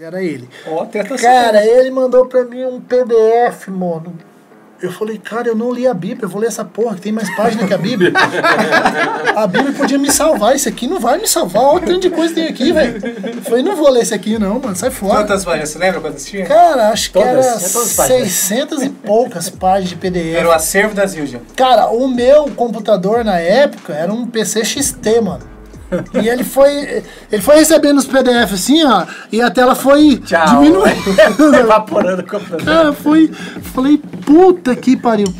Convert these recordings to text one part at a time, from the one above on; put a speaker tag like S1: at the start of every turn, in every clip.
S1: Era ele.
S2: Ó, tenta
S1: Cara, ele mandou pra mim um PDF, mano. Eu falei, cara, eu não li a Bíblia, eu vou ler essa porra, que tem mais página que a Bíblia. a Bíblia podia me salvar, isso aqui não vai me salvar, olha o tanto de coisa que tem aqui, velho. Eu falei, não vou ler esse aqui não, mano, sai fora.
S2: Quantas páginas? Você lembra quantas tinha?
S1: Cara, acho
S2: Todas?
S1: que era
S2: É todas as páginas.
S1: 600 e poucas páginas de PDF.
S2: Era o acervo da Zildjian.
S1: Cara, o meu computador na época era um PC XT, mano. E ele foi, ele foi recebendo os PDF assim, ó, e a tela foi
S2: Tchau.
S1: diminuindo.
S2: Evaporando o computador.
S1: Cara, foi. Falei, puta que pariu.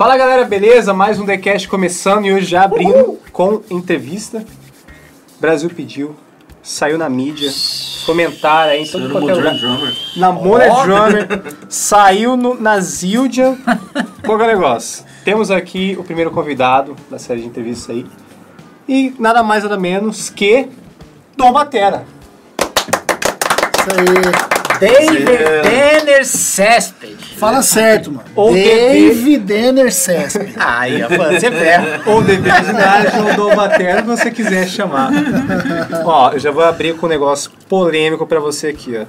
S2: Fala galera, beleza? Mais um TheCast começando e hoje já abrindo com entrevista. Brasil pediu, saiu na mídia, comentaram aí em todo é lugar. Namoro é Drummer, saiu no, na Zildjian. Qual é o negócio? Temos aqui o primeiro convidado da série de entrevistas aí. E nada mais nada menos que Dom Batera.
S1: Isso aí.
S3: David Denner Cespedes.
S1: Fala certo, mano.
S2: Ou
S1: Dave Denner Cesp.
S3: Aí, ó, você erra.
S2: Ou dever de idade ou se você quiser chamar. Ó, eu já vou abrir com um negócio polêmico pra você aqui, ó.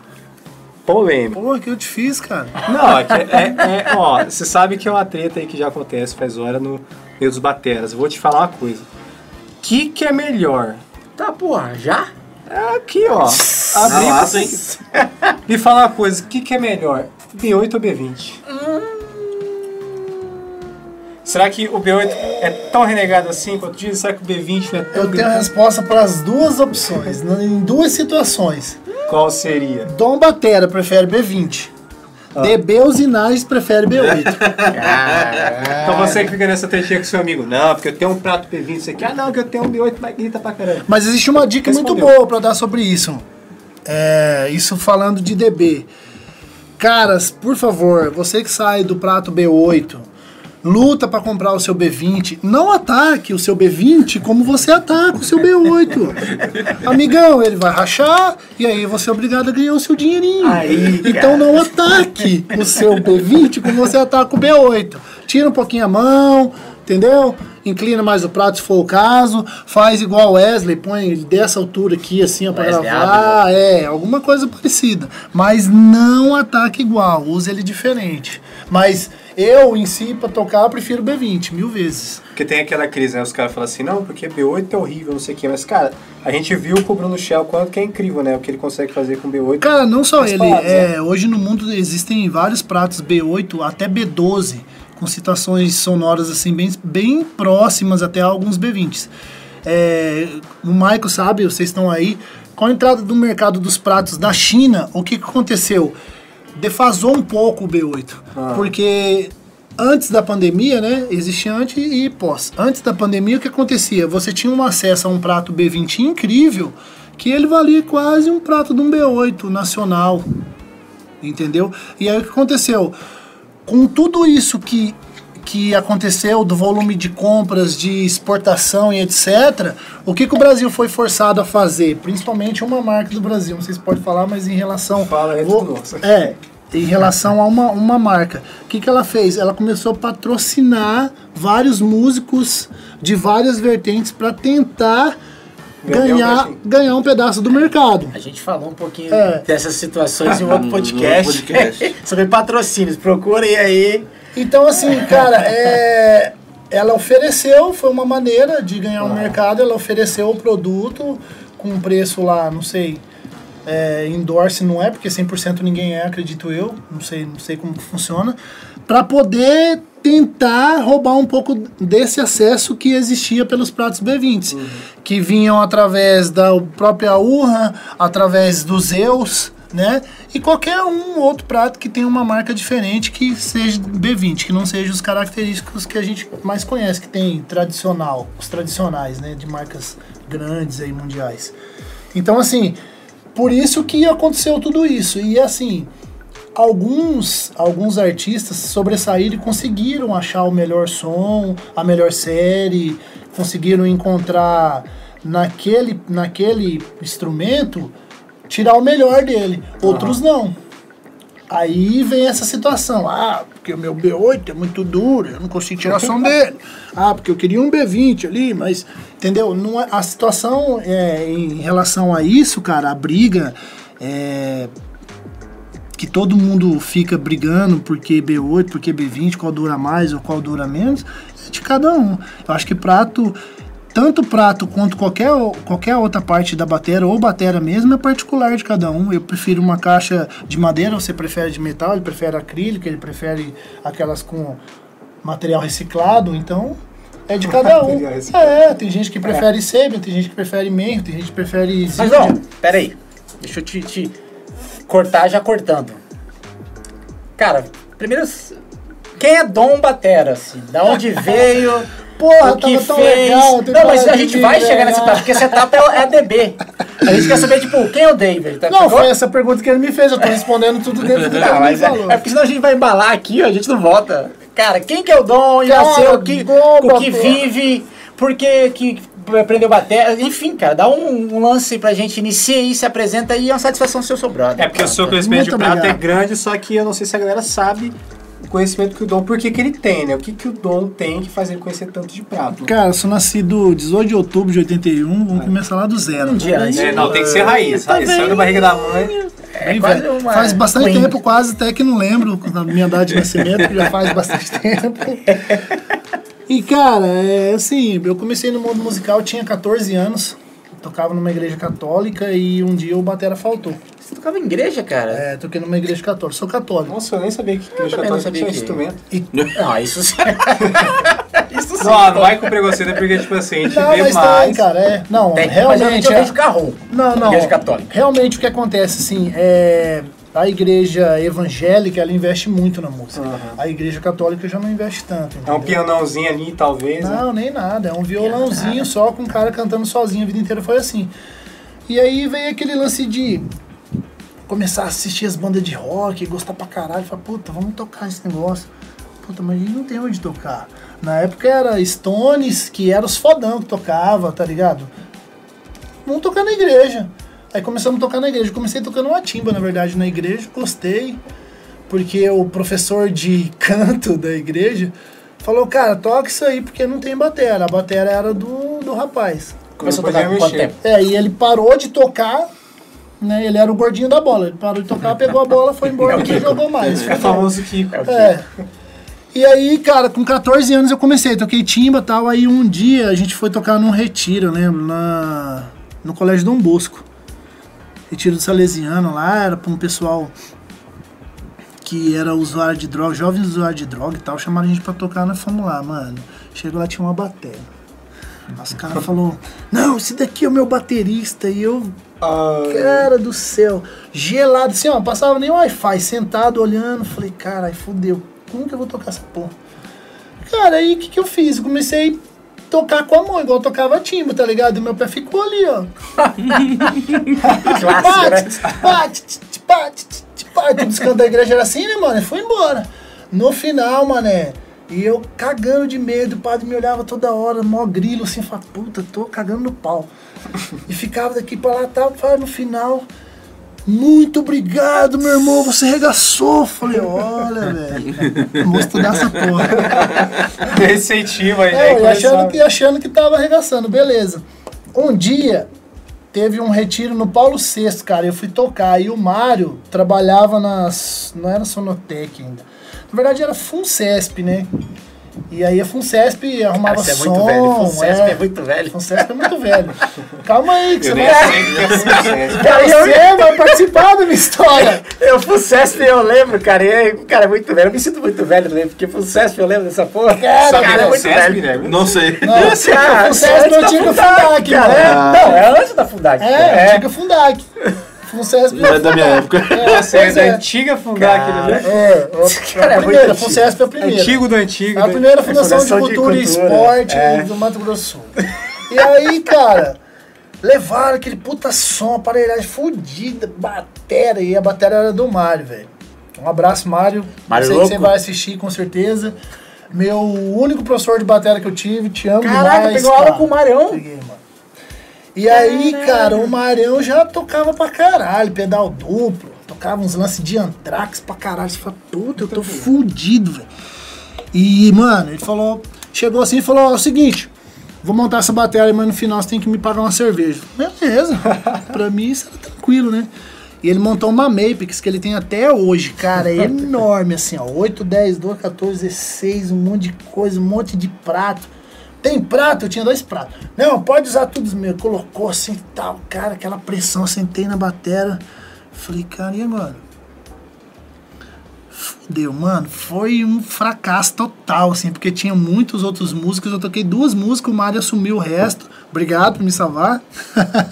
S2: Polêmico.
S1: Pô, que eu te fiz, cara.
S2: Não, é, que é, é- ó, você sabe que é uma treta aí que já acontece faz hora no meio dos bateras. Eu vou te falar uma coisa. O que, que é melhor?
S3: Tá, porra, já?
S2: É aqui, ó. Abrir
S4: Nossa, hein?
S2: Me falar uma coisa, o que, que é melhor? B8 ou B20? Será que o B8 é tão renegado assim quanto diz? Será que o B20 não é tão
S1: Eu tenho a resposta para as duas opções, em duas situações.
S2: Qual seria?
S1: Dom Batera prefere B20.
S2: Ah.
S1: DB Usinagens prefere B8.
S2: Então você que fica nessa tretinha com seu amigo, não, porque eu tenho um prato B20, você quer? Ah, não, que eu tenho um B8, mas grita pra caramba.
S1: Mas existe uma dica muito
S2: Respondeu.
S1: boa pra dar sobre isso. É, isso falando de DB. Caras, por favor, você que sai do prato B8, luta pra comprar o seu B20. Não ataque o seu B20 como você ataca o seu B8. Amigão, ele vai rachar e aí você é obrigado a ganhar o seu dinheirinho.
S3: Aí,
S1: então não ataque o seu B20 como você ataca o B8. Tira um pouquinho a mão, entendeu? Inclina mais o prato se for o caso. Faz igual o Wesley, põe ele dessa altura aqui, assim, ó, pra
S3: Wesley
S1: gravar. É, alguma coisa parecida. Mas não ataque igual, use ele diferente. Mas eu, em si, pra tocar, eu prefiro B20, mil vezes.
S2: Porque tem aquela crise, né? Os caras falam assim, não, porque B8 é horrível, não sei o quê. Mas, cara, a gente viu com o Bruno Shell quanto que é incrível, né? O que ele consegue fazer com B8.
S1: Cara, não só ele.
S2: palavras,
S1: é, Hoje no mundo existem vários pratos B8 até B12, com citações sonoras assim bem, bem próximas até a alguns B20s. É, o Michael sabe, vocês estão aí. Com a entrada do mercado dos pratos da China, o que, que aconteceu? Defasou um pouco o B8. Porque antes da pandemia, né? Existia antes e pós. Antes da pandemia, o que acontecia? Você tinha um acesso a um prato B20 incrível, que ele valia quase um prato de um B8 nacional. Entendeu? E aí o que aconteceu? Com tudo isso que, que aconteceu, do volume de compras, de exportação e etc., o que, que o Brasil foi forçado a fazer? Principalmente uma marca do Brasil, não sei se pode falar, mas em relação.
S2: Fala, é
S1: Vou-. É, em relação a uma, uma marca. O que, que ela fez? Ela começou a patrocinar vários músicos de várias vertentes para tentar ganhar, ganhar um pedaço do mercado.
S3: A gente falou um pouquinho
S1: É.
S3: dessas situações em um outro podcast.
S4: podcast.
S3: sobre patrocínios. Procurem aí.
S1: Então, assim, cara, é, ela ofereceu, foi uma maneira de ganhar um mercado, ela ofereceu o produto com um preço lá, não sei, é, endorse não é, porque 100% ninguém é, acredito eu, não sei, não sei como funciona, para poder tentar roubar um pouco desse acesso que existia pelos pratos B20, que vinham através da própria urra, através dos Zeus, né? E qualquer um outro prato que tenha uma marca diferente que seja B20, que não seja os característicos que a gente mais conhece, que tem tradicional, os tradicionais, né? De marcas grandes aí, mundiais. Então, assim, por isso que aconteceu tudo isso. E assim, alguns, alguns artistas sobressaíram e conseguiram achar o melhor som, a melhor série, conseguiram encontrar naquele, naquele instrumento tirar o melhor dele. Outros não. Aí vem essa situação. Ah, porque o meu B8 é muito duro, eu não consigo tirar som dele. Ah, porque eu queria um B20 ali, mas. Entendeu? Não é, a situação é, em relação a isso, cara, a briga. É, que todo mundo fica brigando porque B8, porque B20, qual dura mais ou qual dura menos, é de cada um. Eu acho que prato, tanto prato quanto qualquer, qualquer outra parte da bateria ou bateria mesmo, é particular de cada um. Eu prefiro uma caixa de madeira, você prefere de metal, ele prefere acrílico, ele prefere aquelas com material reciclado, então é de cada um. É, tem gente que prefere é. Tem gente que prefere Menro, tem gente que prefere
S3: Mas não, peraí, deixa eu te, te cortar já cortando. Cara, primeiro, quem é Dom Batera, assim? Da onde veio?
S1: Porra, o que fez? Legal,
S3: não, mas a gente vai chegar nessa etapa, porque essa etapa é a DB. A gente quer saber, tipo, quem é o David?
S1: Tá? Não, foi essa pergunta que ele me fez, eu tô respondendo tudo dentro do que ele
S3: me falou. É, é porque senão a gente vai embalar aqui, ó, a gente não volta. Cara, quem que é o Dom? E nasceu, que, o que vive, por que, que aprendeu bater, enfim, cara, dá um, um, lance pra gente iniciar aí, se apresenta aí, é uma satisfação ser o seu brother.
S2: É porque
S3: cara.
S2: o seu conhecimento Muito de prato é grande, só que eu não sei se a galera sabe o conhecimento que o Dom, por que, que ele tem, né? O que, que o Dom tem que fazer ele conhecer tanto de prato?
S1: Cara, eu sou nascido 18 de outubro de 81, vamos é. começar lá do zero. Um
S2: dia antes. É, não, tem que ser raiz. Tá raiz, saiu da barriga da mãe.
S1: É, uma... Faz bastante tempo, quase até que não lembro da minha data de nascimento, já faz bastante tempo. E, cara, é assim, eu comecei no mundo musical, tinha 14 anos, tocava numa igreja católica e um dia o batera faltou.
S3: Você tocava em igreja, cara?
S1: É, toquei numa igreja católica, sou católico.
S2: Nossa, eu nem sabia que igreja católica sabia tinha que... instrumento. E...
S3: Não, isso sim.
S2: isso sim. Não, não vai com preconceito, é porque, tipo assim, a gente não, vê mas mais... Tem,
S1: cara, é. Não, tem, realmente... Mas
S3: eu vejo carro.
S1: Não, não.
S3: Igreja católica.
S1: Realmente o que acontece, assim, é a igreja evangélica, ela investe muito na música. Uhum. A igreja católica já não investe tanto. Entendeu?
S2: É um pianãozinho ali, talvez?
S1: Né? Não, né? nem nada. É um violãozinho só com o cara cantando sozinho. A vida inteira foi assim. E aí veio aquele lance de começar a assistir as bandas de rock, gostar pra caralho. Falar, puta, vamos tocar esse negócio. Puta, mas a gente não tem onde tocar. Na época era Stones, que era os fodão que tocava, tá ligado? Vamos tocar na igreja. Aí começamos a tocar na igreja. Comecei tocando uma timba, na verdade, na igreja. Gostei, porque o professor de canto da igreja falou, cara, toca isso aí, porque não tem batera. A batera era do, do rapaz.
S3: Começou a tocar com quanto tempo?
S1: É, e ele parou de tocar, né? Ele era o gordinho da bola. Ele parou de tocar, pegou a bola, foi embora é e não jogou mais.
S2: É o famoso Kiko.
S1: É. é. E aí, cara, com 14 anos eu comecei, toquei timba e tal. Aí um dia a gente foi tocar num retiro, eu lembro, na, no Colégio Dom Bosco retiro do Salesiano lá, era para um pessoal que era usuário de droga, jovens usuários de droga e tal, chamaram a gente pra tocar, nós fomos lá, mano. Chegou lá, tinha uma bateria. Os caras falou não, esse daqui é o meu baterista. E eu, Ai. cara do céu, gelado, assim, ó, passava nem Wi-Fi, sentado, olhando, falei, caralho, fodeu, como que eu vou tocar essa porra? Cara, aí o que, que eu fiz? Eu comecei tocar com a mão, igual eu tocava timbre, tá ligado? E meu pé ficou ali, ó. Clássico, né? Tudo os cantos da igreja era assim, né, mano? E foi embora. No final, mané, e eu cagando de medo, o padre me olhava toda hora, mó grilo, assim, falava, puta, tô cagando no pau. E ficava daqui pra lá, tal, no final, muito obrigado, meu irmão, você regaçou. Falei, olha, velho, vou estudar essa porra.
S2: Incentivo aí,
S1: é, né? E achando que, achando que tava arregaçando, beleza. Um dia, teve um retiro no Paulo VI, cara, eu fui tocar, e o Mário trabalhava nas, não era Sonotec ainda, na verdade era Funcesp, né? E aí a FUNCESP arrumava Cara,
S3: é
S1: som.
S3: Muito velho. FUNCESP é, é muito velho.
S1: FUNCESP é muito velho. Calma aí, que
S2: eu
S1: você
S2: vai.
S1: Cara, você vai participar da minha história.
S3: eu, FUNCESP, eu lembro, cara. E, cara, é muito velho. Eu me sinto muito velho também, porque FUNCESP eu lembro dessa porra.
S1: Cara,
S3: cara
S1: é
S3: muito velho.
S2: Né? Não sei.
S1: Não, cara, FUNCESP é o antigo Fundac,
S3: cara. É, não, é antes da Fundac.
S1: É, é. antiga Fundac. FUNCESP.
S2: Não é da minha época. É, Você é da antiga Fundac, né?
S1: É, cara, é a primeira, FUNCESP é a primeira.
S2: Antigo do antigo.
S1: É a primeira Fundação, de, cultura e Esporte é. do Mato Grosso Sul. E aí, cara, levaram aquele puta som, aparelhagem fodida, bateria, e a bateria era do Mário, velho. Um abraço, Mário.
S3: Mário
S1: Sei
S3: louco.
S1: que você vai assistir, com certeza. Meu único professor de bateria que eu tive, te amo
S3: Caraca,
S1: demais.
S3: pegou aula com o Marião?
S1: Peguei, mano. E aí, cara, o Marião já tocava pra caralho, pedal duplo, tocava uns lances de Anthrax pra caralho. Você fala, puta, eu tô fudido, velho. E, mano, ele falou, chegou assim e falou, ó, é o seguinte, vou montar essa bateria, mas no final você tem que me pagar uma cerveja. Beleza, pra mim isso era tranquilo, né? E ele montou uma Mapix que ele tem até hoje, cara, é enorme, assim, ó, 8, 10, 12, 14, 16, um monte de coisa, um monte de prato. Tem prato? Eu tinha dois pratos. Não, pode usar tudo meu. Colocou assim tal, cara, aquela pressão, sentei na bateria. Falei, cara, e agora? Fudeu, mano. Foi um fracasso total, assim, porque tinha muitos outros músicos. Eu toquei duas músicas, o Mário assumiu o resto. Obrigado por me salvar.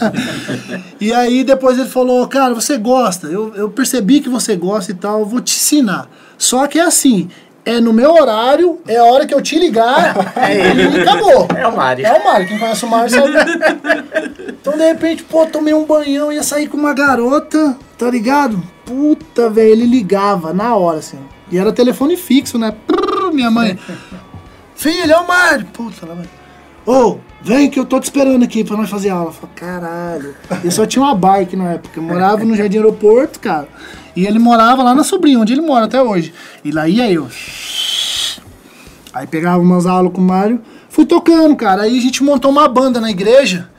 S1: e aí depois ele falou, cara, você gosta. Eu, eu percebi que você gosta e tal, eu vou te ensinar. Só que é assim, é no meu horário, é a hora que eu te ligar é ele. e acabou.
S3: É o Mário.
S1: É o Mário, quem conhece o Mário sabe. então, de repente, pô, tomei um banhão, ia sair com uma garota, tá ligado? Puta, velho, ele ligava na hora, assim. E era telefone fixo, né? Prrr, minha mãe. Filho, é o Mário. Puta, lá vai. Ô, vem que eu tô te esperando aqui pra nós fazer aula. Eu falei, caralho. Eu só tinha uma bike na época. Eu morava no Jardim Aeroporto, cara. E ele morava lá na Sobrinha, onde ele mora até hoje. E lá ia eu. Aí pegava umas aulas com o Mário, fui tocando, cara. Aí a gente montou uma banda na igreja.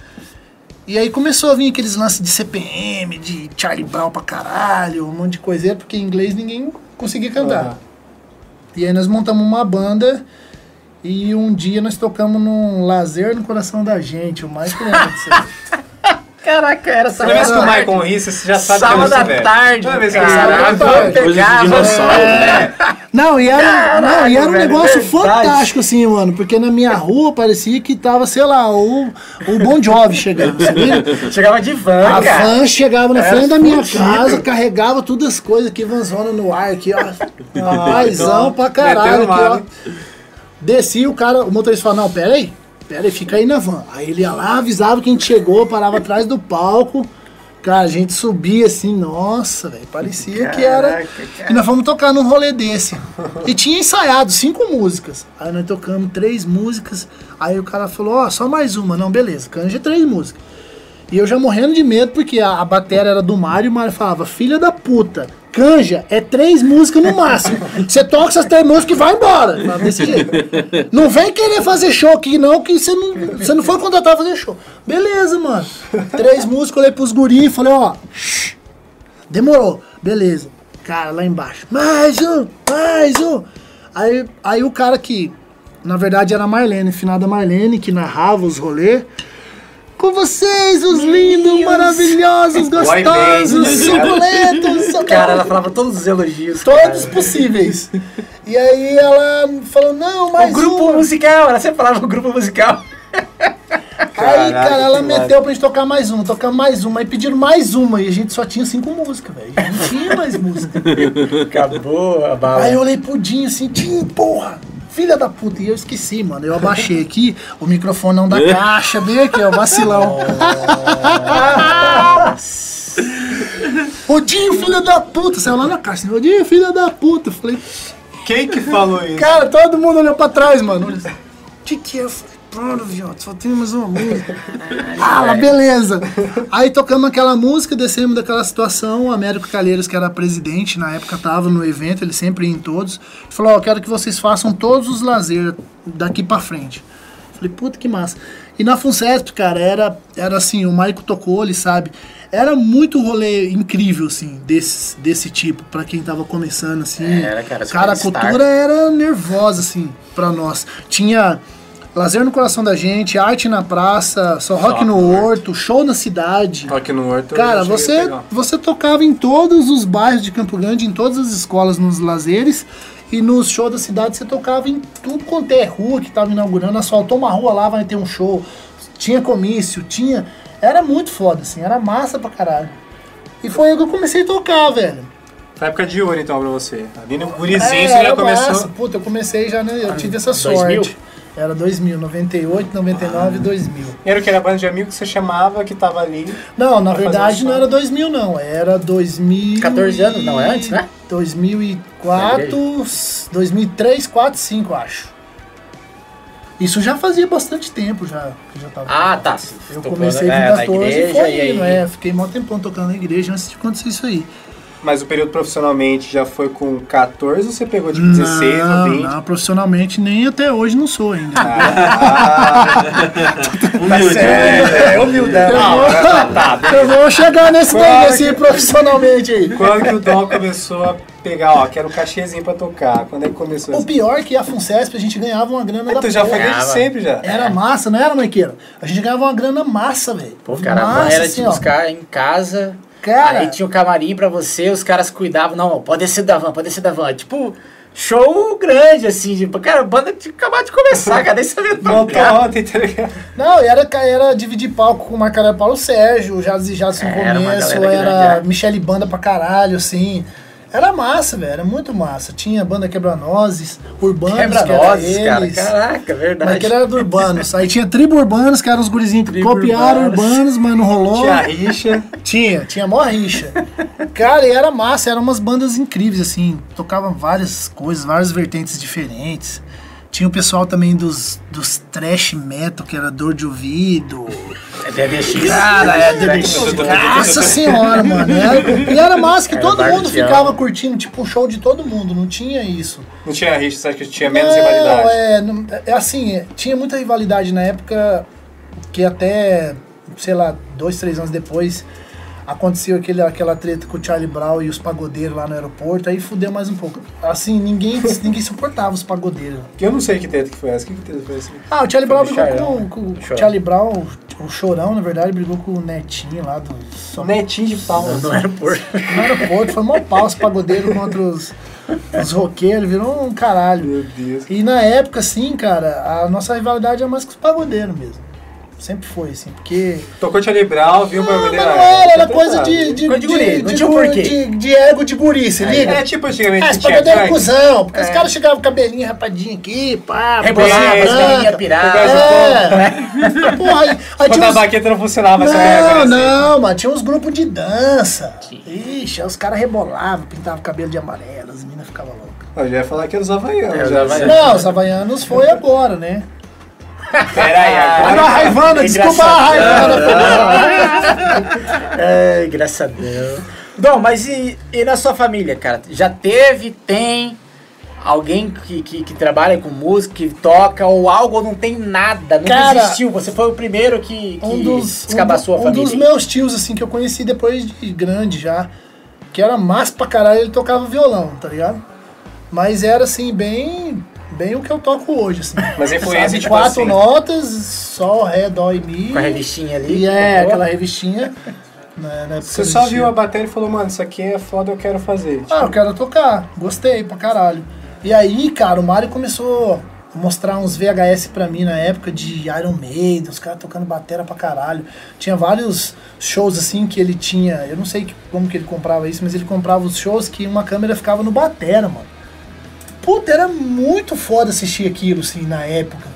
S1: E aí começou a vir aqueles lances de CPM, de Charlie Brown pra caralho, um monte de coisa, porque em inglês ninguém conseguia cantar. Uhum. E aí nós montamos uma banda e um dia nós tocamos num lazer no coração da gente, o mais que disso.
S3: Caraca, era
S2: sábado. Toda vez que o Michael ri, você já sabe
S3: sábado
S2: que é
S3: da tarde.
S2: Toda vez que
S3: ele
S4: né?
S1: Não, e era,
S3: Caralho,
S1: não, e era um
S3: velho,
S1: negócio
S3: verdade.
S1: fantástico, assim, mano. Porque na minha rua parecia que tava, sei lá, o, o Bon Jovi chegando, sabe?
S3: Chegava de van,
S1: A
S3: cara.
S1: van chegava na
S3: Era
S1: frente da minha
S3: fudido.
S1: casa, carregava todas as coisas aqui, vanzona no ar, aqui, ó. Paizão pra caralho, aqui, ó.
S2: mal,
S1: Descia o cara, o motorista falava, não, pera aí, pera aí, fica aí na van. Aí ele ia lá, avisava que a gente chegou, parava atrás do palco. Cara, a gente subia assim, nossa, velho, parecia que era.
S3: Caraca, cara.
S1: E nós fomos tocar num rolê desse. E tinha ensaiado cinco músicas. Aí nós tocamos três músicas. Aí o cara falou, ó, só mais uma. Não, beleza, canja três músicas. E eu já morrendo de medo, porque a, a bateria era do Mário e o Mário falava, filha da puta, canja é três músicas no máximo. Você toca essas três músicas e vai embora. Desse jeito. Não vem querer fazer show aqui, não, que você não, você não foi contratado fazer show. Beleza, mano. Três músicas, olhei pros guris e falei, ó, shh, demorou, beleza. Cara, lá embaixo, mais um, mais um. Aí, aí o cara que, na verdade, era a Marlene, finada Marlene, que narrava os rolês. Com vocês, os lindos, maravilhosos, gostosos, suculentos.
S3: Cara, ela falava todos os elogios.
S1: Todos
S3: cara.
S1: possíveis. E aí ela falou, não, mais
S3: O grupo
S1: uma.
S3: musical, ela sempre falava o grupo musical.
S1: Aí,
S2: Caraca,
S1: cara, ela meteu pra gente tocar mais uma, tocar mais uma. Aí pediram mais uma. E a gente só tinha cinco músicas, velho. Não tinha mais música.
S3: Acabou a bala.
S1: Aí eu olhei pro Dinho assim, Dinho, porra, filha da puta. E eu esqueci, mano. Eu abaixei aqui, o microfone não da caixa, bem aqui, ó, vacilão. Ô Dinho, filha da puta. Saiu lá na caixa, assim, ô Dinho, filha da puta. Eu Falei,
S2: Quem que falou isso?
S1: cara, todo mundo olhou pra trás, mano. Assim, O que que é? Eu falei, pronto, Vioto, só tem mais uma música. Ah, lá, beleza. Aí tocamos aquela música, descemos daquela situação. O Américo Calheiros, que era presidente, na época tava no evento, ele sempre ia em todos. Falou, ó, eu quero que vocês façam todos os lazer daqui pra frente. Falei, puta que massa. E na FUNCESP, cara, era, era assim, o Maico tocou, ele sabe. Era muito rolê incrível, assim, desse, desse tipo, pra quem tava começando, assim.
S3: Era, cara,
S1: Cara, a cultura era nervosa, assim, pra nós. Tinha lazer no coração da gente, arte na praça, só rock no horto, show na cidade.
S2: Rock no Horto.
S1: Cara, você, você tocava em todos os bairros de Campo Grande, em todas as escolas, nos lazeres. E nos shows da cidade você tocava em tudo quanto é rua que tava inaugurando. Asfaltou uma rua lá, vai ter um show. Tinha comício, tinha. Era muito foda, assim, era massa pra caralho. E foi aí que eu comecei a tocar, velho.
S2: Foi época de ouro, então, pra você. Ali no gurizinho
S1: É,
S2: você já começou.
S1: massa. Puta, eu comecei já, né? Eu tive essa
S3: 2000?
S1: Era 2000, 98, 99 e 2000.
S2: Era o que era banda de amigo que você chamava, que tava ali.
S1: Não, na verdade não era 2000 não, era 2000
S3: 14 anos, não, é antes, né?
S1: 2004, 2003, 4, 5, acho. Isso já fazia bastante tempo já que já tava.
S3: Ah, tá.
S1: Eu comecei com
S3: é,
S1: 14
S3: igreja,
S1: e foi
S3: aí-
S1: indo, é. Fiquei mó tempão tocando na igreja antes de acontecer isso aí.
S2: Mas o período profissionalmente já foi com 14 ou você pegou tipo 16
S1: não,
S2: ou 20?
S1: não, profissionalmente nem até hoje não sou ainda.
S4: Humilde.
S2: É, é humildade.
S1: eu, vou,
S2: tá,
S1: eu vou chegar nesse daí,
S2: que-
S1: profissionalmente aí.
S2: Quando que o Dom começou a pegar, ó, quero um cachezinho pra tocar? Quando é que começou
S1: O
S2: isso?
S1: pior é que a Funcesp a gente ganhava uma grana da
S2: Tu já foi desde sempre já.
S1: Era massa, não era, Maiqueira? A gente ganhava uma grana massa, velho.
S3: Pô, cara,
S1: massa,
S3: era
S1: assim, ó.
S3: buscar em casa.
S1: Cara,
S3: Aí tinha um camarim pra você, os caras cuidavam. Não, pode descer da van, pode descer da van. Tipo, show grande, assim. Tipo, cara, a banda tinha acabado de começar, cara. Nem sabia
S2: Voltou ontem, tá ligado?
S1: Não, e era, era dividir palco com o Marcaré Paulo Sérgio, já já no
S3: Era uma
S1: começo, era
S3: grande, é.
S1: Michele Banda pra caralho, assim. Era massa, velho, era muito massa. Tinha banda Quebra-Nozes, Urbanos,
S3: Quebra
S1: que
S3: cara. Caraca, verdade.
S1: Mas que era do Urbanos. Aí tinha Tribo Urbanos, que eram os gurizinhos que copiaram
S3: Urbanos.
S1: Urbanos, mas não rolou.
S2: Tinha a rixa.
S1: Tinha, tinha mó rixa. Cara, e era massa, eram umas bandas incríveis, assim. Tocavam várias coisas, várias vertentes diferentes. Tinha o pessoal também dos, dos trash metal, que era dor de ouvido.
S3: É DBX.
S1: Cara, é DBX. Nossa senhora, mano. Era, e era massa que
S3: Era
S1: todo mundo
S3: Bardião.
S1: ficava curtindo, tipo, o show de todo mundo. Não tinha isso.
S2: Não tinha rixa, você acha que tinha menos
S1: Não,
S2: rivalidade?
S1: É, não- é assim, é, tinha muita rivalidade na época que até, sei lá, dois, três anos depois aconteceu aquele, aquela treta com o Charlie Brown e os pagodeiros lá no aeroporto, aí fudeu mais um pouco. Assim, ninguém, ninguém suportava os pagodeiros.
S2: Eu não sei que treta que foi essa. Que treta foi essa?
S1: Ah, o Charlie Brown
S3: do
S1: brigou com,
S3: né?
S1: com o
S3: Chorão.
S1: Charlie Brown, o Chorão, na verdade, brigou com o Netinho lá do
S2: Netinho de pau.
S3: No aeroporto.
S1: no aeroporto, foi mó pau os pagodeiros contra os, os roqueiros, virou um caralho.
S2: Meu Deus.
S1: E na época, assim, cara, a nossa rivalidade é mais com os pagodeiros mesmo. Sempre foi, assim, porque.
S2: Tocou Charlie Brown, viu bagulho
S1: mas
S2: dele,
S1: não
S2: ah,
S1: era, era
S2: tá
S1: coisa
S2: tratado.
S1: de. de,
S3: de guri, não
S1: de,
S3: tinha
S1: gu-
S3: porquê.
S1: de, de ego de guri, se liga?
S2: É tipo antigamente
S1: Ah, é
S2: funk.
S1: cuzão, porque os
S2: É.
S1: caras chegavam com o cabelinho rapadinho aqui, pá,
S3: Rebolava,
S1: bolsinha
S3: as menininhas
S1: branca.
S3: piradas.
S1: É. Porra, aí, aí
S2: Quando a baqueta não funcionava, essa
S1: Não,
S2: assim.
S1: não, mano, tinha uns grupos de dança. Ixi, aí os caras rebolavam, pintavam o cabelo de amarelo, as meninas ficavam loucas.
S2: Eu já ia falar que era os havaianos.
S3: É, os
S2: já.
S3: havaianos.
S1: Não, os havaianos foi agora, né?
S2: Pera aí,
S1: Agora
S2: agora.
S1: a Raivana,
S3: É
S1: desculpa a Raivana.
S3: É, graças a Deus. Dom, mas e, e na sua família, cara? Já teve, tem alguém que, que, que trabalha com música, que toca, ou algo, ou não tem nada, não
S1: Cara,
S3: existiu? Você foi o primeiro que, que
S1: um dos,
S3: descabaçou
S1: um,
S3: a
S1: um
S3: família.
S1: dos meus tios, assim, que eu conheci depois de grande já, que era massa pra caralho, ele tocava violão, tá ligado? Mas era, assim, bem, bem o que eu toco hoje, assim.
S2: Mas influência,
S1: Sabe,
S2: tipo
S1: quatro
S2: assim.
S1: notas, sol, ré, dó e mi.
S3: Com a revistinha ali.
S1: E é,
S3: tocou?
S1: aquela revistinha. né,
S2: Você só viu a bateria e falou, mano, isso aqui é foda, eu quero fazer.
S1: Ah, eu quero tocar. Gostei pra caralho. E aí, cara, o Mário começou a mostrar uns VHS pra mim na época de Iron Maiden, os caras tocando batera pra caralho. Tinha vários shows assim que ele tinha, eu não sei como que ele comprava isso, mas ele comprava os shows que uma câmera ficava no batera, mano. Puta, era muito foda assistir aquilo, assim, na época.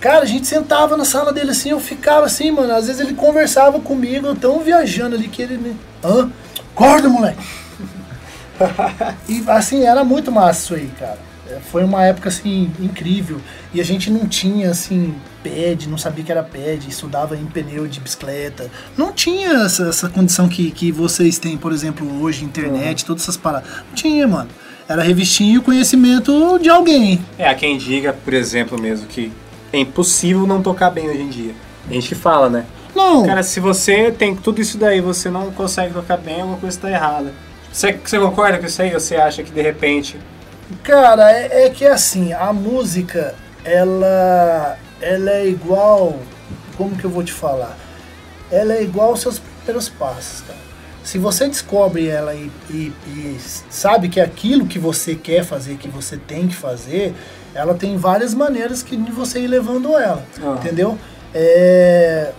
S1: Cara, a gente sentava na sala dele assim, eu ficava assim, mano. Às vezes ele conversava comigo, eu tão viajando ali que ele. me- Hã? Acorda, moleque! E assim, era muito massa isso aí, cara. É, Foi uma época assim incrível. E a gente não tinha assim pad, não sabia que era pad, estudava em pneu de bicicleta. Não tinha essa, essa condição que, que vocês têm, por exemplo, hoje, internet, todas essas paradas. Não tinha, mano. Era revistinha e o conhecimento de alguém.
S2: É, há quem diga, por exemplo, mesmo, que é impossível não tocar bem hoje em dia. A gente fala, né?
S1: Não,
S2: Cara, se você tem tudo isso daí você não consegue tocar bem, alguma coisa está errada. Você, você concorda com isso aí? Ou você acha que de repente.
S1: Cara, é, é que assim, a música, ela, ela é igual. Como que eu vou te falar? Ela é igual aos seus primeiros passos, cara. Se você descobre ela e, e- e sabe que é aquilo que você quer fazer, que você tem que fazer, ela tem várias maneiras que, de você ir levando ela.
S2: Ah.
S1: Entendeu? É,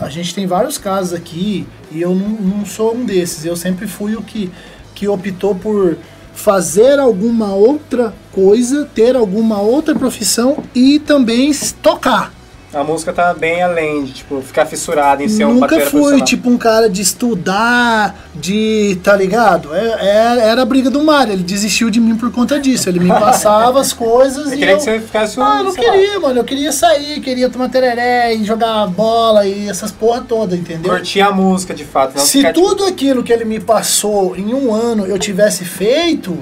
S1: a gente tem vários casos aqui e eu não, não sou um desses. Eu sempre fui o que, que optou por fazer alguma outra coisa, ter alguma outra profissão e também tocar.
S2: A música tá bem além de, tipo, ficar fissurado em ser um
S1: Nunca fui, tipo, um cara de estudar, de. tá ligado? É, é, era a briga do Mário. Ele desistiu de mim por conta disso. Ele me passava as coisas
S2: eu
S1: e.
S2: queria
S1: eu...
S2: que você ficasse um.
S1: Ah, eu não queria, lá. mano. Eu queria sair, queria tomar tereré e jogar bola e essas porra toda, entendeu?
S2: Curtir a música de fato. Não
S1: Se ficar, tudo tipo... aquilo que ele me passou em um ano eu tivesse feito,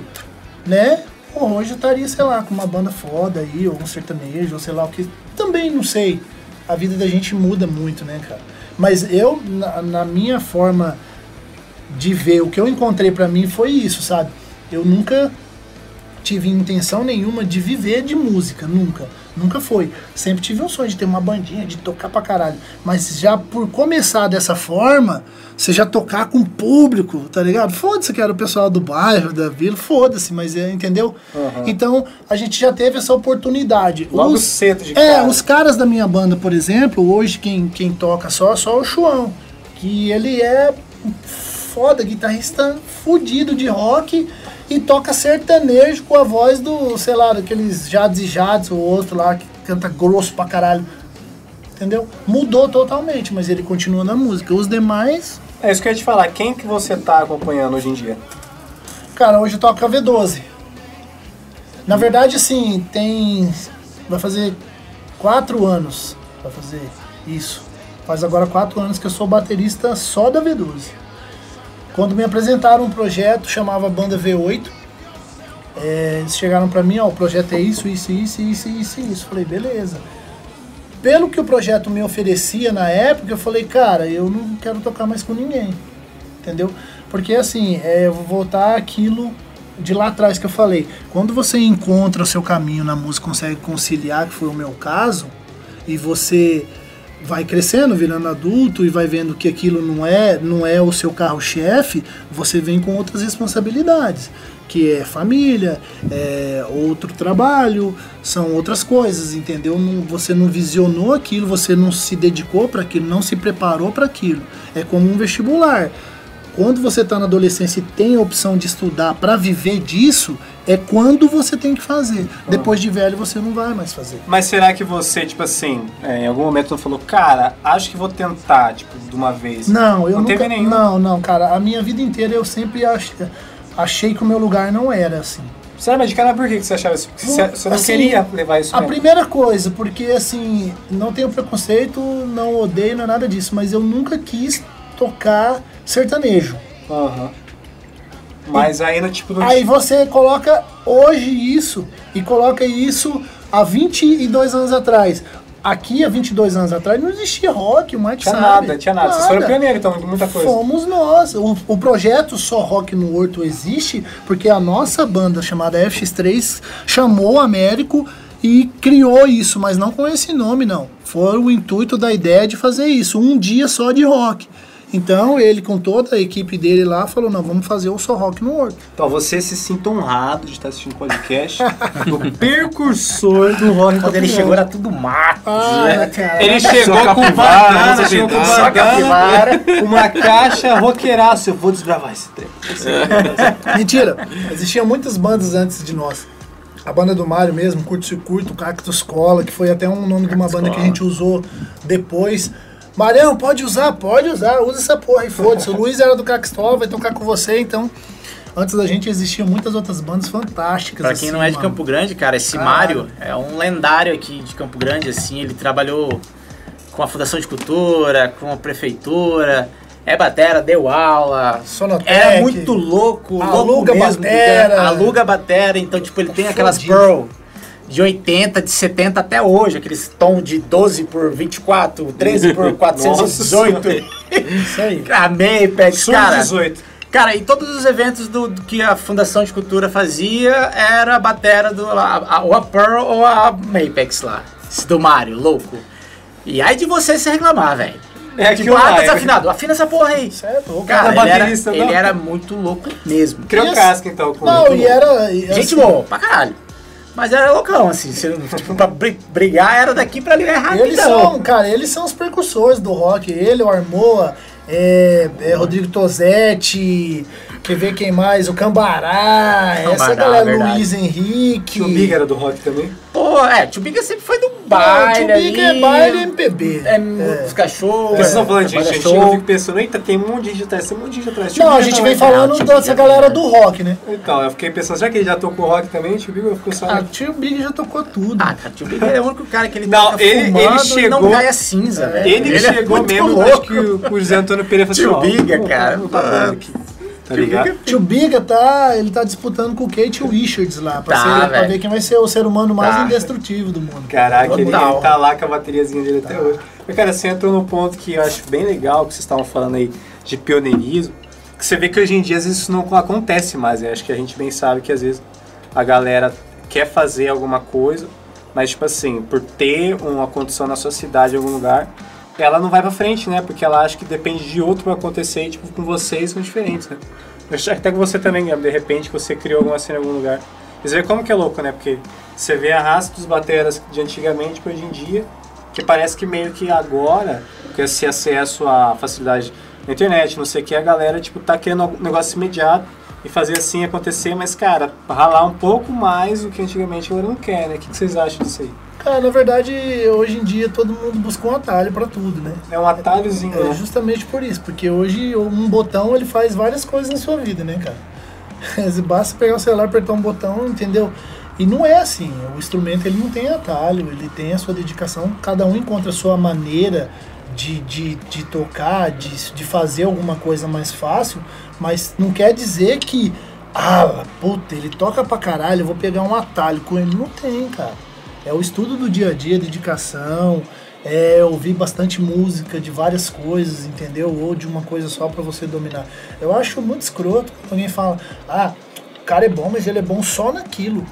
S1: né? Pô, hoje eu estaria, sei lá, com uma banda foda aí, ou um sertanejo, ou sei lá o que. Também não sei. A vida da gente muda muito, né, cara? Mas eu, na, na minha forma de ver, o que eu encontrei para mim foi isso, sabe? Eu nunca tive intenção nenhuma de viver de música, nunca. Nunca foi. Sempre tive um sonho de ter uma bandinha, de tocar pra caralho. Mas já por começar dessa forma, você já tocar com o público, tá ligado? Foda-se que era o pessoal do bairro, da vila, foda-se, mas é, entendeu? Uhum. Então a gente já teve essa oportunidade.
S2: Logo os, cedo de
S1: É, cara. os caras da minha banda, por exemplo, hoje quem, quem toca só é só o João. Que ele é foda, guitarrista fudido de rock e toca sertanejo com a voz do, sei lá, daqueles Jades e Jades, ou outro lá que canta grosso pra caralho. Entendeu? Mudou totalmente, mas ele continua na música. Os demais.
S2: É isso que eu ia te falar. Quem que você tá acompanhando hoje em dia?
S1: Cara, hoje toca V12. Na verdade, assim, tem. Vai fazer quatro anos. Vai fazer isso. Faz agora quatro anos que eu sou baterista só da V12. Quando me apresentaram um projeto, chamava Banda V8, é, eles chegaram para mim, ó, o projeto é isso, isso, isso, isso, isso, isso. Falei, beleza. Pelo que o projeto me oferecia na época, eu falei, cara, eu não quero tocar mais com ninguém. Entendeu? Porque assim, é, eu vou voltar aquilo de lá atrás que eu falei. Quando você encontra o seu caminho na música, consegue conciliar, que foi o meu caso, e você vai crescendo, virando adulto e vai vendo que aquilo não é, não é o seu carro-chefe, você vem com outras responsabilidades, que é família, é outro trabalho, são outras coisas, entendeu? Não, você não visionou aquilo, você não se dedicou para aquilo, não se preparou para aquilo. É como um vestibular. Quando você está na adolescência e tem a opção de estudar para viver disso, é quando você tem que fazer. Ah. Depois de velho, você não vai mais fazer.
S2: Mas será que você, tipo assim, é, em algum momento não falou, cara, acho que vou tentar, tipo, de uma vez?
S1: Não, eu não nunca, teve nenhum. Não, não, cara. A minha vida inteira eu sempre achei, achei que o meu lugar não era assim.
S2: Sério, mas de cara, por que você achava isso? Você, você não assim, queria levar isso
S1: A
S2: mesmo?
S1: primeira coisa, porque assim, não tenho preconceito, não odeio, não é nada disso, mas eu nunca quis tocar sertanejo.
S2: Uhum. Mas aí no tipo.
S1: Aí você coloca hoje isso e coloca isso há 22 anos atrás. Aqui, há 22 anos atrás, não existia rock, o Mike
S2: tinha
S1: sabe.
S2: Nada, tinha nada. nada. Vocês foram pioneiros, então, muita coisa.
S1: Fomos nós. O, o projeto Só Rock no Horto existe porque a nossa banda, chamada FX3, chamou o Américo e criou isso, mas não com esse nome, não. Foi o intuito da ideia de fazer isso, um dia só de rock. Então ele, com toda a equipe dele lá, falou: não, vamos fazer o Só Rock no World.
S2: Então você se sinta honrado de estar assistindo o podcast do precursor do rock.
S3: Quando ele chegou era tudo mato. Ah,
S2: né? Ele chegou com bandana, chegou com bandana, uma caixa roqueiraça. Eu vou desbravar esse tempo.
S1: Mentira. Existiam muitas bandas antes de nós. A banda do Mário mesmo, Curto Circuito, Cactus Cola, que foi até um nome de uma banda que a gente usou depois. Marião, pode usar? Pode usar, usa essa porra aí, foda-se. O Luiz era do Caxtol, vai tocar com você, então. Antes da gente existiam muitas outras bandas fantásticas.
S3: Pra quem assim, não é de mano. Campo Grande, cara, esse Caralho. Mário é um lendário aqui de Campo Grande, assim. Ele trabalhou com a Fundação de Cultura, com a Prefeitura. É batera, deu aula.
S1: Sonotec.
S3: É muito louco,
S1: aluga
S3: louco mesmo.
S1: Batera.
S3: Aluga batera, então, tipo, ele tem aquelas Pearl de 80, de 70 até hoje, aqueles tom de 12 por 24, 13 por 418. Isso aí. A Mapex, cara. 18. Cara, e todos os eventos do, do, que a Fundação de Cultura fazia era a batera do a, a, ou a Pearl ou a Mapex lá. Do Mario, louco. E aí de você se reclamar, velho. É tipo, ah, tá desafinado. Afina essa porra aí.
S1: Certo.
S3: Cara, ele era, ele era, muito louco mesmo.
S2: Criou casca, então. Com
S1: não, e era... E
S3: Gente assim, boa, pra caralho. Mas era loucão, assim. Se, tipo, pra brigar era daqui pra ali é rapidão.
S1: Eles são, cara, eles são os precursores do rock. Ele, o Armoa, é, é Rodrigo Tosetti, Quer ver quem mais? O Cambará, essa galera,
S3: verdade.
S1: Luiz Henrique.
S2: O Big era do rock também.
S3: Pô, é, Tio Biga sempre foi do
S1: Ah,
S3: baile
S1: o Tio Big é baile MPB.
S3: É, música show.
S2: Vocês estão falando de
S3: trabalha
S2: gente antiga, eu fico pensando, eita, tem um monte de gente atrás, tem um monte de gente atrás.
S1: Não, a
S2: Big
S1: gente
S2: não
S1: vem
S2: é-
S1: falando dessa
S3: Big é
S1: galera
S3: verdade.
S1: do rock, né?
S2: Então, eu fiquei pensando, será que ele já tocou rock também? Tio Big ficou
S1: Ah,
S2: sabendo.
S1: Tio Big já tocou tudo.
S3: Ah, cara, Tio Biga é o único cara que ele
S2: Não,
S3: toca
S2: ele-
S3: fumando
S2: ele
S3: não
S2: chegou-
S3: a cinza, velho.
S2: Ele
S3: é
S2: chegou mesmo, acho que o, José Antônio Pereira falou
S3: Tio
S2: assim, vamos-
S3: cara.
S2: vamos tá aqui. Tá ligado?
S1: Tio Biga tá, ele tá disputando com o Kate Richards lá, pra,
S3: Tá,
S1: ser- pra ver quem vai ser o ser humano mais
S3: Tá.
S1: indestrutível do mundo.
S2: Caraca, ele, ele tá lá com a bateriazinha dele até hoje. Mas, cara, você entrou num ponto que eu acho bem legal, que vocês estavam falando aí de pioneirismo, que você vê que hoje em dia às vezes isso não acontece mais, né? Acho que a gente bem sabe que às vezes a galera quer fazer alguma coisa, mas tipo assim, por ter uma condição na sua cidade em algum lugar, ela não vai pra frente, né? Porque ela acha que depende de outro pra acontecer e tipo, com vocês são diferentes, né? Até que você também, de repente, que você criou alguma cena em algum lugar. Você vê como que é louco, né? Porque você vê a raça dos bateras de antigamente para hoje em dia, que parece que meio que agora, com esse acesso à facilidade na internet, não sei o que, a galera, tipo, tá querendo um negócio imediato e fazer assim acontecer, mas, cara, ralar um pouco mais do que antigamente a galera não quer, né? O que vocês acham disso aí?
S1: Cara, na verdade, hoje em dia todo mundo busca um atalho pra tudo, né?
S2: É um atalhozinho,
S1: É
S2: né?
S1: justamente por isso, porque hoje um botão ele faz várias coisas na sua vida, né, cara? Basta pegar o celular, apertar um botão, entendeu? E não é assim, o instrumento ele não tem atalho, ele tem a sua dedicação, cada um encontra a sua maneira de, de, de tocar, de, de fazer alguma coisa mais fácil, mas não quer dizer que, ah, puta, ele toca pra caralho, eu vou pegar um atalho com ele. Não tem, cara. É o estudo do dia a dia, dedicação, é ouvir bastante música de várias coisas, entendeu? Ou de uma coisa só pra você dominar. Eu acho muito escroto quando alguém fala, ah, o cara é bom, mas ele é bom só naquilo.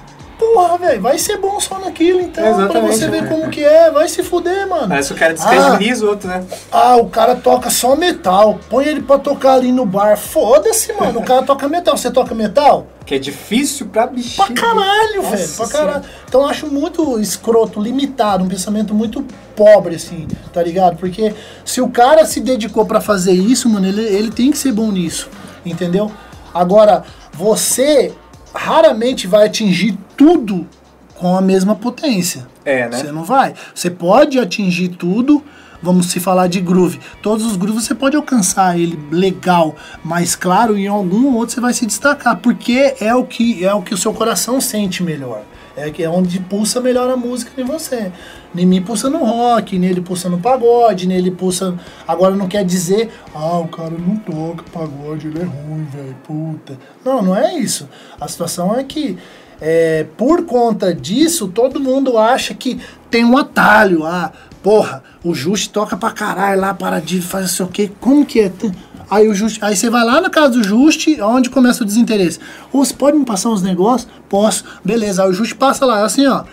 S1: Porra, velho, vai ser bom só naquilo, então, pra
S2: Exatamente,
S1: você ver
S2: né?
S1: como que é, vai se fuder, mano.
S2: Parece que o cara descredibiliza o outro, né?
S1: Ah, o cara toca só metal. Põe ele pra tocar ali no bar. Foda-se, mano. O cara toca metal. Você toca metal?
S2: Que é difícil pra bichinho.
S1: Pra caralho, velho. Pra caralho. Então eu acho muito escroto, limitado, um pensamento muito pobre, assim, tá ligado? Porque se o cara se dedicou pra fazer isso, mano, ele, ele tem que ser bom nisso. Entendeu? Agora, você raramente vai atingir tudo com a mesma potência.
S2: É, né?
S1: Você não vai. Você pode atingir tudo. Vamos se falar de groove. Todos os grooves você pode alcançar ele legal, mas claro, em algum outro você vai se destacar, porque é o que é o que o seu coração sente melhor. É que é onde pulsa melhor a música em você. Em mim pulsa no rock, nele pulsa no pagode, nele pulsa. Agora não quer dizer, ah, o cara não toca pagode, ele é ruim, velho, puta. Não, não é isso. A situação é que é, por conta disso, todo mundo acha que tem um atalho. Ah, porra, o Juste toca pra caralho lá, para de fazer sei o quê. Como que é? Aí, o Juste, aí você vai lá na casa do Juste, onde começa o desinteresse. Ô, você pode me passar uns negócios? Posso. Beleza, aí o Juste passa lá, assim, ó.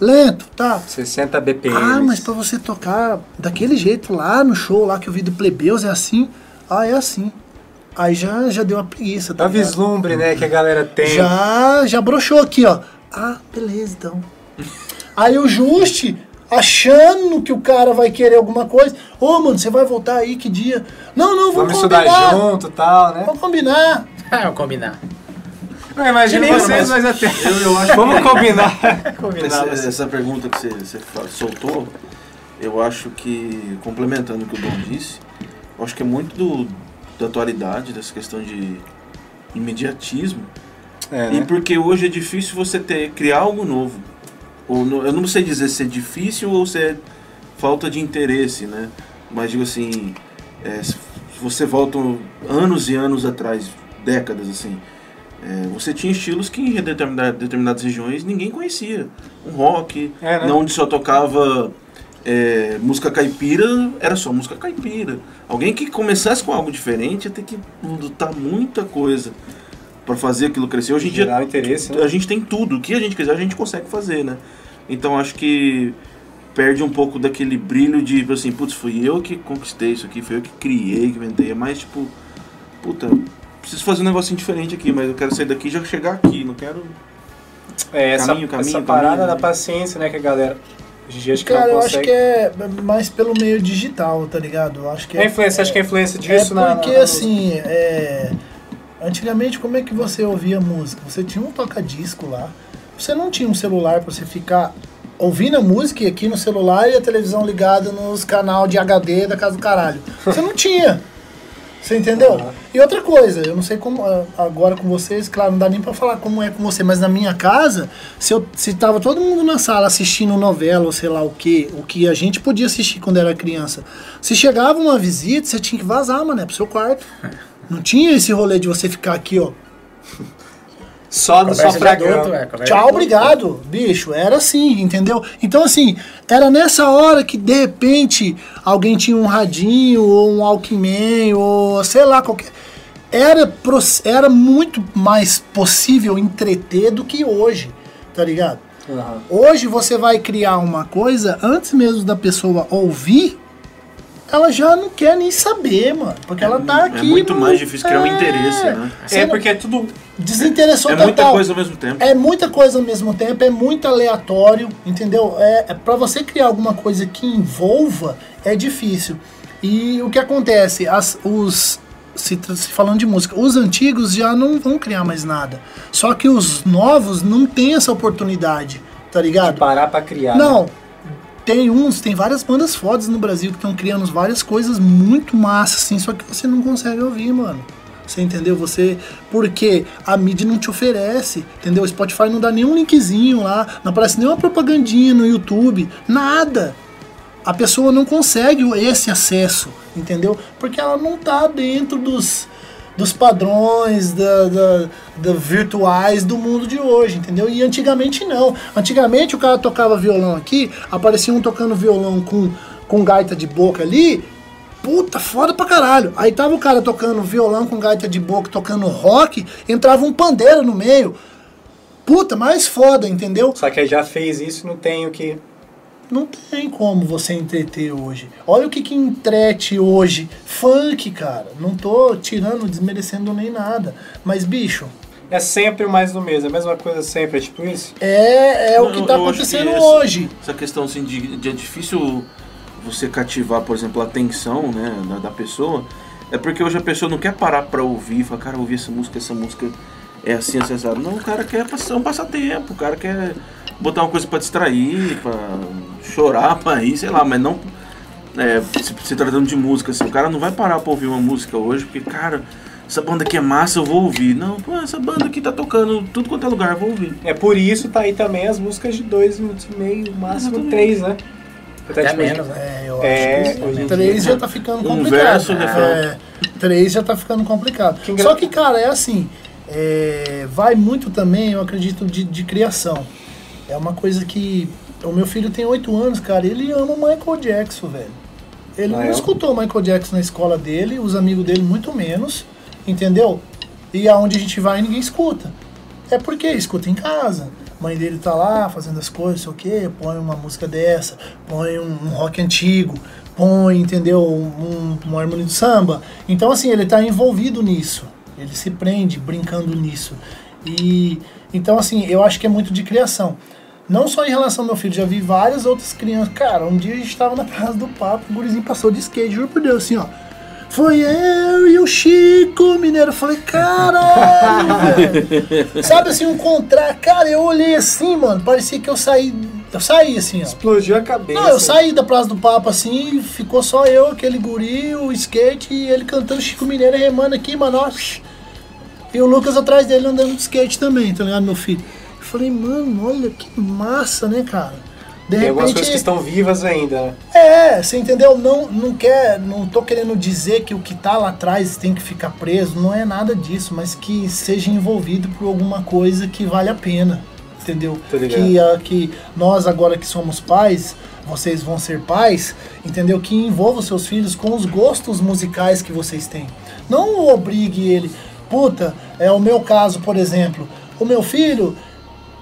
S1: Lento, tá?
S2: 60 BPM.
S1: Ah, mas pra você tocar daquele jeito lá no show lá que eu vi do Plebeus é assim? Ah, é assim. Aí já, já deu uma preguiça, tá
S2: É
S1: ligado?
S2: vislumbre, né, que a galera tem.
S1: Já, já broxou aqui, ó. Ah, beleza, então. Aí o Juste, achando que o cara vai querer alguma coisa. Ô, mano, você vai voltar aí que dia? Não, não,
S2: Vamos
S1: vamos,
S2: estudar
S1: combinar.
S2: junto e tal, né?
S1: Vamos combinar.
S3: Ah, eu combinar.
S2: Eu imagino
S3: Beleza,
S2: vocês, mas,
S4: mas
S2: até.
S4: eu- eu acho
S2: Vamos
S4: que-
S2: combinar. combinar
S4: Essa, essa pergunta que você, você soltou, eu acho que, complementando o que o Dom disse, eu acho que é muito do, da atualidade, dessa questão de imediatismo.
S2: É,
S4: E
S2: né?
S4: porque hoje é difícil você ter, criar algo novo. Ou eu não sei dizer se é difícil ou se é falta de interesse, né? Mas digo assim, é, se você volta anos e anos atrás, décadas assim, é, você tinha estilos que em determinada- determinadas regiões ninguém conhecia. Um rock,
S2: É, né?
S4: não onde só tocava é, música caipira, era só música caipira. Alguém que começasse com algo diferente ia ter que lutar muita coisa para fazer aquilo crescer. Hoje em dia
S2: né?
S4: a gente tem tudo, o que a gente quiser a gente consegue fazer, né? Então acho que perde um pouco daquele brilho de, tipo assim, putz, fui eu que conquistei isso aqui, fui eu que criei, que inventei. É mais tipo, puta, preciso fazer um negocinho diferente aqui, mas eu quero sair daqui e já chegar aqui, não quero.
S2: É, essa,
S4: Caminho, caminho,
S2: essa parada
S4: caminho,
S2: da
S4: né?
S2: paciência, né, que a galera hoje em dia acho que
S1: Cara, eu acho que é mais pelo meio digital, tá ligado? Eu acho que
S2: É a influência, acho que a influência
S1: É
S2: disso na-
S1: porque
S2: na, na
S1: assim, é, Antigamente, como é que você ouvia música? Você tinha um toca-disco lá. Você não tinha um celular para você ficar ouvindo a música e aqui no celular e a televisão ligada nos canal de HD da casa do caralho. Você não tinha. Você entendeu? Uhum. E outra coisa, eu não sei como ah, agora com vocês, claro, não dá nem para falar como é com você, mas na minha casa, se eu se tava todo mundo na sala assistindo novela ou sei lá o que, o que a gente podia assistir quando era criança. Se chegava uma visita, você tinha que vazar, mano, pro seu quarto. Não tinha esse rolê de você ficar aqui, ó.
S2: Só no sofragão.
S1: É, Tchau, obrigado, bicho. Era assim, entendeu? Então, assim, era nessa hora que, de repente, alguém tinha um radinho, ou um Walkman, ou sei lá, qualquer... Era, era muito mais possível entreter do que hoje, tá ligado? Uhum. Hoje você vai criar uma coisa, antes mesmo da pessoa ouvir, ela já não quer nem saber, mano. Porque é, ela tá é aqui.
S4: É muito mais difícil criar um é. interesse, né?
S2: É, porque é tudo.
S1: Desinteressou
S4: é
S1: total.
S4: muita coisa ao mesmo tempo.
S1: É muita coisa ao mesmo tempo, é muito aleatório, entendeu? É, é para você criar alguma coisa que envolva, é difícil. E o que acontece? As, os, se, se, falando de música, os antigos já não vão criar mais nada. Só que os novos não têm essa oportunidade, tá ligado?
S2: De parar pra criar.
S1: Não, né? Tem uns, tem várias bandas fodas no Brasil que estão criando várias coisas muito massas, assim, só que você não consegue ouvir, mano. Você entendeu? Você. Porque a mídia não te oferece, entendeu? O Spotify não dá nenhum linkzinho lá, não aparece nenhuma propagandinha no YouTube, nada. A pessoa não consegue esse acesso, entendeu? Porque ela não tá dentro dos dos padrões da, da, da, virtuais do mundo de hoje, entendeu? E antigamente não. Antigamente o cara tocava violão aqui, aparecia um tocando violão com, com gaita de boca ali, puta, foda pra caralho. Aí tava o cara tocando violão com gaita de boca, tocando rock, entrava um pandeiro no meio. Puta, mais foda, entendeu?
S2: Só que já fez isso, não tem o que
S1: não tem como você entreter hoje. Olha o que que entrete hoje. Funk, cara. Não tô tirando, desmerecendo nem nada. Mas, bicho...
S2: É sempre o mais do mesmo, é a mesma coisa sempre, é tipo isso?
S1: É, é o que tá acontecendo que essa, hoje.
S4: Essa questão, assim, de, de é difícil você cativar, por exemplo, a atenção, né, da, da pessoa, é porque hoje a pessoa não quer parar pra ouvir, falar, cara, ouvir essa música, essa música é assim, acessado. Não, o cara quer passar um passatempo, o cara quer botar uma coisa para distrair, para chorar, para ir, sei lá, mas não é, se, se, tratando de música, assim, o cara não vai parar pra ouvir uma música hoje, porque, cara, essa banda aqui é massa, eu vou ouvir. Não, pô, essa banda aqui tá tocando tudo quanto é lugar, eu vou ouvir.
S2: É por isso tá aí também as músicas de dois minutos e meio, máximo Exatamente. três, né?
S3: Até, Até menos, né? É,
S1: eu é, acho que três já tá ficando complicado. Um verso, é, três já tá ficando complicado. Só que, cara, é assim, é, vai muito também, eu acredito, de, de criação. É uma coisa que. O meu filho tem oito anos, cara, ele ama Michael Jackson, velho. Ele ah, não é? escutou Michael Jackson na escola dele, os amigos dele muito menos, entendeu? E aonde a gente vai ninguém escuta. É porque escuta em casa. A mãe dele tá lá fazendo as coisas, sei o quê, põe uma música dessa, põe um, um rock antigo, põe, entendeu, um, um harmonia de samba. Então, assim, ele tá envolvido nisso. Ele se prende brincando nisso. E então, assim, eu acho que é muito de criação. Não só em relação ao meu filho, já vi várias outras crianças. Cara, um dia a gente tava na casa do papo, o gurizinho passou de skate, juro por Deus, assim, ó. Foi eu e o Chico Mineiro. Eu falei, caralho, velho. Sabe assim, um contrário. Cara, eu olhei assim, mano, parecia que eu saí. Eu saí assim, ó.
S2: Explodiu a cabeça.
S1: Não, eu saí da Praça do Papo assim, ficou só eu, aquele guri, o skate e ele cantando Chico Mineiro remando aqui, mano, ó. E o Lucas atrás dele andando de skate também, tá ligado, meu filho? Eu falei, mano, olha que massa, né, cara?
S2: De Tem repente, algumas coisas que estão vivas ainda, né?
S1: É, você entendeu? Não, não quer, não tô querendo dizer que o que tá lá atrás tem que ficar preso, não é nada disso, mas que seja envolvido por alguma coisa que vale a pena, entendeu? Que, uh, que nós agora que somos pais, vocês vão ser pais, entendeu? Que envolva os seus filhos com os gostos musicais que vocês têm. Não obrigue ele, puta, é o meu caso, por exemplo. O meu filho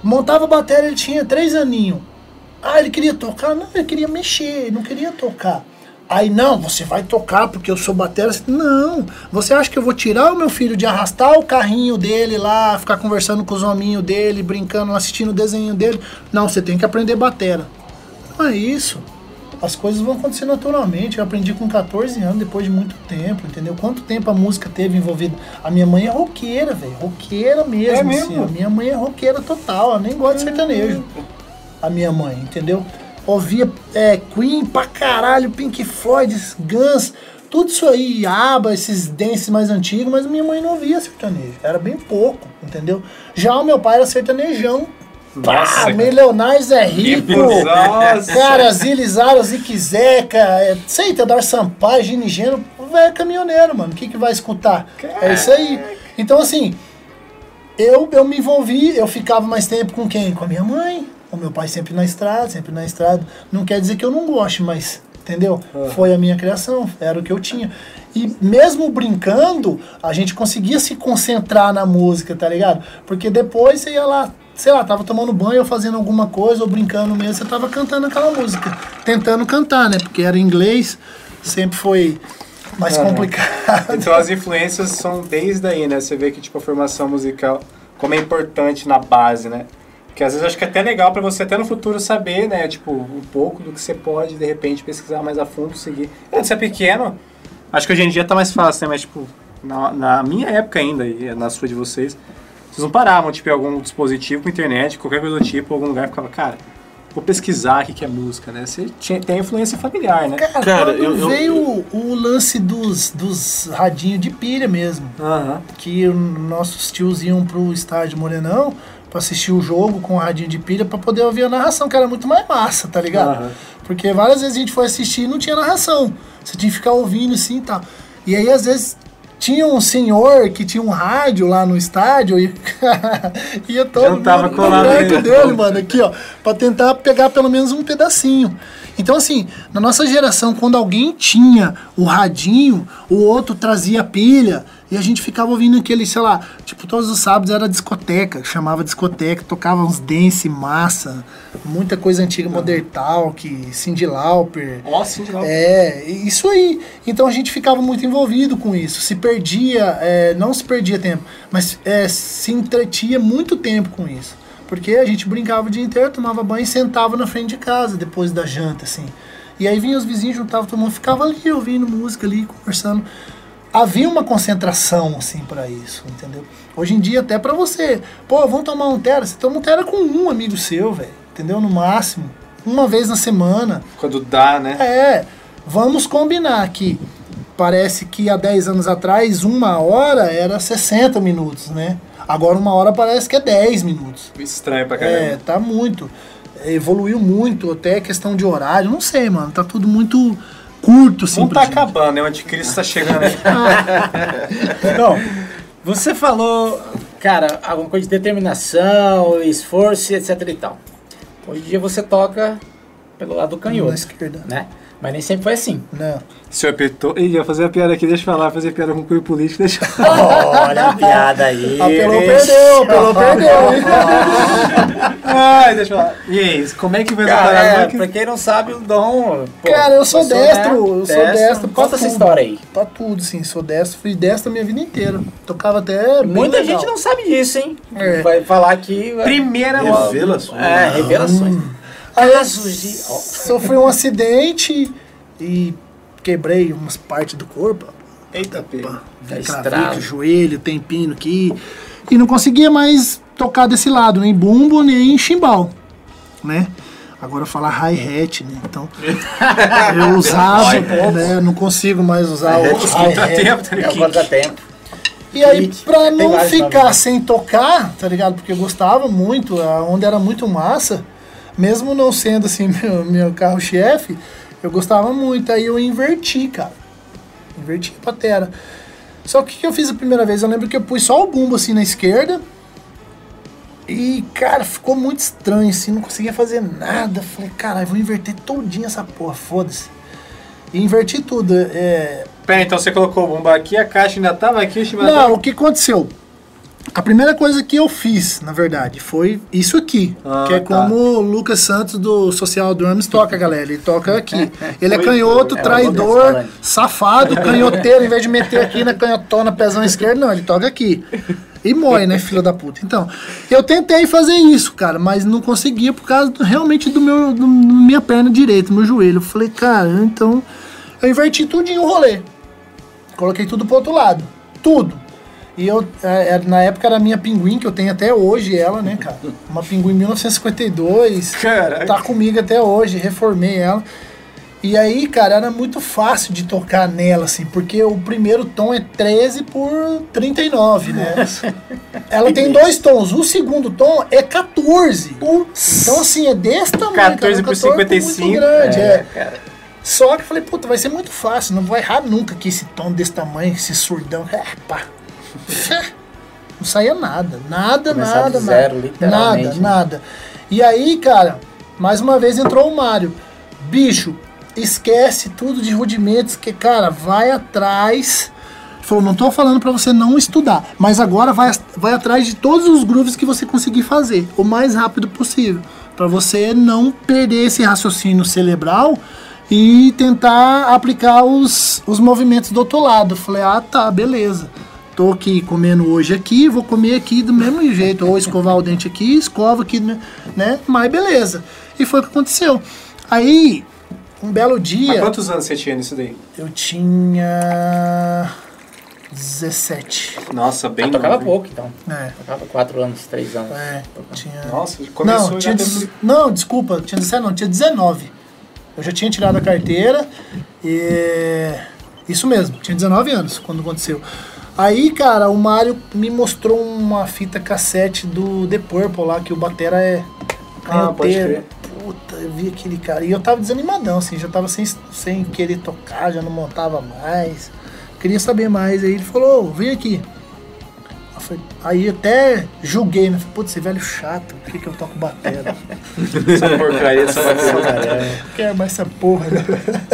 S1: montava bateria, ele tinha três aninhos. Ah, ele queria tocar? Não, ele queria mexer, não queria tocar. Aí, não, você vai tocar porque eu sou baterista. Não, você acha que eu vou tirar o meu filho de arrastar o carrinho dele lá, ficar conversando com os hominhos dele, brincando, assistindo o desenho dele? Não, você tem que aprender batera. Não é isso. As coisas vão acontecer naturalmente. Eu aprendi com 14 anos, depois de muito tempo, entendeu? Quanto tempo a música teve envolvido? A minha mãe é roqueira, velho. Roqueira mesmo, é mesmo? Assim, a minha mãe é roqueira total, ela nem gosta de sertanejo. A minha mãe, entendeu? Ouvia é, Queen pra caralho, Pink Floyd, Guns, tudo isso aí, aba, esses dances mais antigos, mas minha mãe não ouvia sertanejo. Era bem pouco, entendeu? Já o meu pai era sertanejão nossa, Pá, Milionários é rico. Cara, Zilizaro, Ziquizeca, é, sei, Teodoro Sampaio, Gini Gênero, velho caminhoneiro, mano. O que, que vai escutar? Caraca. É isso aí. Então, assim, eu, eu me envolvi, eu ficava mais tempo com quem? Com a minha mãe. O meu pai sempre na estrada, sempre na estrada. Não quer dizer que eu não goste, mas, entendeu? Uhum. Foi a minha criação, era o que eu tinha. E mesmo brincando, a gente conseguia se concentrar na música, tá ligado? Porque depois você ia lá sei lá, tava tomando banho ou fazendo alguma coisa ou brincando mesmo, você tava cantando aquela música, tentando cantar, né? Porque era inglês, sempre foi mais uhum. complicado.
S2: Então as influências são desde aí, né? Você vê que tipo a formação musical como é importante na base, né? Que às vezes acho que é até legal para você até no futuro saber, né, tipo, um pouco do que você pode de repente pesquisar mais a fundo, seguir. Quando você é pequeno, acho que hoje em dia tá mais fácil, né? Mas tipo, na, na minha época ainda e na sua de vocês, vocês não paravam, tipo, em algum dispositivo, internet, qualquer coisa do tipo, algum lugar, ficava, cara, vou pesquisar o que é música, né? Você tinha, tem influência familiar, né?
S1: Cara, cara eu, veio eu, o lance dos, dos radinhos de pilha mesmo. Uh -huh. Que nossos tios iam pro estádio Morenão pra assistir o jogo com o radinho de pilha pra poder ouvir a narração, que era muito mais massa, tá ligado? Uh -huh. Porque várias vezes a gente foi assistir e não tinha narração. Você tinha que ficar ouvindo assim e tal. E aí, às vezes, tinha um senhor que tinha um rádio lá no estádio e ia todo mundo perto dele, mano, aqui, ó, para tentar pegar pelo menos um pedacinho. Então, assim, na nossa geração, quando alguém tinha o radinho, o outro trazia pilha, e a gente ficava ouvindo aquele, sei lá, tipo, todos os sábados era discoteca, chamava discoteca, tocava uns dance massa, muita coisa antiga, uhum. Modern Talk, Cindy Lauper.
S2: Ó, oh, Cindy Lauper.
S1: É, isso aí. Então a gente ficava muito envolvido com isso. Se perdia, é, não se perdia tempo, mas é, se entretia muito tempo com isso. Porque a gente brincava o dia inteiro, tomava banho e sentava na frente de casa depois da janta, assim. E aí vinha os vizinhos, juntava todo mundo, ficava ali ouvindo música ali, conversando havia uma concentração assim para isso, entendeu? Hoje em dia até para você, pô, vamos tomar um tera, você toma um tera com um amigo seu, velho, entendeu? No máximo, uma vez na semana.
S2: Quando dá, né?
S1: É, vamos combinar que parece que há 10 anos atrás uma hora era 60 minutos, né? Agora uma hora parece que é 10 minutos.
S2: Estranho pra caramba.
S1: É, tá muito. Evoluiu muito, até questão de horário, não sei, mano, tá tudo muito curto, sim.
S2: Não tá acabando, né? O anticristo tá chegando aí.
S3: Não, você falou, cara, alguma coisa de determinação, esforço, etc e tal. Hoje em dia você toca pelo lado do canhoto. Na
S1: esquerda.
S3: Né? Mas nem sempre foi assim.
S1: Não.
S2: O senhor apertou. Ih, ia fazer a piada aqui, deixa eu falar, fazer piada com cunho político, deixa eu
S3: Olha a piada aí.
S1: Apelou, perdeu, apelou, perdeu.
S2: Ai, deixa eu falar. E aí, como é que vai
S3: Cara, é, pra quem não sabe, o Dom.
S1: Pô, Cara, eu sou destro, né? eu sou destro.
S3: Conta essa história aí.
S1: Pra tudo, sim. Sou destro, fui destro a minha vida inteira. Tocava até.
S3: Muita
S1: legal.
S3: gente não sabe disso, hein? É. Vai falar aqui.
S2: Primeira
S4: Revelações.
S3: É, revelações. Hum.
S1: Casos de. Sofri um acidente e quebrei umas partes do corpo.
S2: Eita, pega.
S1: Tem joelho, tem pino aqui. E não conseguia mais tocar desse lado, nem bumbo, nem chimbal, né? Agora falar hi-hat, né? Então, eu usava, né? Não consigo mais usar o hi-hat.
S3: tá Agora dá tempo.
S1: E aí, pra não ficar sem tocar, tá ligado? Porque eu gostava muito, a onda era muito massa, mesmo não sendo assim meu, meu carro-chefe, eu gostava muito, aí eu inverti, cara. Inverti a patera. Só que o que eu fiz a primeira vez? Eu lembro que eu pus só o bumbo assim na esquerda. E, cara, ficou muito estranho, assim, não conseguia fazer nada. Falei, caralho, vou inverter todinha essa porra, foda-se. E inverti tudo. É...
S2: Pera, então você colocou o bumbo aqui, a caixa ainda tava aqui,
S1: o Não, o que aconteceu? A primeira coisa que eu fiz, na verdade, foi isso aqui. Ah, que é tá. como o Lucas Santos do Social Drums toca, galera. Ele toca aqui. Ele é canhoto, é, traidor, safado, canhoteiro. Em vez de meter aqui na canhotona, pezão esquerdo, não, ele toca aqui. E morre, né, filho da puta. Então, eu tentei fazer isso, cara, mas não conseguia por causa do, realmente do meu, do, minha perna direita, meu joelho. Eu falei, cara, então eu inverti tudinho o rolê. Coloquei tudo pro outro lado. Tudo. E eu, é, é, na época era a minha pinguim, que eu tenho até hoje ela, né, cara? Uma pinguim 1952. Caraca. Tá comigo até hoje, reformei ela. E aí, cara, era muito fácil de tocar nela, assim, porque o primeiro tom é 13 por 39, né? Ela tem dois tons. O segundo tom é 14. Putz. Então, assim, é desse tamanho.
S2: 14 cara, por 55.
S1: Muito grande, é. é. Cara. Só que eu falei, puta, vai ser muito fácil, não vou errar nunca que esse tom desse tamanho, esse surdão. É, pá. Não saía nada. Nada, Começar nada, zero, nada. Nada, né? nada. E aí, cara, mais uma vez entrou o Mário. Bicho, esquece tudo de rudimentos, que, cara, vai atrás. Falou, não tô falando para você não estudar, mas agora vai, vai atrás de todos os grooves que você conseguir fazer, o mais rápido possível, para você não perder esse raciocínio cerebral e tentar aplicar os, os movimentos do outro lado. Falei, ah, tá, beleza. Tô aqui comendo hoje aqui, vou comer aqui do mesmo jeito, ou escovar o dente aqui, escova aqui, né? Mas beleza. E foi o que aconteceu. Aí, um belo dia. Mas
S2: quantos anos você tinha nisso daí?
S1: Eu tinha. 17.
S2: Nossa, bem. Ah,
S3: tocava pouco então. É. Tocava 4 anos, 3 anos. É.
S1: Tinha...
S2: Nossa, começou
S1: não, tinha des... não, desculpa, tinha 17 não, tinha 19. Eu já tinha tirado a carteira e. Isso mesmo, tinha 19 anos quando aconteceu. Aí, cara, o Mário me mostrou uma fita cassete do The Purple lá, que o Batera é
S2: ah, pode crer
S1: puta, eu vi aquele cara. E eu tava desanimadão, assim, já tava sem, sem querer tocar, já não montava mais. Queria saber mais. Aí ele falou, vem aqui. Aí até julguei, né? Falei, putz, esse velho chato, por que, que eu toco bateria?
S2: essa porcaria, essa porcaria.
S1: Quer mais essa porra, né?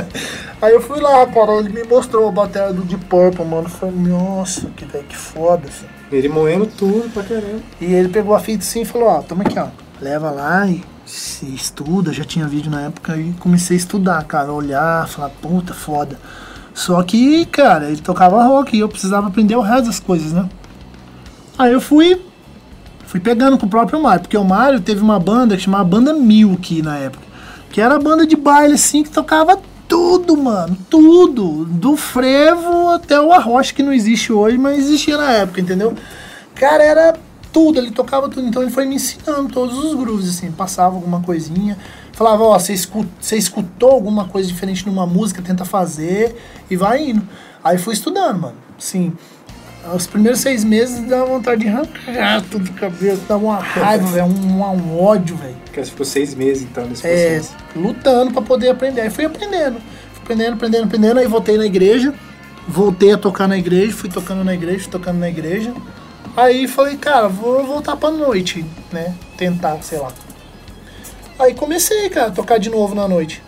S1: Aí eu fui lá, cara, ele me mostrou a bateria do Deep Purple, mano. Eu falei, nossa, que velho, que foda, assim.
S2: Ele moendo tudo pra caramba.
S1: E ele pegou a fita assim e falou, ó, toma aqui, ó. Leva lá e se estuda, já tinha vídeo na época e comecei a estudar, cara, olhar, falar, puta, foda. Só que, cara, ele tocava rock e eu precisava aprender o resto das coisas, né? Aí eu fui fui pegando com o próprio Mário, porque o Mário teve uma banda que chamava Banda Milk na época, que era a banda de baile assim que tocava tudo, mano, tudo, do frevo até o arroz que não existe hoje, mas existia na época, entendeu? Cara, era tudo, ele tocava tudo. Então ele foi me ensinando todos os grooves, assim, passava alguma coisinha, falava, ó, você escutou, escutou alguma coisa diferente numa música, tenta fazer e vai indo. Aí fui estudando, mano. Sim. Os primeiros seis meses dava vontade de arrancar tudo do cabelo, dava uma raiva, velho, um, um, ódio, velho.
S2: Que ficou seis meses então nesse
S1: é, processo. É, lutando para poder aprender. Aí fui aprendendo, fui aprendendo, aprendendo, aprendendo. Aí voltei na igreja, voltei a tocar na igreja, fui tocando na igreja, fui tocando na igreja. Aí falei, cara, vou voltar pra noite, né? Tentar, sei lá. Aí comecei, cara, a tocar de novo na noite.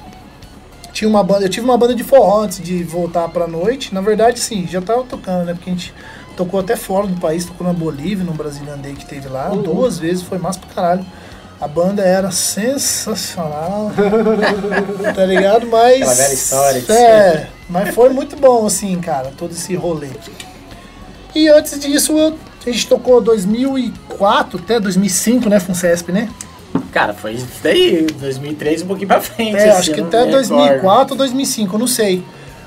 S1: Tinha uma banda, eu tive uma banda de forró antes de voltar pra noite. Na verdade, sim, já tava tocando, né? Porque a gente tocou até fora do país, tocou na Bolívia, no Brazilian Day que teve lá, uhum. duas vezes, foi massa pra caralho. A banda era sensacional, tá ligado? Mas.
S3: Aquela velha história.
S1: É, mas foi muito bom, assim, cara, todo esse rolê. E antes disso, eu a gente tocou 2004 até 2005, né, Funcesp, né?
S3: Cara, foi daí, 2003 um pouquinho pra frente.
S1: É, assim, acho que até 2004 ou 2005, eu não sei.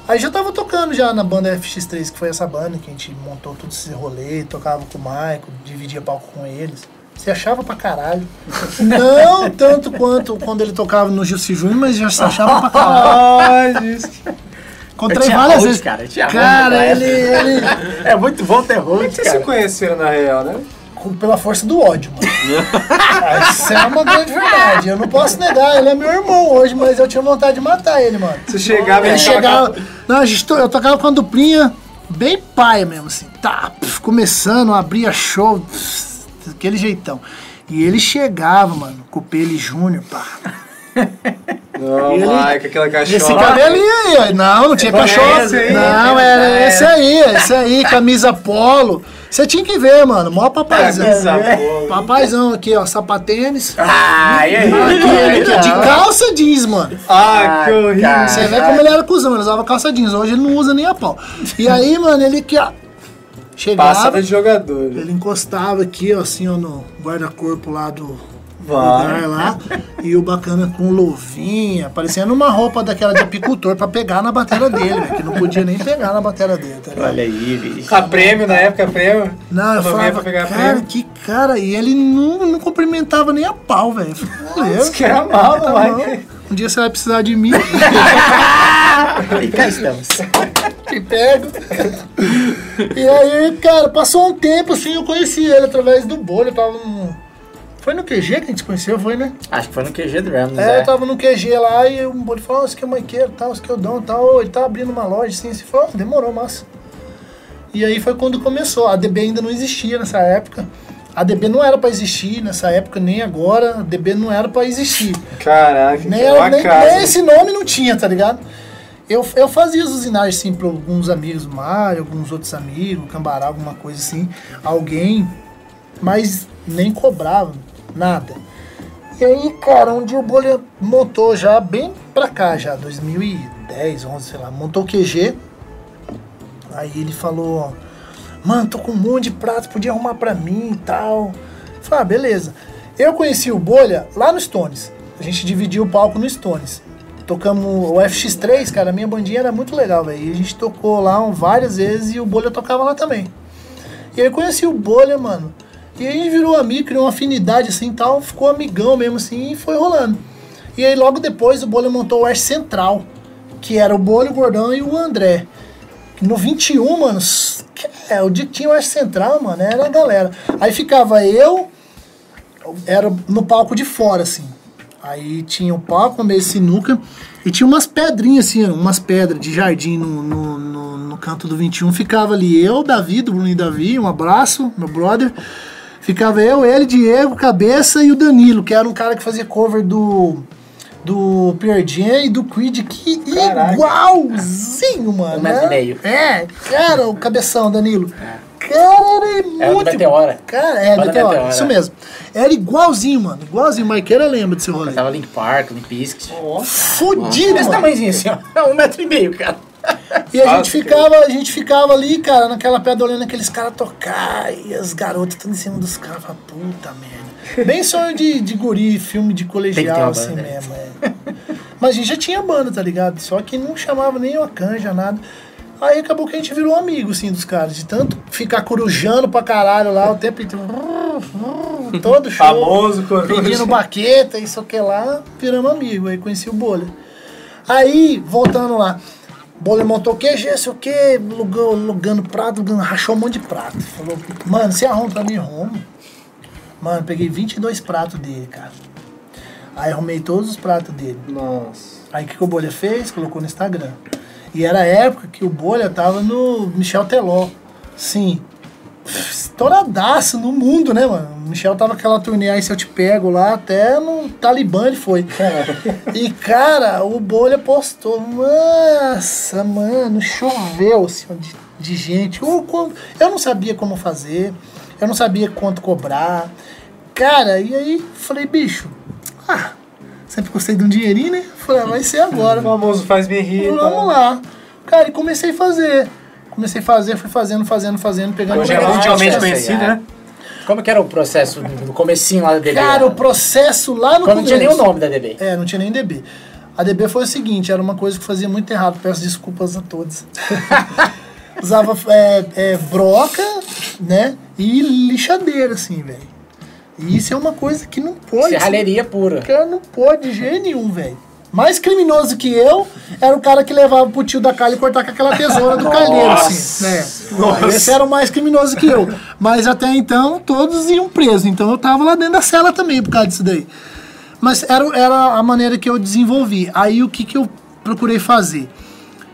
S1: Aí já tava tocando já na banda FX3, que foi essa banda que a gente montou todo esse rolê, tocava com o Maico, dividia palco com eles. Você achava pra caralho. Não tanto quanto quando ele tocava no Gilci Júnior, mas já se achava pra caralho. Encontrei várias vezes.
S3: Cara,
S1: cara ele, ele.
S3: É muito bom ter hold,
S2: Como cara. se conheceram na real, né?
S1: Pela força do ódio, mano. Isso é uma grande verdade. Eu não posso negar, ele é meu irmão hoje, mas eu tinha vontade de matar ele, mano.
S2: Você chegava
S1: ele chegava. Não, a gente, eu tocava com a duplinha bem paia mesmo, assim. Tá, pf, começando, abria show, pf, daquele jeitão. E ele chegava, mano, com o Pele Júnior, pá.
S2: Não, ele, Mike, aquela cachorra.
S1: Esse cabelinho aí, não, não tinha cachorro. Não, era esse aí, esse aí, camisa polo. Você tinha que ver, mano, mó papaizão. É, papaizão aqui, ó, sapatênis.
S3: Ah, e aí?
S1: Aqui, aqui, de calça jeans, mano.
S2: Ah, que horrível.
S1: Você vê como ele era cuzão, ele usava calça jeans. Hoje ele não usa nem a pau. E aí, mano, ele aqui, ó chegava.
S2: Passava de jogador.
S1: Ele encostava aqui, ó, assim, ó, no guarda-corpo lá do lugar lá. E o bacana com luvinha, parecendo uma roupa daquela de apicultor pra pegar na bateria dele, velho, que não podia nem pegar na bateria dele, tá ligado?
S3: Olha aí, bicho.
S2: A prêmio, na época, prêmio.
S1: Não, eu falava, cara,
S2: prêmio.
S1: que cara, e ele não, não cumprimentava nem a pau, velho.
S2: Isso que era mal,
S1: tá
S2: vai.
S1: Um dia você vai precisar de mim,
S3: E cá estamos.
S1: te pego. E aí, cara, passou um tempo assim, eu conheci ele através do bolho, eu tava no... Foi no QG que a gente se conheceu, foi, né?
S3: Acho que foi no QG do Rams,
S1: É,
S3: é.
S1: eu tava no QG lá e o bolho falou, oh, esse aqui é o Maiqueiro, tal, esse aqui é o Dom, tal. Ele tá abrindo uma loja assim, assim, falou, "Ah, demorou, massa. E aí foi quando começou. A DB ainda não existia nessa época. A DB não era pra existir nessa época, nem agora. A DB não era pra existir.
S2: Caraca,
S1: Nem,
S2: que
S1: era, nem, nem esse nome não tinha, tá ligado? Eu, eu fazia as usinagens, assim, pra alguns amigos, Mário, alguns outros amigos, Cambará, alguma coisa assim. Alguém, mas nem cobrava, nada. E aí, cara, dia o Bolha montou já bem pra cá, já, 2010, 11, sei lá, montou o QG. Aí ele falou, mano, tô com um monte de prato, podia arrumar pra mim e tal. Falei, ah, beleza. Eu conheci o Bolha lá no Stones. A gente dividiu o palco no Stones. Tocamos o FX3, cara, minha bandinha era muito legal, velho. A gente tocou lá várias vezes e o Bolha tocava lá também. E aí eu conheci o Bolha, mano. E aí virou amigo, criou uma afinidade assim tal, ficou amigão mesmo assim e foi rolando. E aí logo depois o Bolha montou o Air Central, que era o Bolha, o Gordão e o André. No 21, mano, é, o dia que tinha o Air Central, mano, era a galera. Aí ficava eu, era no palco de fora, assim. Aí tinha o palco, uma mesa de sinuca, e tinha umas pedrinhas, assim, umas pedras de jardim no, no, no, no canto do 21. Ficava ali eu, Davi, do Bruno e Davi, um abraço, meu brother. Ficava eu, ele, Diego, Cabeça e o Danilo, que era um cara que fazia cover do. Do Pearl Jam e do Creed, que
S2: Caraca.
S1: igualzinho, mano.
S3: Um metro e
S1: né?
S3: meio.
S1: É, cara, o cabeção, Danilo. Cara, era muito.
S3: Era do Meteora.
S1: Cara, é, Meteora,
S3: Meteora.
S1: isso mesmo. Era igualzinho, mano. Igualzinho. Maiqueira lembra desse rolê.
S3: Tava Link Park, Link Biscuit.
S1: Fudido,
S3: Desse
S1: mano.
S3: tamanhozinho assim, ó. Um metro e meio, cara.
S1: E a gente ficava, a gente ficava ali, cara, naquela pedra olhando aqueles caras tocar e as garotas tudo em cima dos caras. Puta merda. Bem sonho de, de guri, filme de colegial, assim
S3: banda.
S1: mesmo. É. Mas a gente já tinha banda, tá ligado? Só que não chamava nem uma canja, nada. Aí acabou que a gente virou amigo, assim, dos caras. De tanto ficar corujando pra caralho lá o tempo inteiro. Todo show.
S2: Famoso coruja.
S1: Pedindo baqueta, isso o que lá, viramos amigo. Aí conheci o Bolha. Aí, voltando lá. Bolha montou o QG, sei o que, lugando, lugando prato, lugando, rachou um monte de prato. Falou, mano, você arruma pra mim, arrumo. Mano, peguei 22 pratos dele, cara. Aí arrumei todos os pratos dele.
S2: Nossa.
S1: Aí o que, que o Bolha fez? Colocou no Instagram. E era a época que o Bolha tava no Michel Teló. Sim. Estouradaço no mundo, né, mano? O Michel tava aquela turnê aí, se eu te pego lá, até no Talibã ele foi. E, cara, o Bolha postou. Nossa, mano, choveu assim, de, de gente. Eu, eu não sabia como fazer, eu não sabia quanto cobrar. Cara, e aí falei, bicho, ah, sempre gostei de um dinheirinho, né? Falei, ah, vai ser agora.
S2: O famoso faz-me rir. tá?
S1: Vamos lá. Cara, e comecei a fazer. Comecei a fazer, fui fazendo, fazendo, fazendo, pegando
S2: Hoje é mundialmente conhecido, né?
S3: Como que era o processo no comecinho lá da DB?
S1: Cara, o processo lá no
S3: Quando não tinha nem o
S1: começo-
S3: nome da DB.
S1: É, não tinha nem DB. A DB foi o seguinte, era uma coisa que fazia muito errado, peço desculpas a todos. Usava é, é, broca, né? E lixadeira, assim, velho. E isso é uma coisa que não pode.
S3: Serralheria pura.
S1: Cara, não pode de jeito nenhum, velho. Mais criminoso que eu era o cara que levava pro tio da Calha e cortar com aquela tesoura do calheiro, assim. Né?
S2: Nossa.
S1: Esse era o mais criminoso que eu. Mas até então, todos iam presos. Então eu tava lá dentro da cela também por causa disso daí. Mas era, era a maneira que eu desenvolvi. Aí o que, que eu procurei fazer?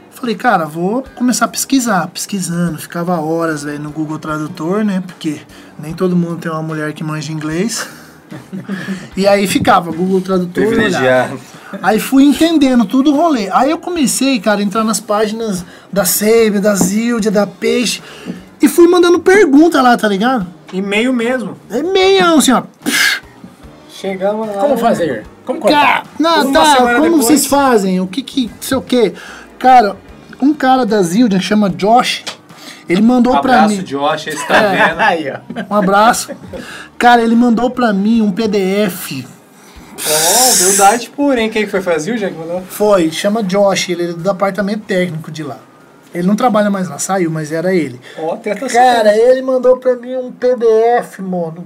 S1: Falei, cara, vou começar a pesquisar, pesquisando. Ficava horas, velho, no Google Tradutor, né? Porque nem todo mundo tem uma mulher que manja inglês. E aí ficava, Google Tradutor.
S2: Privilegiado.
S1: Aí fui entendendo tudo o rolê. Aí eu comecei, cara, a entrar nas páginas da Save, da Zildia, da Peixe. E fui mandando pergunta lá, tá ligado?
S2: E-mail mesmo.
S1: É meião, assim, ó.
S2: Chegamos lá.
S3: Como fazer? Como
S1: Cara,
S3: contar?
S1: não, tá, como
S2: depois.
S1: vocês fazem? O que que, sei o quê? Cara, um cara da Zildia chama Josh, Ele mandou
S2: um
S1: pra mim.
S2: Abraço, Josh, esse tá
S1: É.
S2: vendo.
S3: Aí, ó.
S1: Um abraço. Cara, ele mandou pra mim um PDF.
S2: Ó, humildade pura, hein? Quem que foi fazer o já que mandou?
S1: Foi, chama Josh, ele é do departamento técnico de lá. Ele não trabalha mais lá, saiu, mas era ele.
S2: Ó, tenta
S1: Cara, ele mandou pra mim um PDF, mano.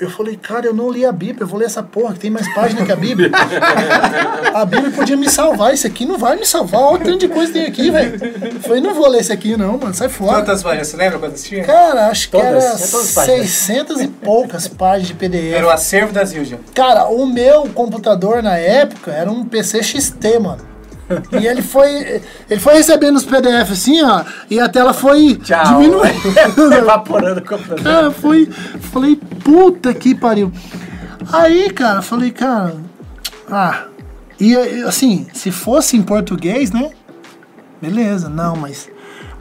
S1: Eu falei, cara, eu não li a Bíblia, eu vou ler essa porra que tem mais página que a Bíblia. a Bíblia podia me salvar, isso aqui não vai me salvar. Olha o tanto de coisa que tem aqui, velho. Eu falei, não vou ler isso aqui não, mano, sai fora.
S2: Quantas páginas? Você lembra quantas tinha?
S1: Cara, acho que
S3: Todas?
S1: era
S3: É todas as páginas.
S1: 600 e poucas páginas de PDF.
S2: Era o acervo da Zildjian.
S1: Cara, o meu computador na época era um PC XT, mano. E ele foi, ele foi recebendo os PDF assim, ó, e a tela foi
S3: Tchau.
S1: diminuindo.
S3: Evaporando o computador.
S1: Cara, foi. Falei, puta que pariu. Aí, cara, falei, cara. Ah. E e, assim, se fosse em português, né? Beleza, não, mas.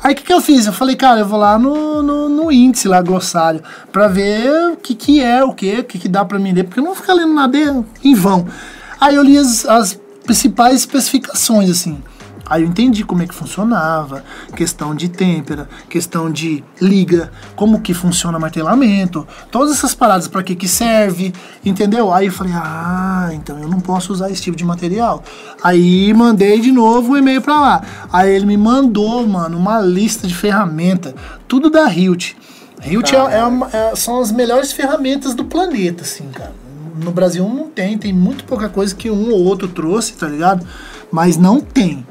S1: Aí o que, que eu fiz? Eu falei, cara, eu vou lá no, no, no índice lá, glossário, pra ver o que, que é, o que, o que, que dá pra mim ler, porque eu não vou ficar lendo nada em vão. Aí eu li as, as principais especificações, assim. Aí eu entendi como é que funcionava, questão de têmpera, questão de liga, como que funciona martelamento, todas essas paradas para que que serve, entendeu? Aí eu falei: "Ah, então eu não posso usar esse tipo de material". Aí mandei de novo o e-mail para lá. Aí ele me mandou, mano, uma lista de ferramenta, tudo da Hilt. Hilt é, é é- são as melhores ferramentas do planeta, assim, cara. No Brasil não tem, tem muito pouca coisa que um ou outro trouxe, tá ligado? Mas não tem.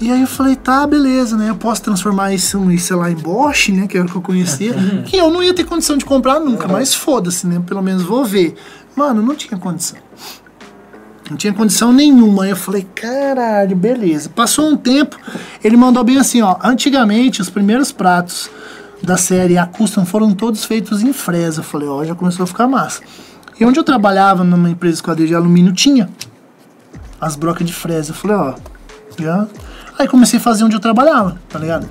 S1: E aí eu falei, tá, beleza, né? Eu posso transformar isso, em, sei lá, em Bosch, né? Que era o que eu conhecia. que eu não ia ter condição de comprar nunca, mas foda-se, né? Pelo menos vou ver. Mano, não tinha condição. Não tinha condição nenhuma. Aí eu falei, caralho, beleza. Passou um tempo, ele mandou bem assim, ó. Antigamente, os primeiros pratos da série A Custom foram todos feitos em fresa. Eu falei, ó, já começou a ficar massa. E onde eu trabalhava, numa empresa de quadrilha de alumínio, tinha as brocas de fresa. Eu falei, ó, já. Aí comecei a fazer onde eu trabalhava, tá ligado?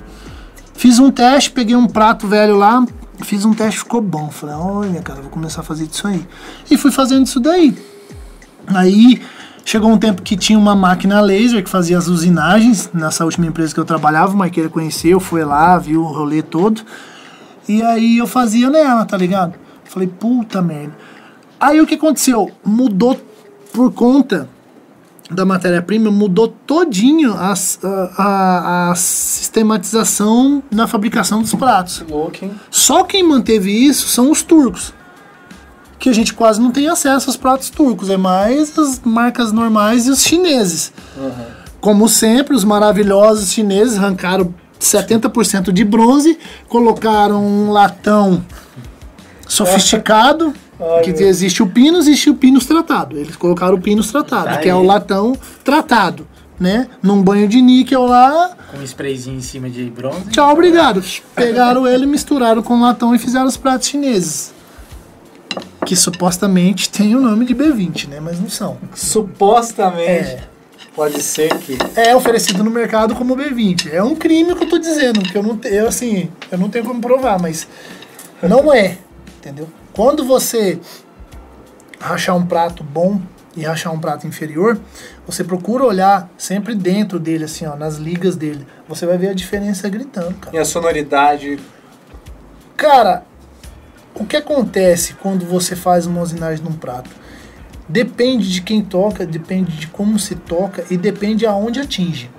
S1: Fiz um teste, peguei um prato velho lá, fiz um teste, ficou bom. Falei, olha, cara, vou começar a fazer isso aí. E fui fazendo isso daí. Aí chegou um tempo que tinha uma máquina laser que fazia as usinagens nessa última empresa que eu trabalhava, o Marqueira conheceu, foi lá, viu o rolê todo. E aí eu fazia nela, tá ligado? Falei, puta merda. Aí o que aconteceu? Mudou por conta da matéria-prima, mudou todinho a, a- a sistematização na fabricação dos pratos.
S2: Louco, hein?
S1: Só quem manteve isso são os turcos. Que a gente quase não tem acesso aos pratos turcos, é mais as marcas normais e os chineses. Como sempre, os maravilhosos chineses arrancaram 70% de bronze, colocaram um latão sofisticado,
S2: Ai,
S1: que
S2: meu.
S1: existe o pinos e existe o pinos tratado. Eles colocaram o pinos tratado,
S3: Tá
S1: que é
S3: aí.
S1: o latão tratado, né? Num banho de níquel lá,
S3: Com um sprayzinho em cima de bronze.
S1: Tchau, obrigado. Pegaram ele, misturaram com latão e fizeram os pratos chineses. Que supostamente tem o nome de B20, né? Mas não são.
S2: Supostamente.
S1: É.
S2: Pode ser que.
S1: É oferecido no mercado como B20. É um crime que eu tô dizendo, porque eu não eu assim, eu não tenho como provar, mas não é, entendeu? Quando você rachar um prato bom e rachar um prato inferior, você procura olhar sempre dentro dele assim, ó, nas ligas dele. Você vai ver a diferença gritando, cara.
S2: E a sonoridade.
S1: Cara, o que acontece quando você faz uma usinagem num prato? Depende de quem toca, depende de como se toca e depende aonde atinge.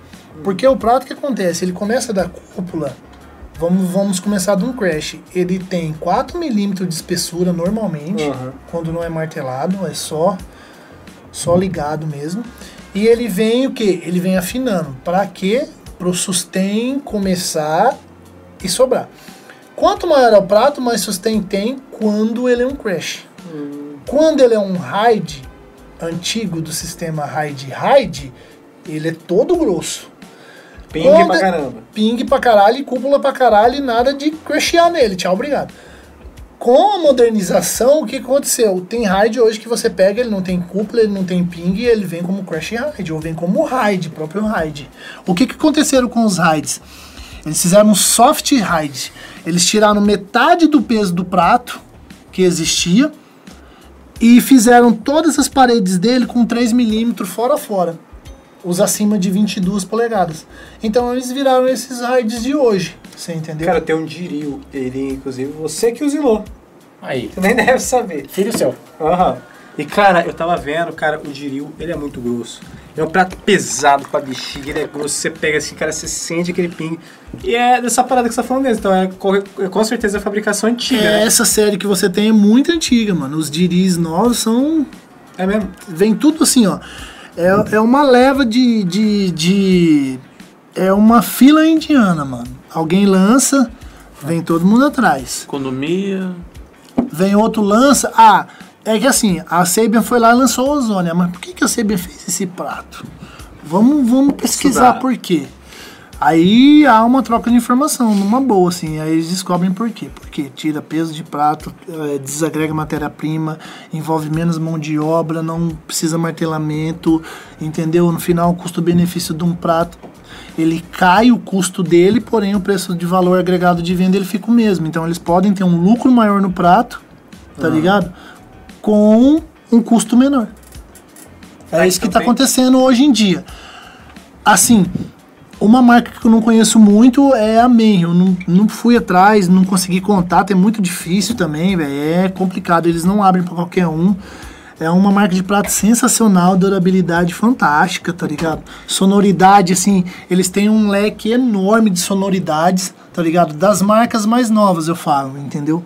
S1: Porque o prato que acontece, ele começa da cúpula, vamos, vamos começar de um crash. Ele tem 4 milímetros de espessura normalmente,
S2: Uhum.
S1: quando não é martelado, é só só ligado mesmo. E ele vem o que? Ele vem afinando. Para quê? Para o sustain começar e sobrar. Quanto maior é o prato, mais sustain tem quando ele é um crash. Quando ele é um RAID antigo do sistema RAID-RAID, ele é todo grosso.
S2: Ping
S1: Quando-
S2: pra caramba.
S1: Ping pra caralho, cúpula pra caralho e nada de crashear nele. Tchau, obrigado. Com a modernização, o que aconteceu? Tem RAID hoje que você pega, ele não tem cúpula, ele não tem ping, e ele vem como crash RAID, ou vem como RAID, próprio RAID. O que, que aconteceram com os RAIDs? Eles fizeram um soft RAID. Eles tiraram metade do peso do prato que existia e fizeram todas as paredes dele com 3 milímetros fora fora. Os acima de 22 polegadas. Então eles viraram esses RAIDs de hoje. Você entendeu?
S2: Cara, tem um Diril, ele, inclusive, você que usinou.
S3: Aí.
S2: Você nem deve saber.
S3: Filho seu.
S2: Aham. E cara, eu tava vendo, cara, o Diril, ele é muito grosso. É um prato pesado com a bexiga, ele é grosso, você pega assim, cara, você sente aquele ping. E é dessa parada que você tá falando mesmo, então é é com certeza a fabricação antiga,
S1: É,
S2: né?
S1: essa série que você tem é muito antiga, mano. Os diris novos são.
S2: É mesmo?
S1: Vem tudo assim, ó. É, é uma leva de, de, de. É uma fila indiana, mano. Alguém lança, vem todo mundo atrás.
S4: Economia.
S1: Vem outro lança. Ah, é que assim, a Sabian foi lá e lançou a ozônia. Mas por que, que a Sabian fez esse prato? Vamos, vamos pesquisar
S4: Estudar.
S1: por quê. Aí há uma troca de informação, numa boa, assim. Aí eles descobrem por quê. Porque tira peso de prato, eh, desagrega matéria-prima, envolve menos mão de obra, não precisa martelamento, entendeu? No final, o custo-benefício de um prato, ele cai o custo dele, porém o preço de valor agregado de venda ele fica o mesmo. Então eles podem ter um lucro maior no prato, tá ligado? Com um custo menor. É
S2: Ah,
S1: isso que
S2: então
S1: tá
S2: tem-
S1: acontecendo hoje em dia. Assim, uma marca que eu não conheço muito é a Men. Eu não, não fui atrás, não consegui contato, é muito difícil também, velho. É complicado, eles não abrem pra qualquer um. É uma marca de prato sensacional, durabilidade fantástica, tá ligado? Sonoridade, assim, eles têm um leque enorme de sonoridades, tá ligado? Das marcas mais novas, eu falo, entendeu?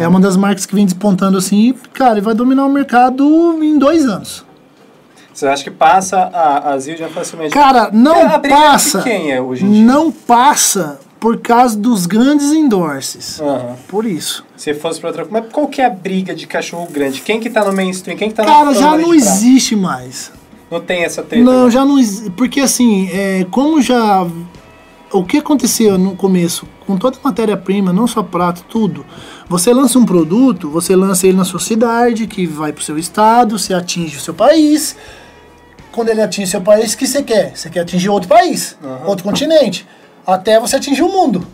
S1: É uma das marcas que vem despontando assim, cara, e vai dominar o mercado em dois anos.
S2: Você acha que passa a, a Zildjian facilmente?
S1: Cara, não
S2: É, a briga
S1: passa.
S2: quem é?
S1: Não passa por causa dos grandes endorses.
S2: Aham.
S1: Por isso.
S2: Se fosse pra outra Mas qual que é a briga de cachorro grande? Quem que tá no mainstream? Quem que tá
S1: Cara, já não existe mais.
S2: Não tem essa treta.
S1: Não,
S2: né?
S1: já não existe. Porque assim, é, como já. O que aconteceu no começo, com toda a matéria-prima, não só prato, tudo. Você lança um produto, você lança ele na sua cidade, que vai pro seu estado, você atinge o seu país. Quando ele atinge seu país, o que você quer? Você quer atingir outro país, outro continente. Até você atingir o mundo.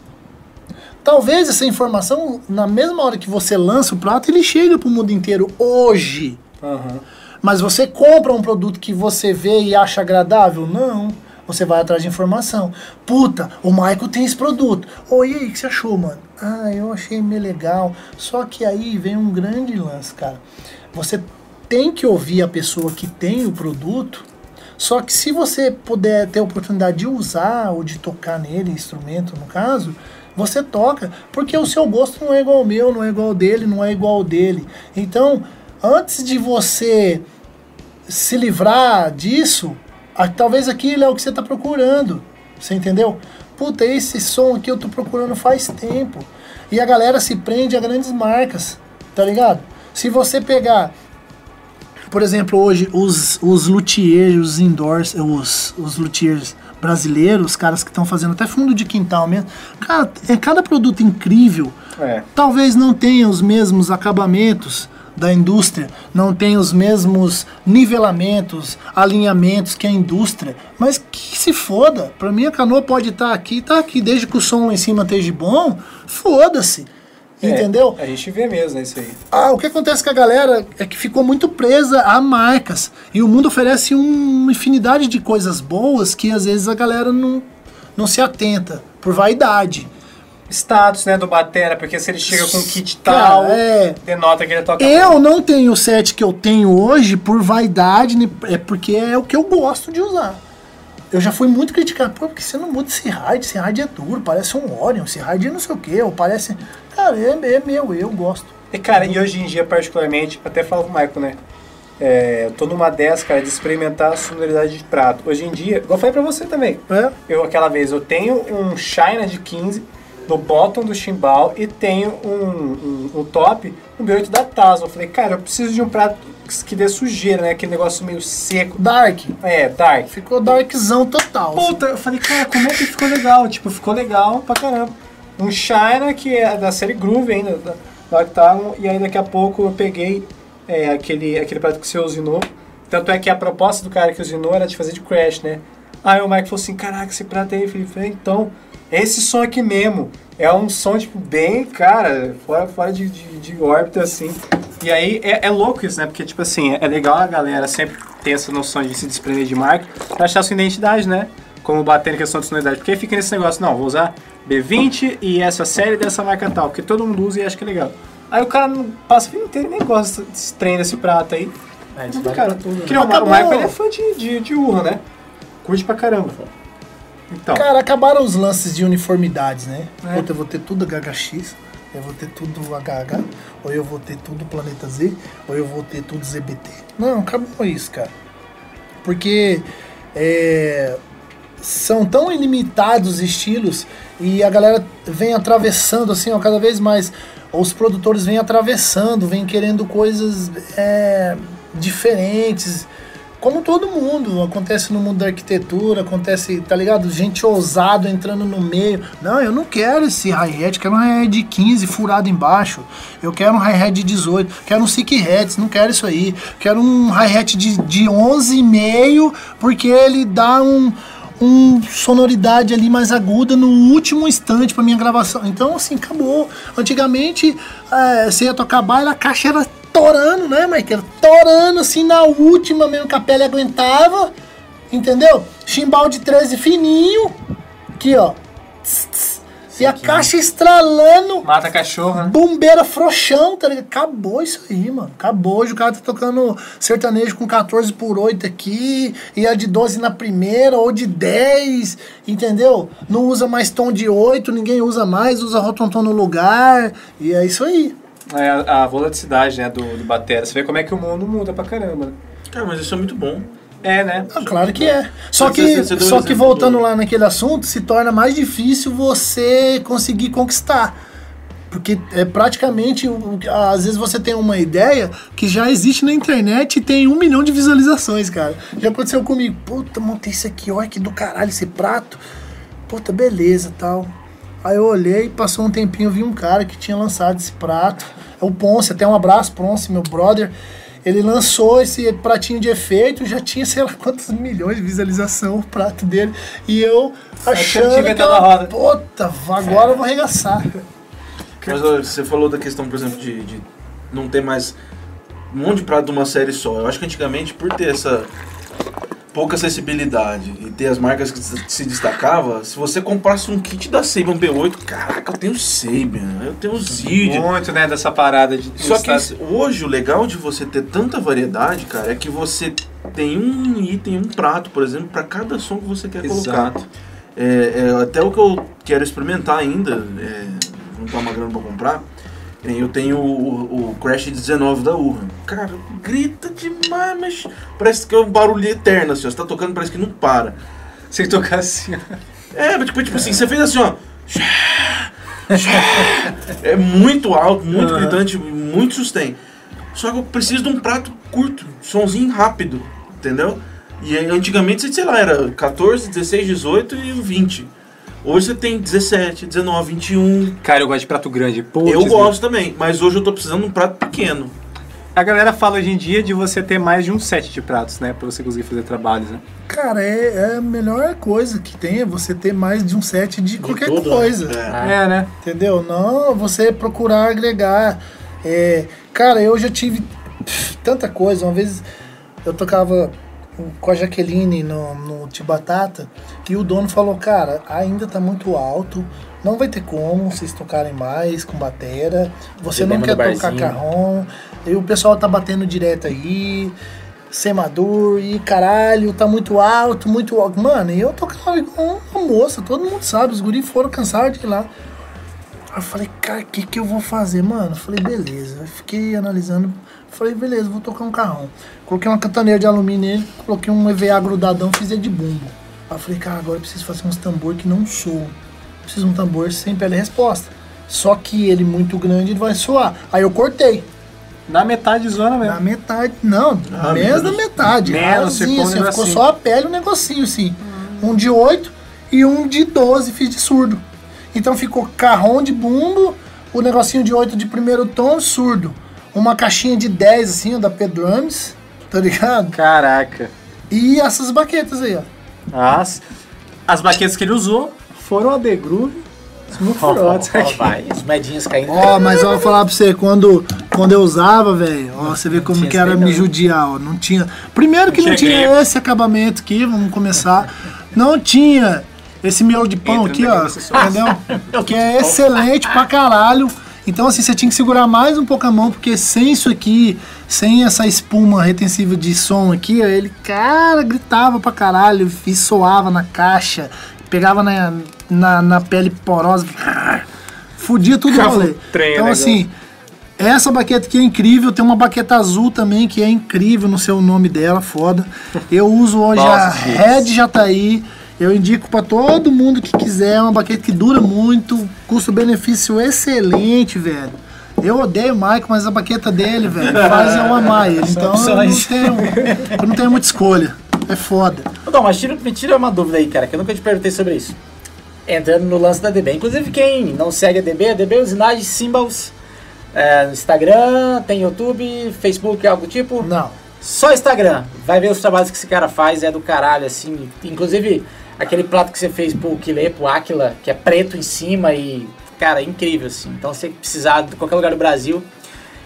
S1: Talvez essa informação, na mesma hora que você lança o prato, ele chega pro mundo inteiro hoje.
S2: Aham.
S1: Mas você compra um produto que você vê e acha agradável? Não. Você vai atrás de informação. Puta, o Michael tem esse produto. Ô, e aí, o que você achou, mano? Ah, eu achei meio legal. Só que aí vem um grande lance, cara. Você tem que ouvir a pessoa que tem o produto. Só que se você puder ter a oportunidade de usar ou de tocar nele, instrumento no caso, você toca, porque o seu gosto não é igual ao meu, não é igual ao dele, não é igual ao dele. Então, antes de você se livrar disso, talvez aquilo é o que você está procurando. Você entendeu? Puta, esse som aqui eu tô procurando faz tempo. E a galera se prende a grandes marcas, tá ligado? Se você pegar, por exemplo, hoje os, os luthiers, os indoors, os, os luthiers brasileiros, os caras que estão fazendo até fundo de quintal mesmo, cara, é cada produto incrível.
S2: É.
S1: Talvez não tenha os mesmos acabamentos da indústria, não tenha os mesmos nivelamentos, alinhamentos que a indústria, mas que se foda. Pra mim a canoa pode estar aqui, tá aqui, desde que o som lá em cima esteja bom, foda-se.
S2: É,
S1: Entendeu?
S2: A gente vê mesmo né, isso aí.
S1: Ah, o que acontece com a galera é que ficou muito presa a marcas. E o mundo oferece um- uma infinidade de coisas boas que às vezes a galera não, não se atenta, por vaidade.
S2: Status, né, do Batera, porque se ele chega com um kit
S1: Cara,
S2: tal,
S1: é.
S2: denota que ele toca.
S1: Eu não tenho o set que eu tenho hoje por vaidade, é porque é o que eu gosto de usar. Eu já fui muito criticado, pô, porque você não muda esse hard, esse hard é duro, parece um Orion, esse hard é não sei o que, ou parece. Cara, é, é meu, eu gosto.
S2: E, cara, e hoje em dia, particularmente, até falo com o Michael, né? É, eu tô numa dessa, cara, de experimentar a sonoridade de prato. Hoje em dia, igual eu falei pra você também.
S1: É?
S2: Eu, aquela vez, eu tenho um China de 15 no bottom do chimbal e tenho um, um, um top no B8 da Tasma. Eu falei, cara, eu preciso de um prato que dê sujeira, né? Aquele negócio meio seco.
S1: Dark.
S2: É, dark.
S1: Ficou darkzão total.
S2: Puta, eu falei, cara, como é que ficou legal? Tipo, ficou legal pra caramba. Um China que é da série Groove ainda, da, da Octagon, e aí daqui a pouco eu peguei é, aquele, aquele prato que você usinou. Tanto é que a proposta do cara que usinou era de fazer de crash, né? Aí o Mike falou assim, caraca, esse prato aí, Felipe, então, é esse som aqui mesmo. É um som, tipo, bem, cara, fora, fora de, de, de órbita, assim. E aí é, é louco isso, né? Porque, tipo assim, é legal a galera sempre ter essa noção de se desprender de marca pra achar sua identidade, né? Como bater em questão de sonoridade. Porque fica nesse negócio, não, vou usar B20 e essa série dessa marca tal, porque todo mundo usa e acha que é legal. Aí o cara não passa o vídeo inteiro e nem gosta desse trem desse prato aí.
S3: É, isso vale
S2: cara.
S3: tudo, né?
S2: Que nem o
S1: Acabou.
S2: Michael ele é fã de, de, de urra, né? Curte pra caramba. Então,
S1: Cara, acabaram os lances de uniformidades, né?
S2: É.
S1: Puta, eu vou ter tudo HHX, eu vou ter tudo HH, ou eu vou ter tudo Planeta Z, ou eu vou ter tudo ZBT. Não, acabou isso, cara. Porque é, são tão ilimitados os estilos e a galera vem atravessando assim, ó, cada vez mais. Os produtores vêm atravessando, vêm querendo coisas é, diferentes. Como todo mundo, acontece no mundo da arquitetura, acontece, tá ligado? Gente ousado entrando no meio. Não, eu não quero esse hi-hat, quero um hi-hat de 15 furado embaixo. Eu quero um hi-hat de 18, quero um sick hats, não quero isso aí. Quero um hi-hat de, de 11,5, porque ele dá um, um sonoridade ali mais aguda no último instante pra minha gravação. Então, assim, acabou. Antigamente, é, você ia tocar baile, a caixa era torando, né, Michael? Torando, assim, na última mesmo que a pele aguentava. Entendeu? Chimbal de 13 fininho. Aqui, ó. E a caixa estralando.
S2: mata cachorro, né?
S1: Bombeira frouxão, tá ligado? Acabou isso aí, mano. Acabou. Hoje o cara tá tocando sertanejo com 14 por 8 aqui, e a de 12 na primeira, ou de 10, entendeu? Não usa mais tom de 8, ninguém usa mais, usa rotontom no lugar, e é isso aí.
S2: É a, a volaticidade, né, do, do batera. Você vê como é que o mundo muda pra caramba. né?
S4: Cara, mas isso é muito bom.
S2: É, né?
S1: Ah, claro que é. Só que, só que
S4: exemplo
S1: voltando
S4: do-
S1: lá naquele assunto, se torna mais difícil você conseguir conquistar. Porque é praticamente, às vezes você tem uma ideia que já existe na internet e tem um milhão de visualizações, cara. Já aconteceu comigo. Puta, montei isso aqui, olha que do caralho esse prato. Puta, beleza tal. Aí eu olhei, passou um tempinho, eu vi um cara que tinha lançado esse prato. É o Ponce, até um abraço, Ponce, meu brother. Ele lançou esse pratinho de efeito, já tinha sei lá quantos milhões de visualização o prato dele. E eu achando que,
S2: inventado
S1: eu,
S2: a roda.
S1: puta, agora eu vou arregaçar.
S4: Mas ó, você falou da questão, por exemplo, de, de não ter mais um monte de prato de uma série só. Eu acho que antigamente, por ter essa pouca acessibilidade e ter as marcas que se- se destacava, se você comprasse um kit da Sabian B8, caraca, eu tenho Sabian, eu tenho Zidia.
S2: Muito, né, dessa parada de...
S4: Só que hoje o legal de você ter tanta variedade, cara, é que você tem um item, um prato, por exemplo, para cada som que você quer colocar.
S2: Exato.
S4: É, é, até o que eu quero experimentar ainda, é, juntar uma grana pra comprar, eu tenho o, o Crash 19 da Urra. Cara, grita demais, mas parece que é um barulho eterno, assim, ó, você tá tocando, parece que não para.
S2: Sem tocar assim, ó.
S4: É, mas tipo, tipo assim, você fez assim, ó. É muito alto, muito
S2: Aham.
S4: gritante, muito sustain. Só que eu preciso de um prato curto, somzinho rápido, entendeu? E antigamente, sei lá, era 14, 16, 18 e 20. Hoje você tem 17, 19, 21.
S2: Cara, eu gosto de prato grande. Putz,
S4: eu
S2: né?
S4: gosto também, mas hoje eu tô precisando de um prato pequeno.
S2: A galera fala hoje em dia de você ter mais de um set de pratos, né? Pra você conseguir fazer trabalhos, né?
S1: Cara, é, é a melhor coisa que tem é você ter mais de um set de qualquer
S4: tudo,
S1: coisa.
S4: né?
S2: É, né?
S1: Entendeu? Não você procurar agregar. É, cara, eu já tive pff, tanta coisa. Uma vez eu tocava com a Jaqueline no, no Tibatata e o dono falou, cara, ainda tá muito alto, não vai ter como vocês tocarem mais com batera, você não quer tocar carrom, e o pessoal tá batendo direto aí, sem maduro, e caralho, tá muito alto, muito alto. Mano, e eu tocava igual uma moça, todo mundo sabe, os guris foram cansados de ir lá. Aí eu falei, cara, o que que eu vou fazer, mano? Eu falei, beleza. Eu fiquei analisando. Falei, beleza, vou tocar um carrão. Coloquei uma cantoneira de alumínio nele, coloquei um EVA grudadão, fiz ele de bumbo. Aí eu falei, cara, agora eu preciso fazer uns tambor que não soam. Preciso de um tambor sem pele resposta. Só que ele muito grande, ele vai soar. Aí eu cortei.
S2: Na metade zona mesmo.
S1: Na metade, não,
S4: Ah,
S1: menos da metade.
S2: Menos, você um
S1: assim, ficou
S2: negocinho.
S1: só a pele e o negocinho, assim. Um de 8 e um de 12 fiz de surdo. Então ficou carrão de bumbo, o negocinho de 8 de primeiro tom, surdo. Uma caixinha de 10, assim, ó, da P-Drums, tá ligado?
S2: Caraca.
S1: E essas baquetas aí, ó.
S2: As, as baquetas que ele usou foram a The Groove
S3: Ó, ó,
S2: Frogs.
S3: ó, vai, as moedinhas caindo.
S1: Ó, mas ó, eu vou falar pra você, quando, quando eu usava, velho, ó, você vê como que era me judiar, ó. Não tinha. Primeiro que
S2: Não
S1: não
S2: tinha
S1: tinha
S2: grego.
S1: esse acabamento aqui, vamos começar. não tinha esse miolo de pão Entra aqui, ó. Entendeu? que é excelente pra caralho. Então, assim, você tinha que segurar mais um pouco a mão, porque sem isso aqui, sem essa espuma retensiva de som aqui, ele, cara, gritava pra caralho e soava na caixa, pegava na, na, na pele porosa, fudia tudo no rolê. Então, assim, essa baqueta aqui é incrível, tem uma baqueta azul também que é incrível no seu nome dela, foda. Eu uso hoje Nossa, a Red Jataí. Eu indico para todo mundo que quiser, é uma baqueta que dura muito, custo-benefício excelente, velho. Eu odeio o Michael, mas a baqueta dele, velho, faz eu amar ele. Então eu não, tenho, eu não tenho muita escolha. É foda.
S3: Não, mas tira, me tira uma dúvida aí, cara, que eu nunca te perguntei sobre isso. Entrando no lance da DB. Inclusive, quem não segue a DB, a DB é usinagem Symbols é, no Instagram, tem YouTube, Facebook, algo do tipo?
S1: Não.
S3: Só Instagram. Vai ver os trabalhos que esse cara faz, é do caralho, assim. Inclusive, aquele prato que você fez pro Kile, pro Aquila, que é preto em cima e, cara, é incrível, assim. Então, se precisar de qualquer lugar do Brasil,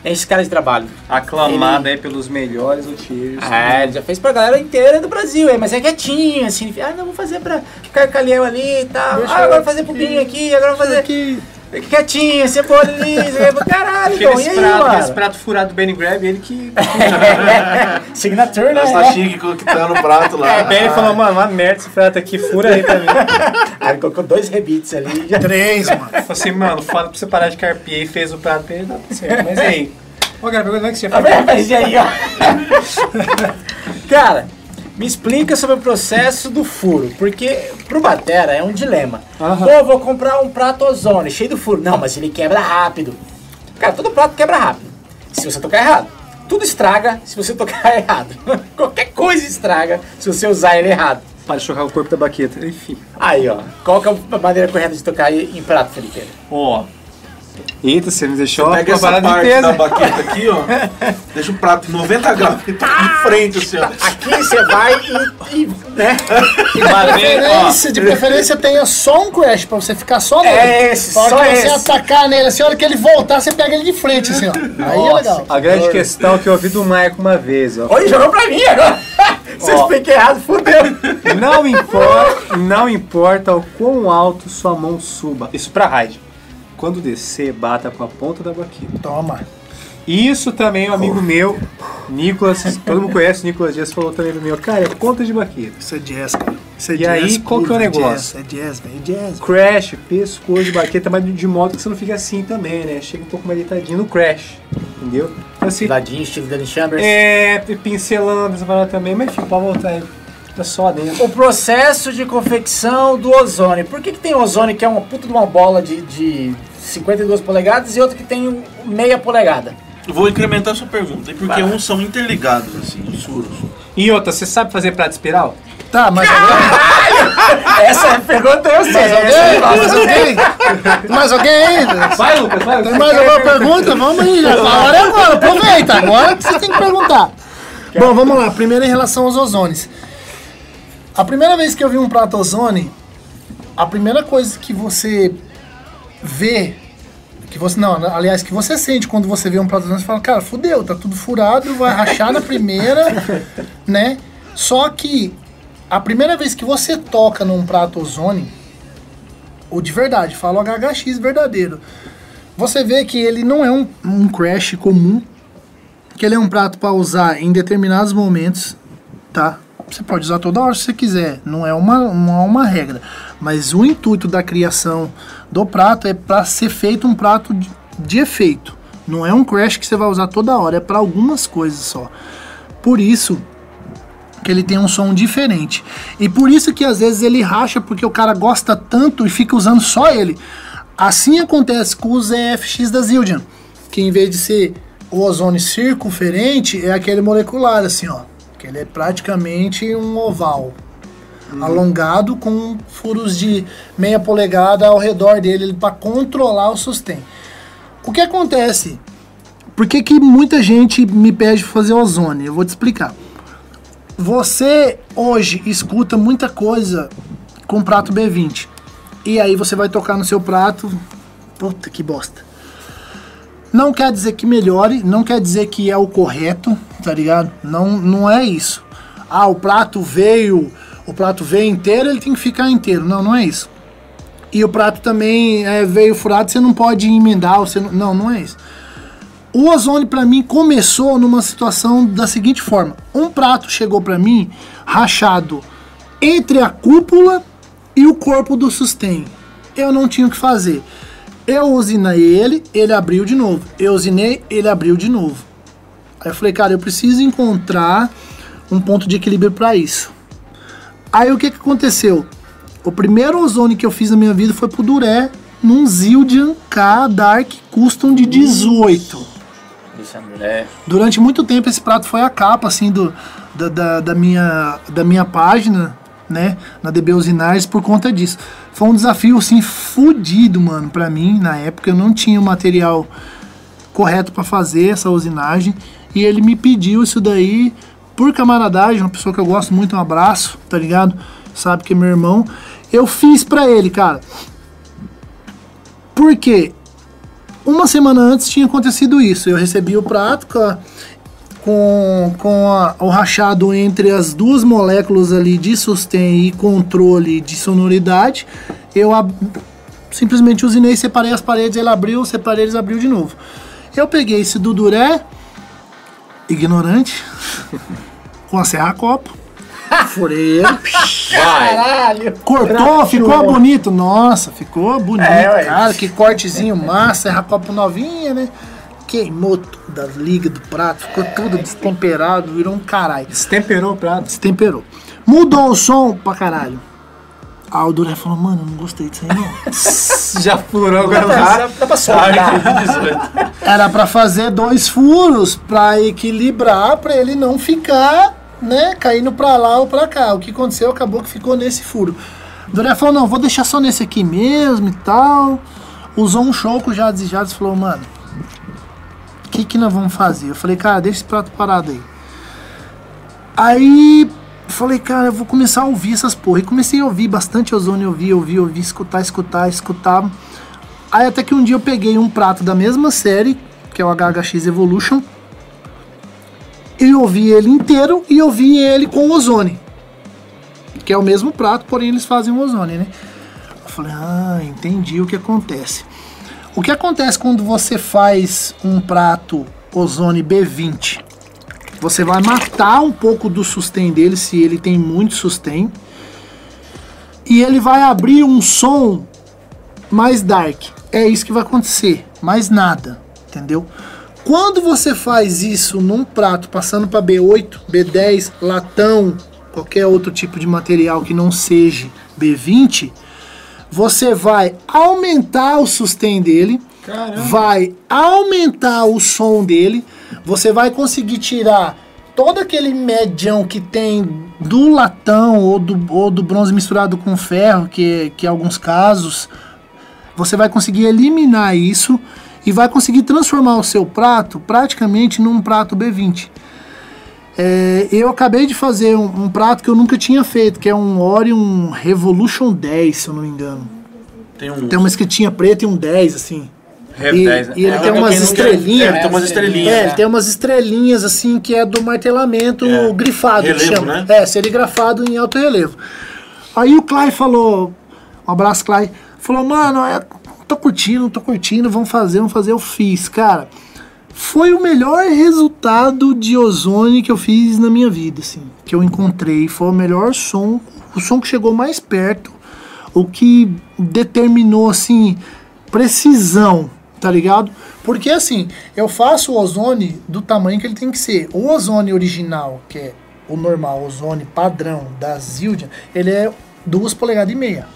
S3: é esse cara de trabalho.
S2: Aclamado ele... aí pelos melhores luthiers.
S3: É, ele já fez pra galera inteira do Brasil, é, mas é quietinho, assim. Ah, não, vou fazer pra Calhão ali e tal. Deixa ah, agora vou fazer pro Binho aqui, agora vou fazer... Aqui. Quietinho, cebola ali, caralho,
S2: então, e aí, prato, mano? Esse prato furado do Benny Grab, ele que...
S3: Signature, né?
S4: Nossa, tá chique que tá no prato lá.
S2: O Benny falou, mano, uma merda esse prato aqui, fura aí também.
S3: aí ele colocou dois rebites ali. Já.
S1: Três, mano.
S2: Falei assim, mano, foda pra você parar de carpiar e fez o prato pra ele, dá certo. Mas aí... Ô, cara, pergunta como é que você
S3: faz. Mas e aí, ó? cara... Me explica sobre o processo do furo, porque pro Batera é um dilema. Uhum. Pô, vou comprar um prato ozônio cheio de furo. Não, mas ele quebra rápido. Cara, todo prato quebra rápido. Se você tocar errado. Tudo estraga se você tocar errado. Qualquer coisa estraga se você usar ele errado.
S2: Para chocar o corpo da baqueta, enfim.
S3: Aí, ó. Qual que é a maneira correta de tocar em prato, Felipe?
S2: Ó, oh Eita, você me deixou
S4: você pega essa parte da baqueta aqui, ó. deixa o prato 90 graus e tá em frente, assim, ó.
S3: Aqui você vai e, e né?
S1: E de, preferência, de preferência tenha só um crash pra você ficar só nele.
S3: É esse, só
S1: que
S3: esse.
S1: você atacar nele, assim, a hora que ele voltar, você pega ele de frente, assim, ó. Aí é legal.
S2: A grande questão que eu ouvi do Maicon uma vez, ó.
S3: Oi, jogou pra mim agora. Você expliquei errado, fudeu.
S2: Não importa, não importa o quão alto sua mão suba. Isso pra raid. Quando descer, bata com a ponta da baqueta.
S1: Toma.
S2: Isso também, um amigo meu, Nicolas, todo mundo conhece o Nicolas Dias, falou também pro meu, cara, é ponta de baqueta.
S1: Isso é jazz, cara. Isso é
S2: e jazz aí, qual que é o negócio?
S1: É jazz, é jazz, é jazz.
S2: Crash, pescoço de baqueta, mas de modo que você não fica assim também, né? Chega um pouco mais deitadinho no crash, entendeu?
S3: Então, assim, Ladinho, estilo Danny Chambers.
S2: É, pincelando essa parada também, mas enfim, pode voltar aí. Tá só dentro.
S3: O processo de confecção do ozônio. Por que, que tem ozônio que é uma puta de uma bola de, de 52 polegadas e outro que tem meia polegada?
S4: vou incrementar a sua pergunta, porque uns são interligados, assim, os furos.
S2: E outra, você sabe fazer prato espiral?
S1: Tá, mas agora...
S3: Essa é pergunta eu sei.
S1: Mais alguém? Mais alguém? Mais alguém?
S2: Vai, Lucas, vai.
S1: Tem mais alguma pergunta? Vamos aí. A hora é agora, aproveita. Agora que você tem que perguntar. Bom, vamos lá. Primeiro em relação aos ozones. A primeira vez que eu vi um prato ozone, a primeira coisa que você vê, que você não, aliás, que você sente quando você vê um prato ozônio, você fala, cara, fudeu, tá tudo furado, vai rachar na primeira, né? Só que a primeira vez que você toca num prato ozone, ou de verdade, falo HHX verdadeiro, você vê que ele não é um, um crash comum, que ele é um prato para usar em determinados momentos, tá? Você pode usar toda hora se você quiser, não é uma, não é uma regra. Mas o intuito da criação do prato é para ser feito um prato de, de efeito. Não é um crash que você vai usar toda hora, é para algumas coisas só. Por isso que ele tem um som diferente. E por isso que às vezes ele racha porque o cara gosta tanto e fica usando só ele. Assim acontece com os EFX da Zildjian, que em vez de ser o ozônio circunferente, é aquele molecular assim, ó. Que ele é praticamente um oval alongado com furos de meia polegada ao redor dele para controlar o sustento. O que acontece? Por que, que muita gente me pede fazer ozônio? Eu vou te explicar. Você hoje escuta muita coisa com prato B20. E aí você vai tocar no seu prato. Puta que bosta. Não quer dizer que melhore, não quer dizer que é o correto, tá ligado? Não, não é isso. Ah, o prato veio o prato veio inteiro, ele tem que ficar inteiro. Não, não é isso. E o prato também é, veio furado, você não pode emendar, você não, não, não é isso. O ozone para mim começou numa situação da seguinte forma: um prato chegou para mim rachado entre a cúpula e o corpo do sustain. Eu não tinha o que fazer. Eu usinei ele, ele abriu de novo. Eu usinei, ele abriu de novo. Aí eu falei, cara, eu preciso encontrar um ponto de equilíbrio para isso. Aí o que que aconteceu? O primeiro ozone que eu fiz na minha vida foi pro Duré, num Zildjian K Dark Custom de 18.
S3: É.
S1: Durante muito tempo esse prato foi a capa assim do, da, da, da minha, da minha página, né, na DB Usinares por conta disso. Foi um desafio assim fudido, mano, para mim na época eu não tinha o material correto para fazer essa usinagem e ele me pediu isso daí por camaradagem, uma pessoa que eu gosto muito, um abraço, tá ligado? Sabe que é meu irmão. Eu fiz pra ele, cara. Por quê? Uma semana antes tinha acontecido isso. Eu recebi o prato com, a, com, com a, o rachado entre as duas moléculas ali de sustain e controle de sonoridade. Eu ab, simplesmente usinei, separei as paredes, ele abriu, separei, ele abriu de novo. Eu peguei esse Duduré, ignorante, com a serra copo. Furei.
S3: Caralho!
S1: Cortou, ficou bonito. Nossa, ficou bonito,
S3: É,
S1: cara. Que cortezinho massa, serra copo novinha, né? Queimou tudo a liga do prato, ficou tudo destemperado, virou um caralho.
S2: Destemperou o prato.
S1: Destemperou. Mudou o som pra caralho. Aí o Duré falou, mano, eu não gostei disso aí não.
S2: Já furou agora lá.
S3: dá, pra soltar.
S1: Era pra fazer dois furos pra equilibrar, pra ele não ficar, né, caindo pra lá ou pra cá. O que aconteceu, acabou que ficou nesse furo. O Doré falou, não, vou deixar só nesse aqui mesmo e tal. Usou um show com o Jades e Jades falou, mano, que que nós vamos fazer? Eu falei, cara, deixa esse prato parado aí. Aí falei, cara, eu vou começar a ouvir essas porra. E comecei a ouvir bastante ozônio, ouvir, ouvir, ouvir, escutar, escutar, escutar. Aí até que um dia eu peguei um prato da mesma série, que é o HHX Evolution, e ouvi ele inteiro e ouvi ele com ozone. Que é o mesmo prato, porém eles fazem o ozone, né? Eu falei, ah, entendi o que acontece. O que acontece quando você faz um prato ozone B20? Você vai matar um pouco do sustain dele, se ele tem muito sustain. E ele vai abrir um som mais dark. É isso que vai acontecer, mais nada, entendeu? Quando você faz isso num prato passando para B8, B10, latão, qualquer outro tipo de material que não seja B20, você vai aumentar o sustain dele, vai aumentar o som dele, você vai conseguir tirar todo aquele medião que tem do latão ou do, ou do bronze misturado com ferro, que, que em alguns casos você vai conseguir eliminar isso e vai conseguir transformar o seu prato praticamente num prato B20. É, eu acabei de fazer um, um prato que eu nunca tinha feito, que é um Orion Revolution 10, se eu não me engano.
S4: Tem um.
S1: Tem uma escritinha preta e um 10, assim.
S2: Rev
S1: E,
S2: 10, né?
S1: e ele
S4: É,
S1: tem umas
S4: não quer-
S1: estrelinhas.
S4: É, ele tem umas estrelinhas.
S1: É, ele tem umas estrelinhas assim que é do martelamento
S4: É.
S1: grifado, que
S4: Relevo,
S1: chama.
S4: né?
S1: É, serigrafado em alto relevo. Aí o Clay falou, um abraço Clay, falou, mano, é, tô curtindo, tô curtindo, vamos fazer, vamos fazer, eu fiz, cara. Foi o melhor resultado de ozone que eu fiz na minha vida, assim, que eu encontrei, foi o melhor som, o som que chegou mais perto, o que determinou, assim, precisão, tá ligado? Porque assim, eu faço o ozone do tamanho que ele tem que ser. O ozone original, que é o normal, o ozone padrão da Zildjian, ele é duas polegadas e meia.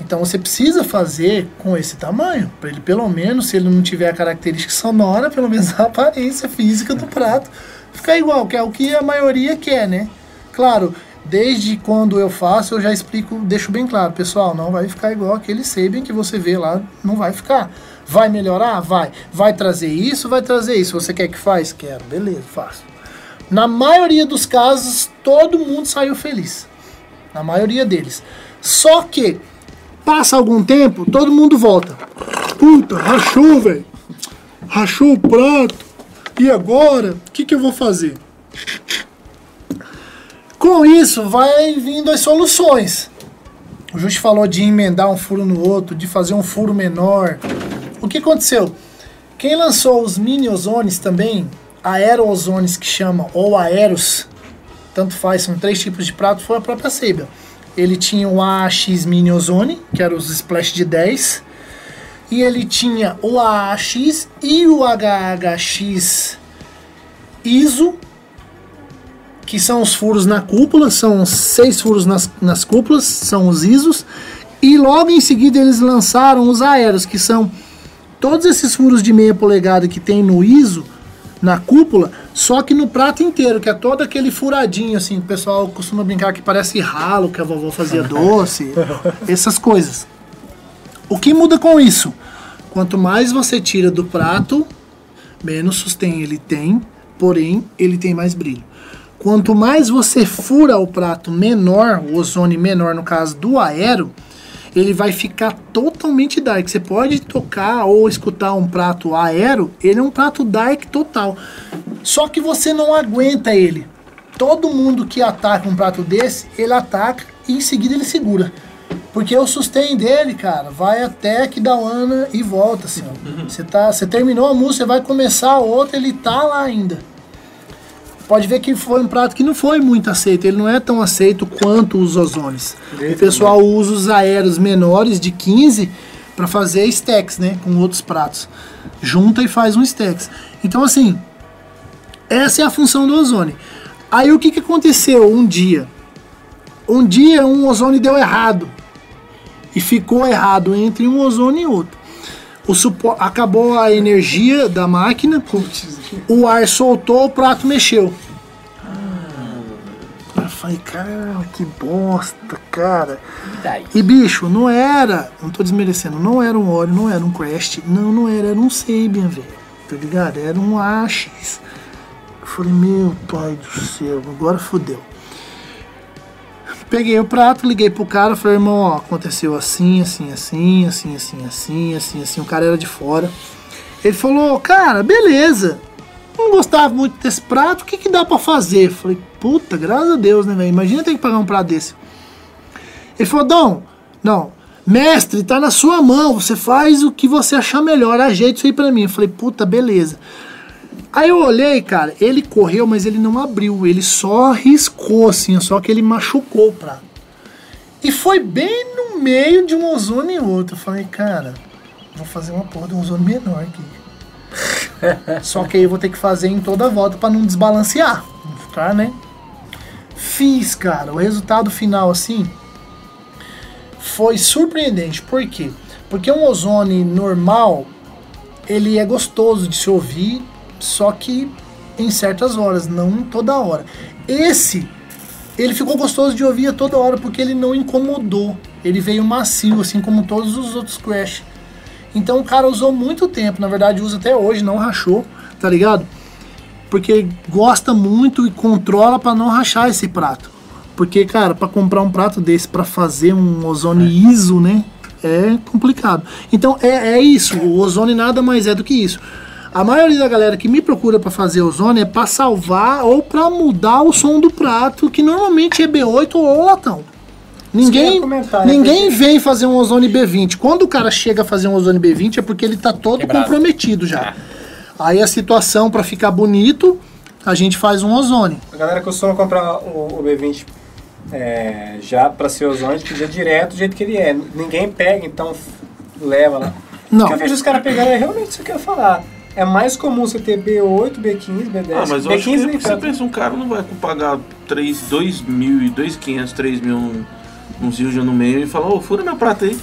S1: Então você precisa fazer com esse tamanho, para ele pelo menos, se ele não tiver a característica sonora, pelo menos a aparência física do prato ficar igual, que é o que a maioria quer, né? Claro, desde quando eu faço, eu já explico, deixo bem claro, pessoal, não vai ficar igual aquele Sabian que você vê lá, não vai ficar. Vai melhorar? Vai. Vai trazer isso? Vai trazer isso. Você quer que faz? Quero. Beleza, faço. Na maioria dos casos, todo mundo saiu feliz. Na maioria deles. Só que, passa algum tempo, todo mundo volta. Puta, rachou, velho. Rachou o prato. E agora? O que, que eu vou fazer? Com isso, vai vindo as soluções. O Justo falou de emendar um furo no outro, de fazer um furo menor. O que aconteceu? Quem lançou os mini ozones também, aero-ozones que chamam, ou aeros, tanto faz, são três tipos de prato, foi a própria Sabian. Ele tinha o AX Mini Ozone, que era os Splash de 10, e ele tinha o AX e o HHX ISO, que são os furos na cúpula, são seis furos nas, nas cúpulas, são os ISOs, e logo em seguida eles lançaram os aéreos, que são todos esses furos de meia polegada que tem no ISO, na cúpula, só que no prato inteiro, que é todo aquele furadinho, assim, o pessoal costuma brincar que parece ralo que a vovó fazia doce, essas coisas. O que muda com isso? Quanto mais você tira do prato, menos sustém ele tem, porém ele tem mais brilho. Quanto mais você fura o prato menor, o ozone menor no caso do aero, ele vai ficar totalmente dark. Você pode tocar ou escutar um prato aero, ele é um prato dark total. Só que você não aguenta ele. Todo mundo que ataca um prato desse, ele ataca e em seguida ele segura. Porque o sustain dele, cara, vai até que da Ana e volta, assim, Você tá, você terminou a música, você vai começar a outra, ele tá lá ainda pode ver que foi um prato que não foi muito aceito. Ele não é tão aceito quanto os ozones. o pessoal usa os aéreos menores de 15 para fazer stacks, né, com outros pratos. Junta e faz um stacks. Então assim, essa é a função do ozone. Aí o que, que aconteceu um dia? Um dia um ozone deu errado. E ficou errado entre um ozone e outro. O supo acabou a energia da máquina, o ar soltou, o prato mexeu. Ah. Eu falei, cara, que bosta, cara. E bicho, não era, não tô desmerecendo, não era um óleo, não era um Crash, não, não era, era um Sabian, velho. Tá ligado? Era um Axis. Eu falei, meu pai do céu, agora fodeu. Peguei o prato, liguei pro cara, falei, irmão, ó, aconteceu assim, assim, assim, assim, assim, assim, assim, assim. O cara era de fora. Ele falou, cara, beleza. Não gostava muito desse prato, o que, que dá para fazer? falei, puta, graças a Deus, né, velho? Imagina ter que pagar um prato desse. Ele falou, não, não, mestre, tá na sua mão, você faz o que você achar melhor, ajeita isso aí pra mim. Eu falei, puta, beleza. Aí eu olhei, cara, ele correu, mas ele não abriu, ele só riscou assim, só que ele machucou o prato. E foi bem no meio de um ozônio e outro. Eu falei, cara, vou fazer uma porra de um ozônio menor aqui. só que aí eu vou ter que fazer em toda a volta para não desbalancear. Não ficar, né? Fiz, cara. O resultado final, assim, foi surpreendente. Por quê? Porque um ozônio normal, ele é gostoso de se ouvir, só que em certas horas, não toda hora. Esse, ele ficou gostoso de ouvir a toda hora porque ele não incomodou. Ele veio macio, assim como todos os outros Crash. Então o cara usou muito tempo, na verdade usa até hoje, não rachou, tá ligado? Porque gosta muito e controla para não rachar esse prato. Porque, cara, para comprar um prato desse para fazer um ozone é. ISO, né? É complicado. Então é, é isso. O ozone nada mais é do que isso. A maioria da galera que me procura para fazer ozônio é para salvar ou para mudar o som do prato, que normalmente é B8 ou latão. Ninguém, comentar, né, ninguém vem fazer um ozônio B20. Quando o cara chega a fazer um ozônio B20 é porque ele tá todo Quebrado. comprometido já. É. Aí a situação para ficar bonito, a gente faz um ozônio.
S2: A galera costuma comprar o, o B20 é, já para ser ozônio, que já direto do jeito que ele é. Ninguém pega, então leva lá. Não. O que eu vejo os caras pegarem é realmente isso que eu ia falar. É mais comum você ter B8, B15, B10.
S4: Ah, mas eu
S2: B15
S4: acho que você pensa, um cara não vai pagar 3, 2 mil, 2.500, 3 mil num Zilja no meio e falar, ô, oh, fura minha prata aí.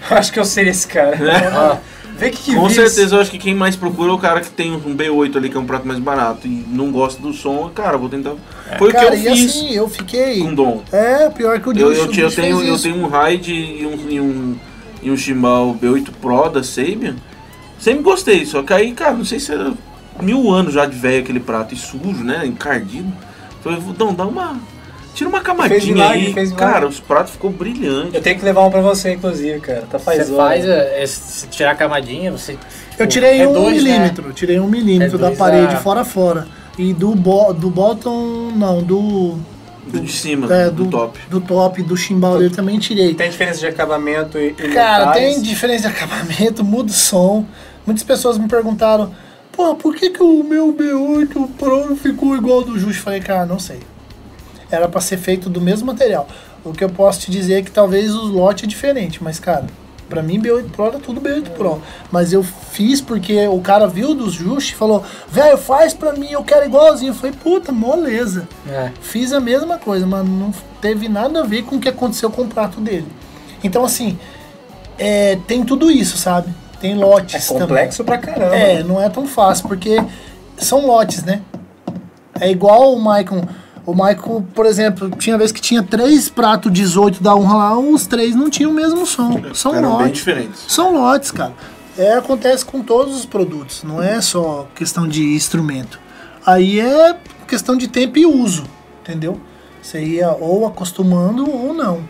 S2: acho que eu seria esse cara. É.
S4: Ah, vê que, que Com certeza, eu acho que quem mais procura é o cara que tem um B8 ali, que é um prato mais barato, e não gosta do som, cara, vou tentar.
S1: É. Foi cara, o que eu fiz. Assim, eu fiquei.
S4: Com dom.
S1: É, pior que o
S4: eu, eu, eu, tenho, eu tenho um Raid e um, e um, e um Chimbal B8 Pro da Sabian. Sempre gostei, só que aí, cara, não sei se era mil anos já de velho aquele prato e sujo, né? Encardido. Falei, não, dá uma. Tira uma camadinha milagre, aí. cara, os pratos ficou brilhante.
S2: Eu tenho que levar um pra você, inclusive, cara. Tá faz
S3: Você faz, é, se tirar a camadinha, você.
S1: Eu tirei é um dois, né? milímetro, né? tirei um milímetro é da parede a... fora a fora. E do, bo do bottom, não, do
S4: do, de cima, é, do, do, top.
S1: Do top, do chimbal dele também tirei.
S2: Tem diferença de acabamento e, e
S1: Cara, tem diferença de acabamento, muda o som. Muitas pessoas me perguntaram, pô, por que, que o meu B8 Pro ficou igual ao do Just? Falei, cara, não sei. Era para ser feito do mesmo material. O que eu posso te dizer é que talvez o lote é diferente, mas, cara, Pra mim, B8 Pro era tudo B8 Pro. Mas eu fiz porque o cara viu dos Just e falou, velho, faz pra mim, eu quero igualzinho. Eu falei, puta, moleza. É. Fiz a mesma coisa, mas não teve nada a ver com o que aconteceu com o prato dele. Então, assim, é, tem tudo isso, sabe? Tem lotes.
S2: É complexo
S1: também.
S2: pra caramba.
S1: É, não é tão fácil, porque são lotes, né? É igual o Maicon o Michael, por exemplo, tinha vez que tinha três pratos 18 da honra lá, os três não tinham o mesmo som. São Eram lotes. Bem diferentes. São lotes, cara. É, acontece com todos os produtos, não é só questão de instrumento. Aí é questão de tempo e uso, entendeu? Você ia ou acostumando ou não.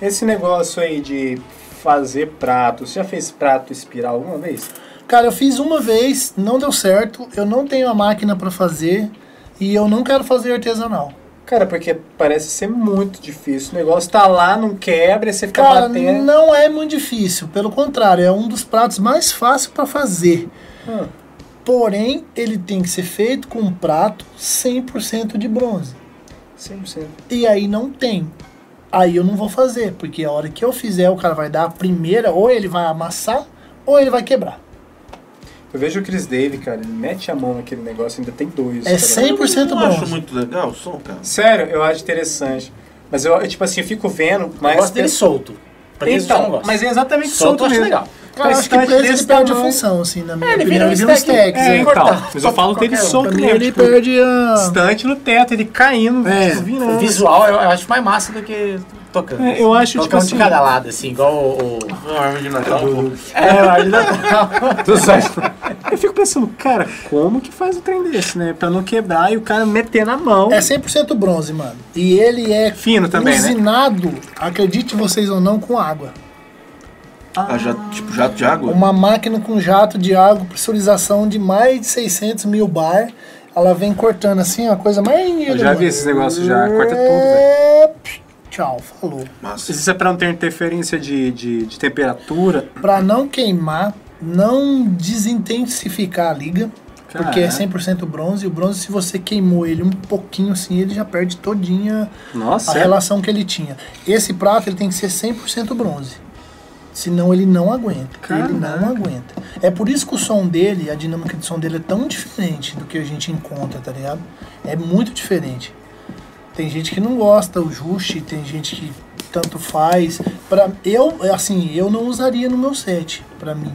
S2: Esse negócio aí de fazer prato, você já fez prato espiral alguma vez?
S1: Cara, eu fiz uma vez, não deu certo, eu não tenho a máquina para fazer e eu não quero fazer artesanal.
S2: Cara, porque parece ser muito difícil. O negócio tá lá, não quebra, você fica Cara, batendo.
S1: não é muito difícil. Pelo contrário, é um dos pratos mais fáceis para fazer. Hum. Porém, ele tem que ser feito com um prato 100% de bronze.
S2: 100%.
S1: E aí não tem. Aí eu não vou fazer, porque a hora que eu fizer, o cara vai dar a primeira, ou ele vai amassar, ou ele vai quebrar.
S2: Eu vejo o Chris Dave, cara, ele mete a mão naquele negócio, ainda tem dois.
S1: É 100% bom.
S4: Eu acho muito legal o som, cara.
S2: Sério, eu acho interessante. Mas eu, tipo assim, eu fico vendo, mas...
S3: Eu gosto dele solto.
S2: Preso então, mas é exatamente solto, solto mesmo. legal.
S1: Cara, acho que preso ele perde a função, assim, na minha é, ele opinião. Ele vira um stack.
S2: É, então, mas eu falo dele solto mesmo.
S1: Ele tipo, perde a...
S2: Estante no teto, ele caindo,
S3: é. tipo, virando. O visual eu acho mais massa do que tocando.
S2: É, eu acho,
S3: tocando
S2: tipo assim...
S3: de cada lado, assim, igual o...
S4: O árvore de Natal.
S3: É, o árvore de Natal.
S2: eu fico pensando, cara, como que faz o trem desse, né? Pra não quebrar e o cara meter na mão.
S1: É 100% bronze, mano. E ele é...
S2: Fino também,
S1: né? usinado, né? acredite vocês ou não, com água.
S4: Ah, jato, tipo jato de água?
S1: Uma máquina com jato de água, pressurização de mais de 600 mil bar. Ela vem cortando assim, a coisa mais.
S2: Eu já vi esses negócios já, corta tudo, velho.
S1: Tchau, falou.
S2: Massa. Isso é pra não ter interferência de, de, de temperatura?
S1: Pra não queimar, não desintensificar a liga. Porque é 100% bronze, e o bronze, se você queimou ele um pouquinho assim, ele já perde todinha
S2: Nossa,
S1: a é? relação que ele tinha. Esse prato ele tem que ser 100% bronze. Senão ele não aguenta. Caraca. Ele não aguenta. É por isso que o som dele, a dinâmica de som dele é tão diferente do que a gente encontra, tá ligado? É muito diferente. Tem gente que não gosta, o Juste, tem gente que tanto faz. Para eu, assim, eu não usaria no meu set, para mim.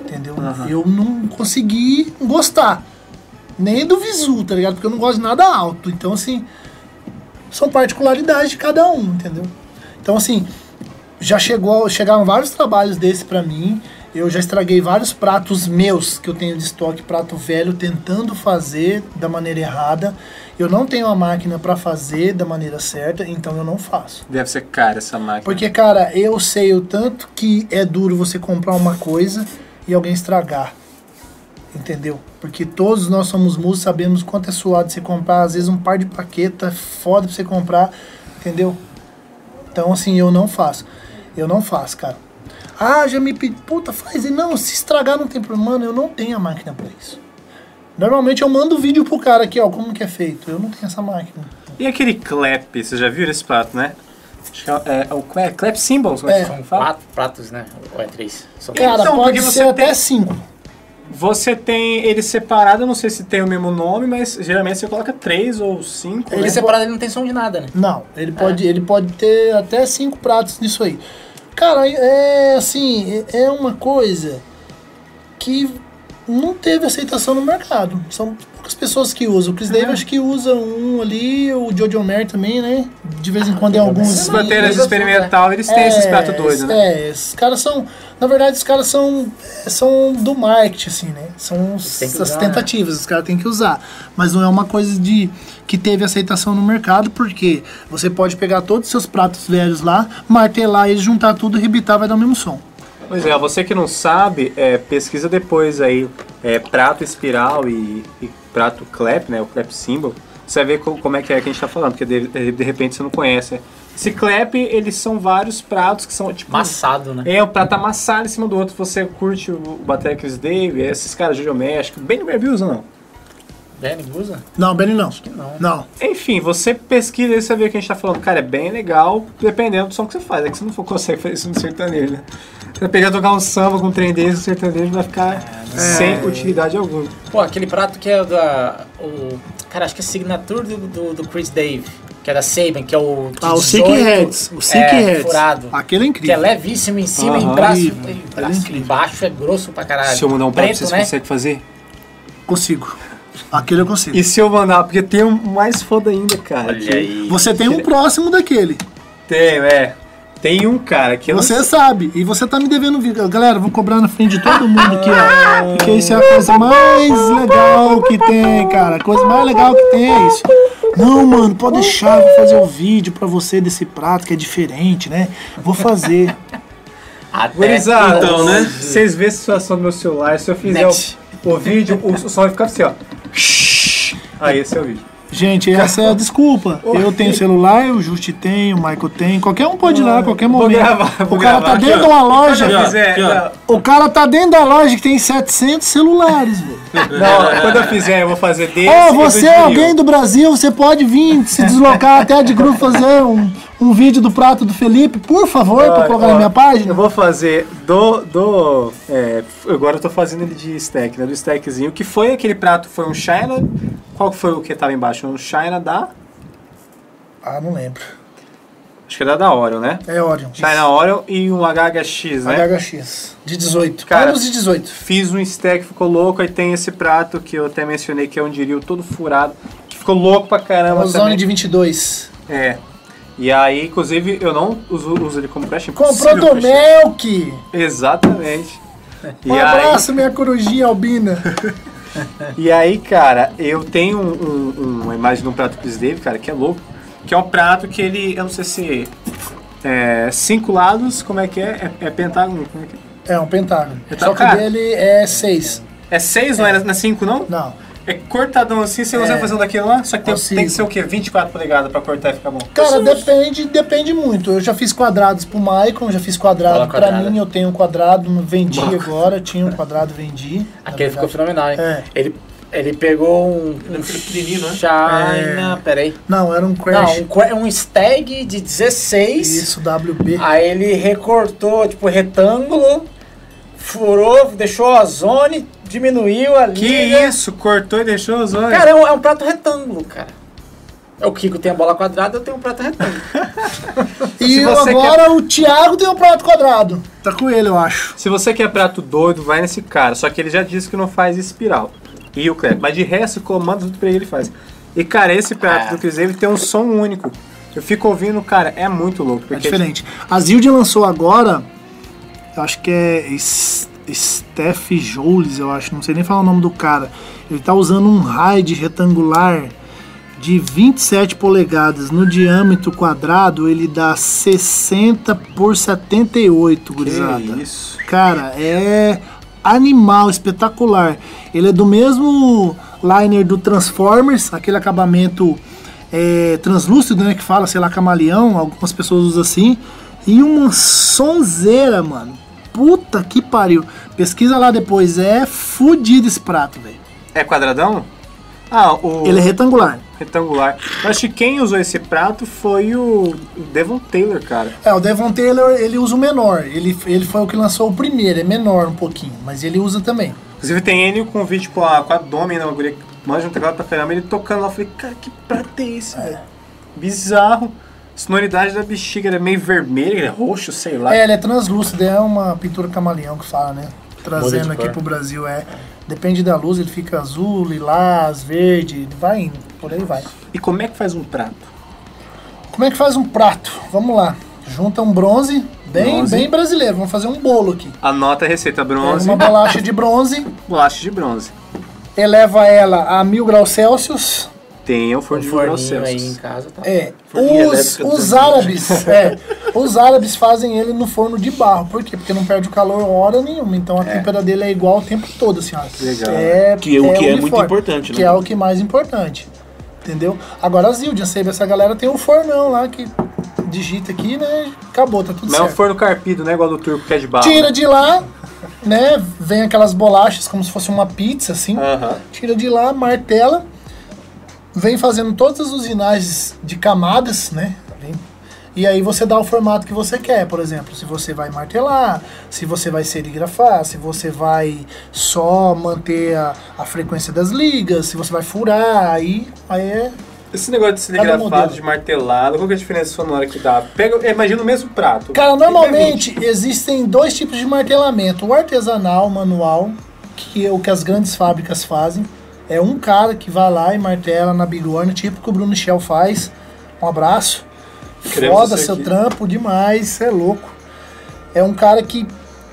S1: Entendeu? Uhum. Eu não consegui gostar. Nem do visu, tá ligado? Porque eu não gosto de nada alto. Então, assim, são particularidades de cada um, entendeu? Então, assim, já chegou, chegaram vários trabalhos desse para mim. Eu já estraguei vários pratos meus que eu tenho de estoque, prato velho, tentando fazer da maneira errada. Eu não tenho a máquina para fazer da maneira certa, então eu não faço.
S2: Deve ser cara essa máquina.
S1: Porque, cara, eu sei o tanto que é duro você comprar uma coisa e alguém estragar. Entendeu? Porque todos nós somos músicos, sabemos quanto é suado você comprar, às vezes um par de paqueta, foda pra você comprar, entendeu? Então, assim, eu não faço. Eu não faço, cara. Ah, já me pedi. Puta, faz. E não, se estragar não tem problema. Mano, eu não tenho a máquina pra isso. Normalmente eu mando o vídeo pro cara aqui, ó, como que é feito. Eu não tenho essa máquina.
S2: E aquele clap, você já viu esse prato, né? Acho que é, é, é o é, clap symbols,
S1: é.
S3: como fala? Quatro pratos, né? Ou é três?
S1: São cara, então, pode ser até cinco.
S2: Você tem ele separado, eu não sei se tem o mesmo nome, mas geralmente você coloca três ou cinco.
S3: Ele né? separado ele não tem som de nada, né?
S1: Não, ele pode, é. ele pode ter até cinco pratos nisso aí. Cara, é assim, é uma coisa que não teve aceitação no mercado. São poucas pessoas que usam. O Chris Davis acho que usa um ali, o Jojo Mer também, né? De vez em quando em alguns.
S2: As baterias experimental, eles têm é, esses pratos doidos,
S1: né? É, esses caras são. Na verdade, os caras são, são do marketing, assim, né? São as tentativas, os caras têm que usar. Mas não é uma coisa de que teve aceitação no mercado, porque você pode pegar todos os seus pratos velhos lá, martelar e juntar tudo, rebitar, vai dar o mesmo som.
S2: Pois é, você que não sabe, é, pesquisa depois aí é, prato espiral e, e prato clap, né, o clap symbol. Você vai ver como é que é que a gente tá falando, porque de, de, de repente você não conhece. Esse clap, eles são vários pratos que são tipo.
S3: Massado, né?
S2: É, o prato amassado em cima do outro. Você curte o Batalha Chris Dave, esses caras de México. Bem no Barbie usa, não?
S3: Benny usa?
S1: Não, Benny não.
S3: Acho que não.
S1: Não.
S2: Enfim, você pesquisa e você vê o que a gente tá falando. Cara, é bem legal, dependendo do som que você faz. É que você não for, consegue fazer isso no sertanejo, né? Você pegar tocar um samba com um trem desse no sertanejo vai ficar sem utilidade alguma.
S3: Pô, aquele prato que é da. O, cara, acho que é signature do, do, do Chris Dave. Que é da Saban, que é o.
S1: Ah, o
S3: 18,
S1: Sick Heads. O Sick
S3: é,
S1: Heads.
S3: furado.
S1: Aquele é
S3: Que é
S1: incrível.
S3: levíssimo em cima e
S2: Aham.
S3: em braço,
S1: Incrível.
S3: em
S1: é
S3: braço
S1: incrível.
S3: embaixo é grosso pra caralho.
S2: Se eu mandar um prato,
S3: Preto,
S2: vocês
S3: né?
S2: conseguem fazer?
S1: Consigo. Aquele eu consigo.
S2: E se eu mandar, porque tem um mais foda ainda, cara.
S3: Olha aí.
S1: Você tem um próximo daquele.
S2: Tem, é. Tem um cara que eu não
S1: Você sabe. E você tá me devendo um vídeo. Galera, vou cobrar na frente de todo mundo aqui, ó. Porque isso é a coisa mais legal que tem, cara. A coisa mais legal que tem é isso. Não, mano, pode deixar, eu vou fazer o vídeo pra você desse prato que é diferente, né? Vou fazer.
S3: Até
S2: Gurizada,
S4: Então, né?
S2: Vocês vêem a situação do meu celular, se eu fizer o, o vídeo, o, o som vai ficar assim, ó. Aí, esse é o vídeo.
S1: Gente, essa é a desculpa. Eu tenho celular, o Justi tem, o Michael tem. Qualquer um pode ir lá, a qualquer
S2: Vou
S1: momento.
S2: gravar, vou
S1: o cara
S2: gravar
S1: tá dentro de uma loja.
S2: Fizer- não,
S1: O cara tá dentro da loja que tem 700 celulares, velho.
S2: não, quando eu fizer, eu vou fazer desse.
S1: Ó,
S2: e do
S1: você é alguém do Brasil, você pode vir se deslocar até de grupo fazer um, um vídeo do prato do Felipe, por favor, pra
S2: Ó,
S1: colocar
S2: ó,
S1: na minha página.
S2: Eu vou fazer do. do é, agora eu tô fazendo ele de stack, né? Do stackzinho. Que foi aquele prato? Foi um China. Qual foi o que tava embaixo? Um China da.
S1: Ah, não lembro.
S2: Acho que era da Oreo, né?
S1: É Orion.
S2: China Oreo e um HHX, né?
S1: HHX. De 18.
S2: Cara,
S1: Anos de 18.
S2: Fiz um stack, ficou louco. Aí tem esse prato que eu até mencionei que é um diril todo furado. Que ficou louco pra caramba
S1: Ozone
S2: também.
S1: de 22.
S2: É. E aí, inclusive, eu não uso, uso ele como prato.
S1: Comprou do Milk.
S2: Exatamente. E
S1: Um
S2: aí,
S1: abraço, minha corujinha albina.
S2: e aí, cara, eu tenho um- um- uma imagem de um prato Chris Dave, cara, que é louco. Que é um prato que ele, eu não sei se é cinco lados, como é que é? É, é pentágono? Como é, que é?
S1: É um pentágono.
S2: Então,
S1: Só que
S2: cara-
S1: dele é 6.
S2: é seis, não é, não é cinco, não?
S1: Não.
S2: É cortadão assim, você consegue
S1: É.
S2: fazer um daquilo lá? Só que tem, tem que ser o quê? 24 polegadas pra cortar e ficar bom.
S1: Cara, depende, depende muito. Eu já fiz quadrados pro Maicon, já fiz quadrado pra mim, eu tenho um quadrado, vendi agora, tinha um quadrado, vendi.
S3: Aquele ficou fenomenal, hein?
S1: É.
S3: Ele, ele pegou um.
S4: Ele é
S3: um
S4: pequenininho, né?
S3: China. Peraí.
S1: Não, era um
S3: Não,
S1: crash.
S3: um, qua- um stag de 16.
S1: Isso, WB.
S3: Aí ele recortou, tipo, retângulo, furou, deixou a zone, diminuiu ali.
S2: Que
S3: né?
S2: isso? Cortou e deixou os olhos?
S3: Cara, é um, é um prato retângulo, cara. É O Kiko tem a bola quadrada, eu tenho um prato retângulo.
S1: E agora o Thiago tem um prato quadrado. Tá com ele, eu acho.
S2: Se você quer prato doido, vai nesse cara. Só que ele já disse que não faz espiral. E o Cleber. Mas de resto, o comando tudo pra ele faz. E, cara, esse prato
S3: É.
S2: do David tem um som único. Eu fico ouvindo, cara, é muito louco.
S1: É diferente. A Zilde lançou agora, eu acho que é Steph Joules, eu acho, não sei nem falar o nome do cara. Ele tá usando um RAID retangular de 27 polegadas. No diâmetro quadrado, ele dá 60 por 78, gurizada.
S2: Que isso.
S1: Cara, é animal, espetacular. Ele é do mesmo liner do Transformers, aquele acabamento é, translúcido, né? Que fala, sei lá, camaleão, algumas pessoas usam assim. E uma sonzeira, mano. Puta que pariu. Pesquisa lá depois, é fudido esse prato, velho.
S2: É quadradão? Ah, o
S1: Ele é retangular.
S2: retangular. Eu acho que quem usou esse prato foi o Devon Taylor, cara.
S1: É, o Devon Taylor, ele usa o menor. Ele, ele foi o que lançou o primeiro, é menor um pouquinho, mas ele usa também.
S2: Inclusive tem ele com o vídeo com a, com a Domi, né? Uma guria que manja um teclado pra caramba, ele tocando lá. Eu falei, cara, que prato é esse, velho? Bizarro. Sonoridade da bexiga, é meio vermelho, ele é roxo, sei lá.
S1: É, ele é translúcido, é uma pintura camaleão que fala, né? Trazendo aqui pro Brasil, é. Depende da luz, ele fica azul, lilás, verde, vai indo, por aí vai.
S2: E como é que faz um prato?
S1: Como é que faz um prato? Vamos lá. Junta um bronze, bem,
S2: Bronze.
S1: bem brasileiro. Vamos fazer um bolo aqui.
S2: Anota a receita bronze,
S1: uma bolacha de bronze,
S2: bolacha de bronze.
S1: eleva ela a mil graus Celsius.
S2: Tem o
S3: Um
S2: forno de mil graus
S3: forninho aí em casa, tá?
S1: É, os, os
S4: 220.
S1: árabes, é, os árabes fazem ele no forno de barro. Por quê? Porque não perde o calor hora nenhuma. Então a temperatura dele é igual o tempo todo, assim, ó.
S2: Legal.
S1: É,
S4: Que é o que é muito importante, né?
S1: Que é o que mais importante. Entendeu? Agora a Zildjian, Sabe, essa galera tem um fornão lá que digita aqui, né? Acabou, tá tudo
S2: Mas
S1: certo.
S2: é um forno carpido, né? Igual do turco que é de barro.
S1: Tira
S2: né?
S1: de lá, né? Vem aquelas bolachas como se fosse uma pizza, assim.
S2: Aham.
S1: Tira de lá, martela, vem fazendo todas as usinagens de camadas, né? E aí você dá o formato que você quer, por exemplo, se você vai martelar, se você vai serigrafar, se você vai só manter a, a frequência das ligas, se você vai furar, aí, aí é
S2: Esse negócio de serigrafado, de martelado, qual que é a diferença sonora que dá? Pega, imagina o mesmo prato.
S1: Cara, normalmente existem dois tipos de martelamento. O artesanal, manual, que é o que as grandes fábricas fazem. É um cara que vai lá e martela na bigorna, tipo que o Bruno Shell faz. Um abraço.
S2: Queremos
S1: Foda seu
S2: aqui.
S1: trampo demais, é louco. É um cara que,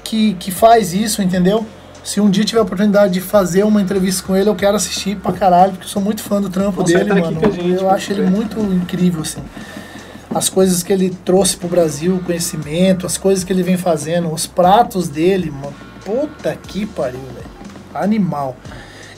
S1: que, que faz isso, entendeu? Se um dia tiver a oportunidade de fazer uma entrevista com ele, eu quero assistir pra caralho, porque eu sou muito fã do trampo
S2: Nossa,
S1: dele,
S2: ele tá
S1: mano.
S2: gente,
S1: eu acho ele
S2: né?
S1: muito incrível, assim as coisas que ele trouxe pro Brasil, o conhecimento, as coisas que ele vem fazendo, os pratos dele, mano. Puta que pariu, velho. Animal.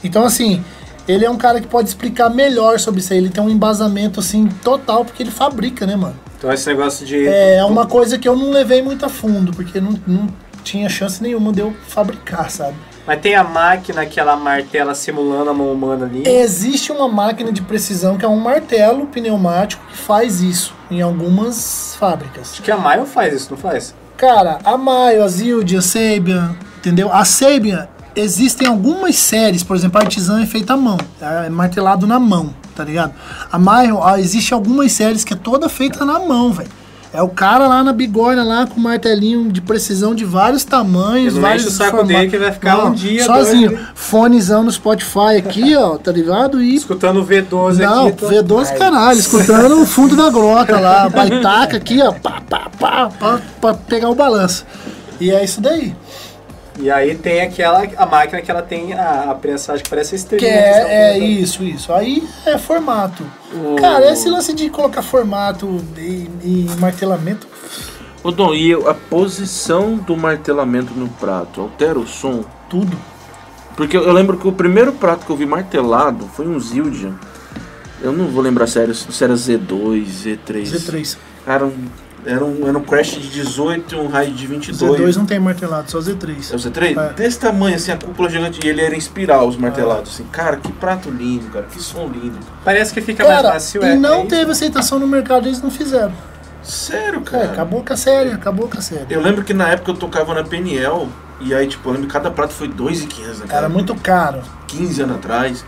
S1: Então, assim, ele é um cara que pode explicar melhor sobre isso aí. Ele tem um embasamento, assim, total, porque ele fabrica, né, mano?
S2: Então esse negócio de...
S1: É, é uma coisa que eu não levei muito a fundo, porque não, não tinha chance nenhuma de eu fabricar, sabe?
S2: Mas tem a máquina que ela martela simulando a mão humana ali.
S1: Existe uma máquina de precisão que é um martelo pneumático que faz isso em algumas fábricas.
S2: Acho que a Maio faz isso, não faz?
S1: Cara, a Maio, a Zildjian, a Sabian, entendeu? A Sabian, existem algumas séries, por exemplo, a Artisan é feita à mão, é martelado na mão, tá ligado? A Maio, ah, existe algumas séries que é toda feita na mão, velho. É o cara lá na bigorna, lá com martelinho de precisão de vários tamanhos,
S2: Ele não
S1: vários
S2: o saco
S1: formatos.
S2: dele que vai ficar
S1: Não,
S2: um dia,
S1: Sozinho.
S2: dois,
S1: Fonezão no Spotify aqui, ó, tá ligado? E
S2: Escutando o V12
S1: não,
S2: aqui. tô-
S1: V12 caralho, escutando o fundo da grota lá, baitaca aqui, ó, pá, pá, pá, pá, pra pegar o balanço. E é isso daí.
S2: E aí tem aquela, a máquina que ela tem a, a prensagem que parece a
S1: Que
S2: estrelinha.
S1: é, é
S2: isso.
S1: isso. Aí é formato.
S4: O-
S1: Cara, esse lance de colocar formato e, e martelamento.
S4: Ô Dom, e a posição do martelamento no prato altera o som?
S1: Tudo.
S4: Porque eu lembro que o primeiro prato que eu vi martelado foi um Zildjian. Eu não vou lembrar sério se era Z2, Z3.
S1: Z3.
S4: Era um, era um, era um crash de 18 e um raio de 22.
S1: Z2 não tem martelado, só
S4: É o
S1: Z3.
S4: Z3?
S1: É.
S4: Desse tamanho, assim, a cúpula gigante. E ele era em espiral, os martelados. Assim. Cara, que prato lindo, cara. Que som lindo.
S2: Parece que fica mais
S1: Cara,
S2: fácil.
S1: e
S2: é,
S1: não
S2: é isso.
S1: teve aceitação no mercado, eles não fizeram.
S4: Sério,
S1: É,
S4: cara.
S1: acabou com a série, acabou com a série.
S4: Eu lembro que na época eu tocava na PNL. E aí, tipo, eu lembro que cada prato foi 2,500, né,
S1: Cara, muito caro.
S4: 15 anos atrás.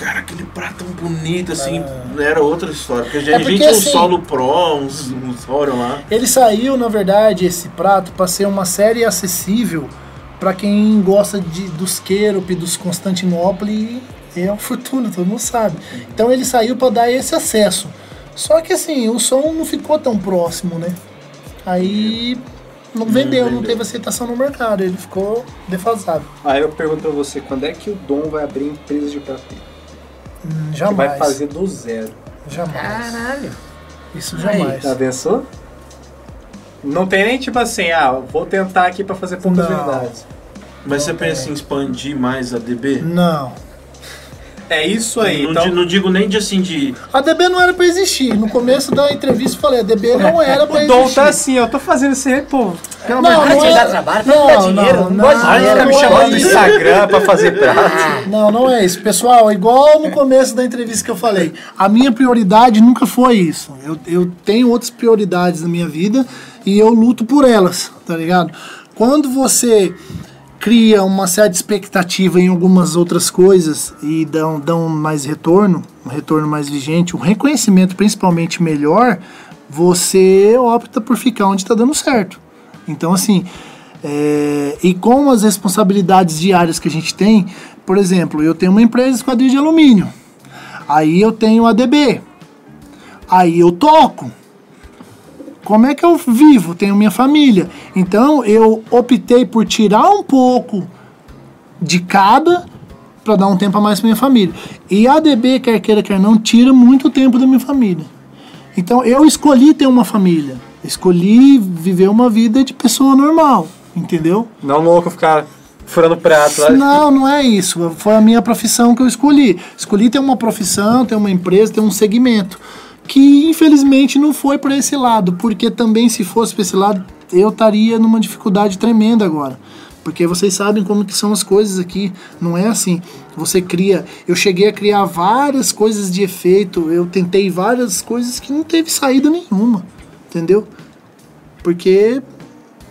S4: Cara, aquele prato tão bonito, assim, era outra história. Porque a gente,
S1: É porque,
S4: a gente tinha um
S1: assim-
S4: solo pro, uns, uns Orion lá.
S1: Ele saiu, na verdade, esse prato, para ser uma série acessível para quem gosta de, dos Kerup, dos Constantinopla. É uma fortuna, todo mundo sabe. Então ele saiu para dar esse acesso. Só que assim, o som não ficou tão próximo, né? Aí não vendeu, não
S4: vendeu.
S1: teve aceitação no mercado, ele ficou defasado.
S2: Aí eu pergunto pra você, quando é que o Dom vai abrir empresa de prato?
S1: Hum,
S2: Que
S1: jamais.
S2: vai fazer do zero.
S1: Jamais.
S3: Caralho.
S1: Isso
S3: Aí,
S1: jamais.
S2: Já pensou? Não tem nem tipo assim, ah, vou tentar aqui pra fazer poucas
S1: Não.
S2: unidades.
S4: Mas você
S1: Não
S4: pensa
S1: tem.
S4: em expandir mais a DB?
S1: Não.
S2: É isso aí.
S4: não,
S2: então,
S4: di- não digo nem de assim de.
S1: A DB não era para existir. No começo da entrevista eu falei, a DB não era para
S2: o
S1: existir.
S2: Dom tá assim, eu tô fazendo isso aí, pô. Pelo
S1: Não, não é-
S3: dar trabalho,
S1: não,
S3: dar dinheiro.
S1: não,
S3: Não,
S1: não,
S2: Aí
S3: dinheiro.
S2: fica me
S1: não é
S2: chamando no. Instagram pra fazer prato.
S1: Não, não é isso. Pessoal, igual no começo da entrevista que eu falei, a minha prioridade nunca foi isso. Eu, eu tenho outras prioridades na minha vida e eu luto por elas, tá ligado? Quando você cria uma certa expectativa em algumas outras coisas e dão, dão mais retorno, um retorno mais vigente, um reconhecimento principalmente melhor, você opta por ficar onde está dando certo. Então, assim, é, e com as responsabilidades diárias que a gente tem, por exemplo, eu tenho uma empresa de esquadrilha de alumínio, aí eu tenho ADB, aí eu toco. Como é que eu vivo? Tenho minha família. Então eu optei por tirar um pouco de cada para dar um tempo a mais para minha família. E a ADB, quer queira, quer não, tira muito tempo da minha família. Então eu escolhi ter uma família. Escolhi viver uma vida de pessoa normal, entendeu?
S2: Não louco ficar furando prato. Lá.
S1: Não, não é isso. Foi a minha profissão que eu escolhi. Escolhi ter uma profissão, ter uma empresa, ter um segmento. Que infelizmente não foi para esse lado, porque também se fosse para esse lado, eu estaria numa dificuldade tremenda agora. Porque vocês sabem como que são as coisas aqui, não é assim. Você cria, eu cheguei a criar várias coisas de efeito, eu tentei várias coisas que não teve saída nenhuma, entendeu? Porque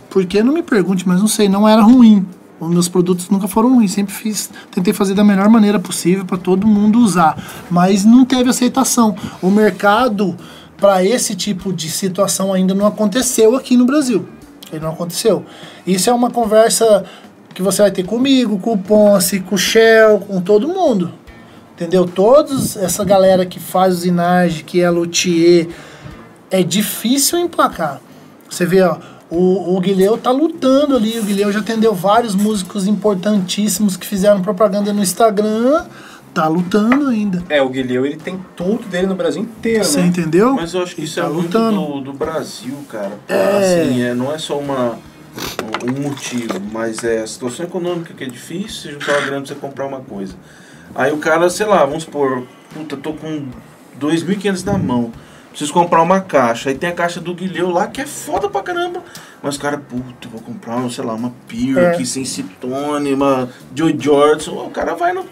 S1: porque não me pergunte, mas não sei, não era ruim. Os meus produtos nunca foram ruins, sempre fiz, tentei fazer da melhor maneira possível para todo mundo usar, mas não teve aceitação. O mercado para esse tipo de situação ainda não aconteceu aqui no Brasil. Ele não aconteceu. Isso é uma conversa que você vai ter comigo, com o Ponce, com o Shell, com todo mundo. Entendeu? Todos essa galera que faz usinagem, que é luthier, é difícil emplacar. Você vê, ó, o, o Guilherme tá lutando ali. O Guilherme já atendeu vários músicos importantíssimos que fizeram propaganda no Instagram tá lutando ainda.
S2: É, o Guilherme ele tem tudo dele no Brasil inteiro,
S1: Você
S2: né?
S1: entendeu?
S4: Mas eu acho que
S1: Ele
S4: isso
S1: tá
S4: é muito
S1: lutando.
S4: do, do Brasil, cara.
S1: É.
S4: Assim, é, não é só uma, um motivo, mas é a situação econômica que é difícil você juntar uma grana pra você comprar uma coisa. Aí o cara, sei lá, vamos supor, puta, tô com 2.500 na mão. Preciso comprar uma caixa. Aí tem a caixa do Guilherme lá que é foda pra caramba. Mas o cara, puta, vou comprar, sei lá, uma Pure
S1: É.
S4: aqui sem citone, uma Joy Jordan. O cara vai no,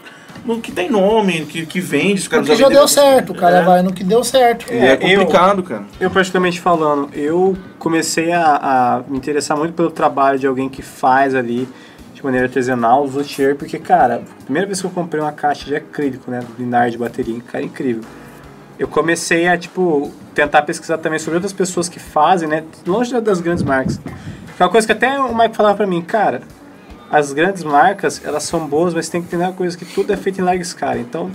S4: no que tem nome, que, que vende. Os caras
S1: Porque já deu certo, o cara
S4: É.
S1: vai no que deu certo.
S4: É,
S2: É, eu-
S4: complicado, cara.
S2: Eu, praticamente falando, eu comecei a, a me interessar muito pelo trabalho de alguém que faz ali de maneira artesanal, o luthier, porque, cara, a primeira vez que eu comprei uma caixa de acrílico, né, do binar de bateria, cara, incrível. Eu comecei a, tipo, tentar pesquisar também sobre outras pessoas que fazem, né, longe da- das grandes marcas. Que é uma coisa que até o Mike falava pra mim, cara, as grandes marcas, elas são boas, mas tem que entender uma coisa que tudo é feito em larga escala. Então,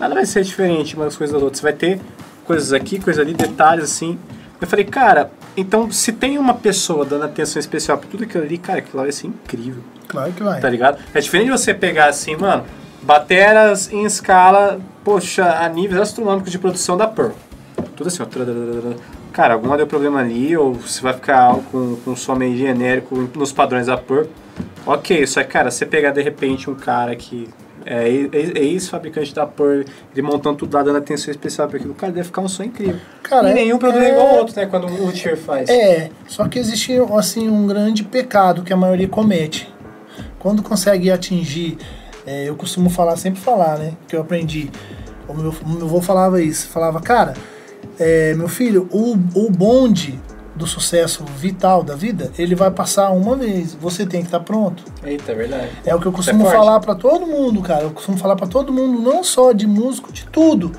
S2: nada vai ser diferente umas coisas das outras. Você vai ter coisas aqui, coisas ali, detalhes assim. Eu falei, cara, então se tem uma pessoa dando atenção especial pra tudo aquilo ali, cara, aquilo lá vai ser incrível,
S1: Claro que vai.
S2: tá ligado? É diferente de você pegar assim, mano, bateras em escala, poxa, a níveis astronômicos de produção da Pearl. Tudo assim, ó. Cara, alguma deu problema ali, ou você vai ficar com, com um som meio genérico nos padrões da Pearl. Ok, só que, cara, você pegar de repente um cara que é ex- ex-fabricante da Pearl, ele montando tudo lá, dando atenção especial para aquilo, cara, deve ficar um som incrível.
S1: Cara,
S2: e nenhum produto é
S1: é-
S2: igual ao outro, né? Quando o Luthier faz.
S1: É, só que existe assim um grande pecado que a maioria comete. Quando consegue atingir, é, eu costumo falar, sempre falar, né? Que eu aprendi. O meu, meu avô falava isso, falava, cara, é, meu filho, o, o bonde do sucesso vital da vida, ele vai passar uma vez. Você tem que estar pronto.
S2: Eita, é verdade.
S1: É o que eu costumo
S2: forte.
S1: falar pra todo mundo, cara. Eu costumo falar pra todo mundo, não só de músico, de tudo.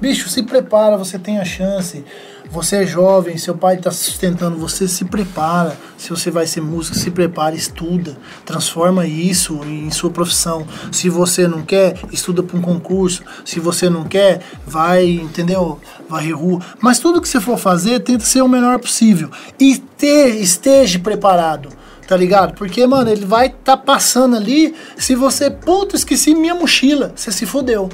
S1: Bicho, se prepara, você tem a chance. Você é jovem, seu pai tá sustentando você, se prepara. Se você vai ser músico, se prepara, estuda. Transforma isso em sua profissão. Se você não quer, estuda para um concurso. Se você não quer, vai, entendeu? Varrer rua. Mas tudo que você for fazer, tenta ser o melhor possível. E ter, esteja preparado tá ligado? Porque, mano, ele vai tá passando ali, se você, puta, esqueci minha mochila, você se fudeu.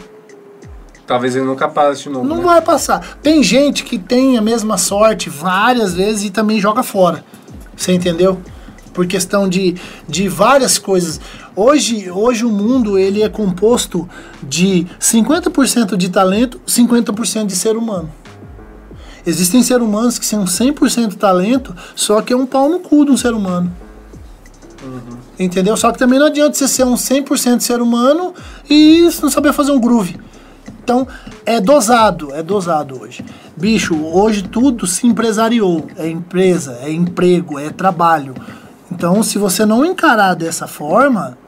S2: Talvez ele nunca passe de novo.
S1: Não
S2: né?
S1: vai passar. Tem gente que tem a mesma sorte várias vezes e também joga fora. Você entendeu? Por questão de, de várias coisas. Hoje, hoje o mundo ele é composto de 50% de talento, 50% de ser humano. Existem seres humanos que são 100% talento, só que é um pau no cu de um ser humano. Entendeu? Só que também não adianta você ser um 100% ser humano e não saber fazer um groove. Então, é dosado, é dosado hoje. Bicho, hoje tudo se empresariou. É empresa, é emprego, é trabalho. Então, se você não encarar dessa forma,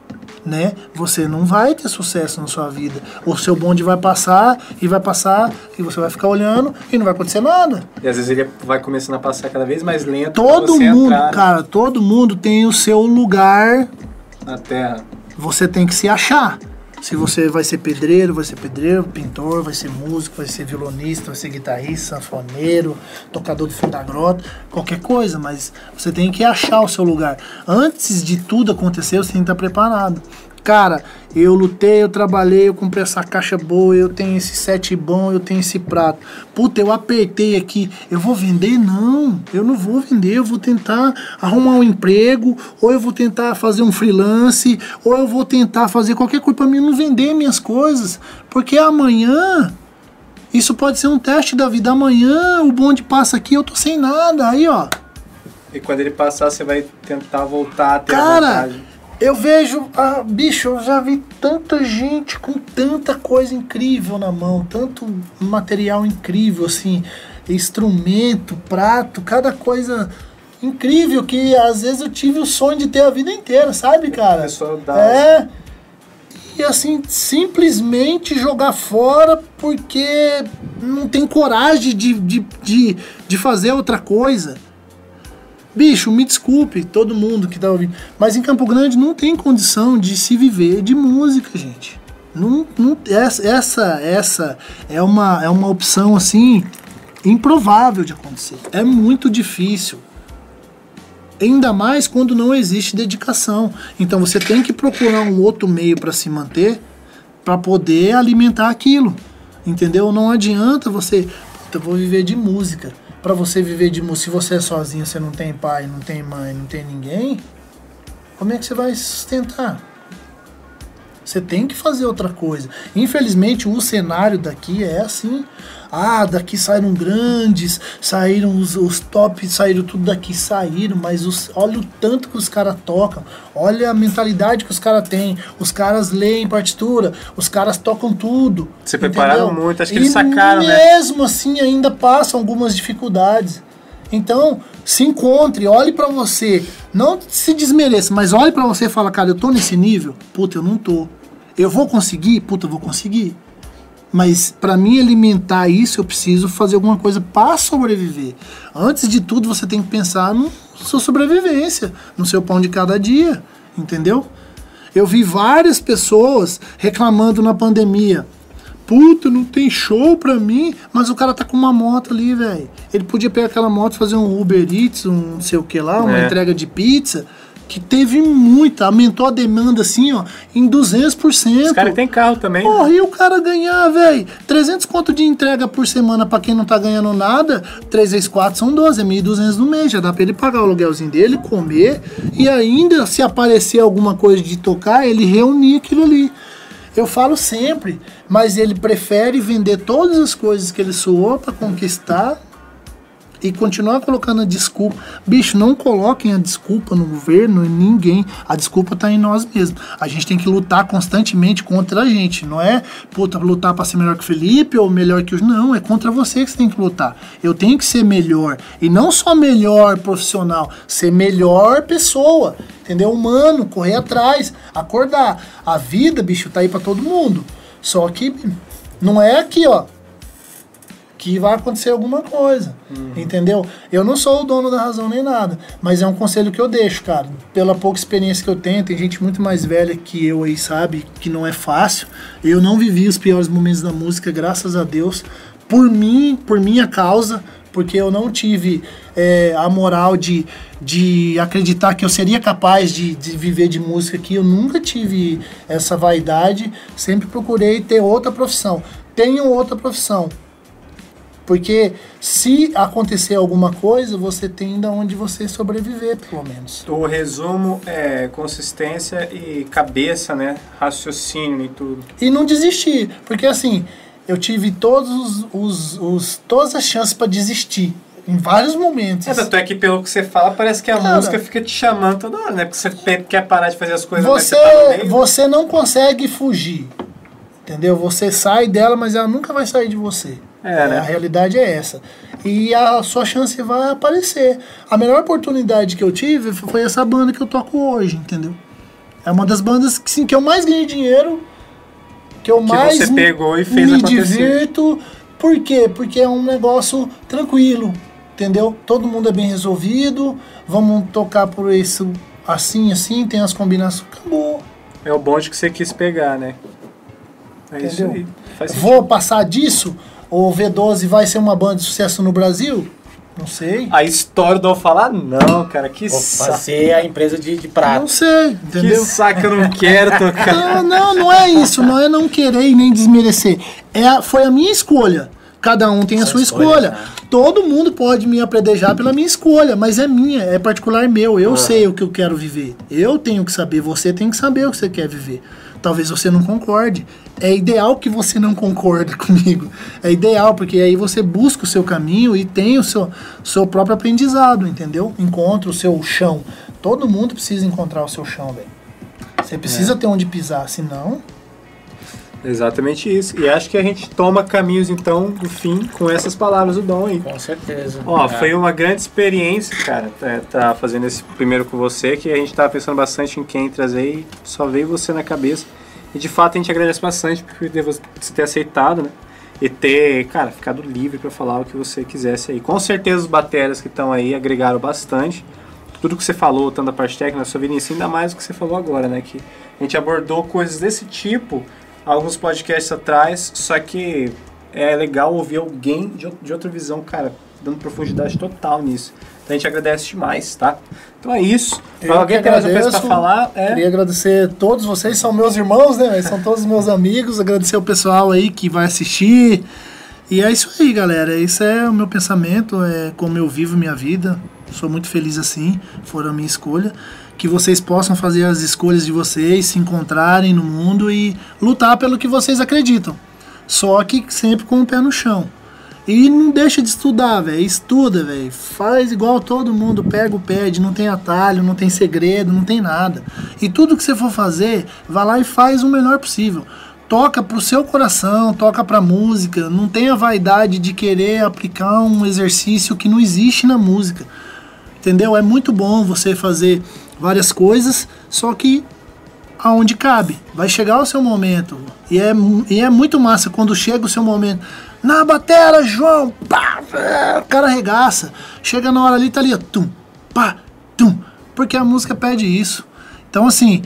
S1: né, você não vai ter sucesso na sua vida. O seu bonde vai passar e vai passar e você vai ficar olhando e não vai acontecer nada.
S2: E às vezes ele vai começando a passar cada vez mais lento.
S1: Todo mundo,
S2: entrar
S1: cara, todo mundo tem o seu lugar
S2: Na terra.
S1: você tem que se achar. Se você vai ser pedreiro, vai ser pedreiro, pintor, vai ser músico, vai ser violonista, vai ser guitarrista, sanfoneiro, tocador de fundo da grota, qualquer coisa, mas você tem que achar o seu lugar. Antes de tudo acontecer, você tem que estar preparado. Cara, eu lutei, eu trabalhei, eu comprei essa caixa boa, eu tenho esse set bom, eu tenho esse prato. Puta, eu apertei aqui, eu vou vender? Não, eu não vou vender, eu vou tentar arrumar um emprego, ou eu vou tentar fazer um freelance, ou eu vou tentar fazer qualquer coisa para mim não vender minhas coisas, porque amanhã isso pode ser um teste da vida. Amanhã o bonde passa aqui, eu tô sem nada, aí ó.
S2: E quando ele passar, você vai tentar voltar a ter
S1: Cara,
S2: a vontade.
S1: Eu vejo, ah, bicho, eu já vi tanta gente com tanta coisa incrível na mão, tanto material incrível, assim, instrumento, prato, cada coisa incrível que às vezes eu tive o sonho de ter a vida inteira, sabe, cara?
S2: Pessoa dá-
S1: É. E assim, simplesmente jogar fora porque não tem coragem de, de, de, de fazer outra coisa. Bicho, me desculpe, todo mundo que tá ouvindo, mas em Campo Grande não tem condição de se viver de música, gente. Não, não, essa, essa, é, uma, é uma opção assim improvável de acontecer. É muito difícil. Ainda mais quando não existe dedicação. Então você tem que procurar um outro meio para se manter, para poder alimentar aquilo. Entendeu? Não adianta você, eu vou viver de música. Para você viver de música, se você é sozinho, você não tem pai, não tem mãe, não tem ninguém, como é que você vai sustentar? Você tem que fazer outra coisa. Infelizmente, o cenário daqui é assim. Ah, daqui saíram grandes, saíram os, os tops, saíram tudo daqui, saíram, mas os, olha o tanto que os caras tocam, olha a mentalidade que os caras têm. Os caras leem partitura, os caras tocam tudo.
S2: Se prepararam muito, acho que
S1: E
S2: eles sacaram, né?
S1: mesmo assim ainda passam algumas dificuldades. Então, se encontre, olhe pra você, não se desmereça, mas olhe pra você e fala, cara, eu tô nesse nível? Puta, eu não tô. Eu vou conseguir? Puta, eu vou conseguir. Mas para mim alimentar isso, eu preciso fazer alguma coisa para sobreviver. Antes de tudo, você tem que pensar na sua sobrevivência, no seu pão de cada dia, entendeu? Eu vi várias pessoas reclamando na pandemia. Puta, não tem show pra mim, mas o cara tá com uma moto ali, velho. Ele podia pegar aquela moto e fazer um Uber Eats, um não sei o que lá, uma
S2: É.
S1: entrega de pizza, que teve muita, aumentou a demanda assim, ó, em 200%.
S2: Os caras têm carro também. né?
S1: Porra, e o cara ganhar, velho, 300 conto de entrega por semana pra quem não tá ganhando nada, 3 vezes 4 são 12, é 1.200 no mês, já dá pra ele pagar o aluguelzinho dele, comer, e ainda, se aparecer alguma coisa de tocar, ele reunir aquilo ali. Eu falo sempre, mas ele prefere vender todas as coisas que ele suou pra conquistar e continuar colocando a desculpa. Bicho, não coloquem a desculpa no governo e ninguém. A desculpa tá em nós mesmos. A gente tem que lutar constantemente contra a gente. Não é, puta, lutar para ser melhor que o Felipe ou melhor que os. Não, é contra você que você tem que lutar. Eu tenho que ser melhor. E não só melhor profissional, ser melhor pessoa. Entendeu? Humano, correr atrás, acordar. A vida, bicho, tá aí para todo mundo. Só que não é aqui, ó que vai acontecer alguma coisa, entendeu? Eu não sou o dono da razão nem nada, mas é um conselho que eu deixo, cara. Pela pouca experiência que eu tenho, tem gente muito mais velha que eu aí, sabe, que não é fácil. Eu não vivi os piores momentos da música, graças a Deus, por mim, por minha causa, porque eu não tive é, a moral de, de acreditar que eu seria capaz de, de viver de música aqui. Eu nunca tive essa vaidade, sempre procurei ter outra profissão. Tenho outra profissão, porque se acontecer alguma coisa, você tem de onde você sobreviver, pelo menos.
S2: O resumo é consistência e cabeça, né? Raciocínio e tudo.
S1: E não desistir, porque assim, eu tive todos os, os, todas as chances para desistir. Em vários momentos.
S2: É, tanto é que pelo que você fala, parece que a
S1: Cara.
S2: música fica te chamando toda hora, né? Porque você quer parar de fazer as coisas,
S1: Você,
S2: você tá
S1: você não consegue fugir. Entendeu? Você sai dela, mas ela nunca vai sair de você.
S2: É, né?
S1: A realidade é essa. E a sua chance vai aparecer. A melhor oportunidade que eu tive foi essa banda que eu toco hoje, entendeu? É uma das bandas que, sim, que eu mais ganhei dinheiro, que eu
S2: Que
S1: mais
S2: você
S1: me-
S2: pegou e fez
S1: me
S2: acontecer.
S1: divirto. Por quê? Porque é um negócio tranquilo, entendeu? Todo mundo é bem resolvido, vamos tocar por isso assim, assim, tem as combinações, acabou.
S2: É o bonde que você quis pegar, né? É isso
S1: Entendeu?
S2: aí. Faz sentido.
S1: Vou passar disso? O V12 vai ser uma banda de sucesso no Brasil? Não sei.
S2: A história do falar, não, cara, que
S3: Vou
S2: saco.
S3: fazer a empresa de, de prato.
S1: Não sei,
S2: Que
S1: entendeu?
S2: saco, eu não quero tocar.
S1: Não, não, não é isso. Não é não querer e nem desmerecer. É, a- foi a minha escolha. Cada um tem a sua
S3: escolhas,
S1: escolha.
S3: né?
S1: Todo mundo pode me apredejar pela minha escolha, mas é minha, é particular meu. Eu sei o que eu quero viver. Eu tenho que saber, você tem que saber o que você quer viver. Talvez você não concorde. É ideal que você não concorde comigo. É ideal, porque aí você busca o seu caminho e tem o seu, seu próprio aprendizado, entendeu? Encontra o seu chão. Todo mundo precisa encontrar o seu chão, velho. Você precisa ter onde pisar, senão.
S2: Exatamente isso. E acho que a gente toma caminhos, então, do fim com essas palavras do Dom aí.
S3: Com certeza.
S2: Ó,
S3: É.
S2: foi uma grande experiência, cara, tá, tá fazendo esse primeiro com você, que a gente tava pensando bastante em quem trazer e só veio você na cabeça. E de fato a gente agradece bastante por ter você ter aceitado, né? E ter, cara, ficado livre pra falar o que você quisesse aí. Com certeza os bateras que estão aí agregaram bastante. Tudo que você falou, tanto da parte técnica, na sua vida em si, ainda mais o que você falou agora, né? Que a gente abordou coisas desse tipo alguns podcasts atrás, só que é legal ouvir alguém de, de outra visão, cara, dando profundidade total nisso. Então a gente agradece demais, tá? Então é isso.
S1: Eu
S2: alguém tem mais uma coisa pra
S1: agradeço.
S2: falar? É.
S1: Queria agradecer a todos vocês, são meus irmãos, né? São todos meus amigos. Agradecer o pessoal aí que vai assistir. E é isso aí, galera. Esse é o meu pensamento, é como eu vivo minha vida. Sou muito feliz assim, foram a minha escolha. Que vocês possam fazer as escolhas de vocês, se encontrarem no mundo e lutar pelo que vocês acreditam. Só que sempre com o pé no chão. E não deixa de estudar, velho. Estuda, velho. Faz igual todo mundo. Pega o pad, não tem atalho, não tem segredo, não tem nada. E tudo que você for fazer, vá lá e faz o melhor possível. Toca pro seu coração, toca pra música. Não tenha vaidade de querer aplicar um exercício que não existe na música. Entendeu? É muito bom você fazer várias coisas, só que aonde cabe. Vai chegar o seu momento. E é, e é muito massa quando chega o seu momento. Na batera, João! Pá, o cara arregaça. Chega na hora ali, tá ali, tum, pá, tum. Porque a música pede isso. Então, assim,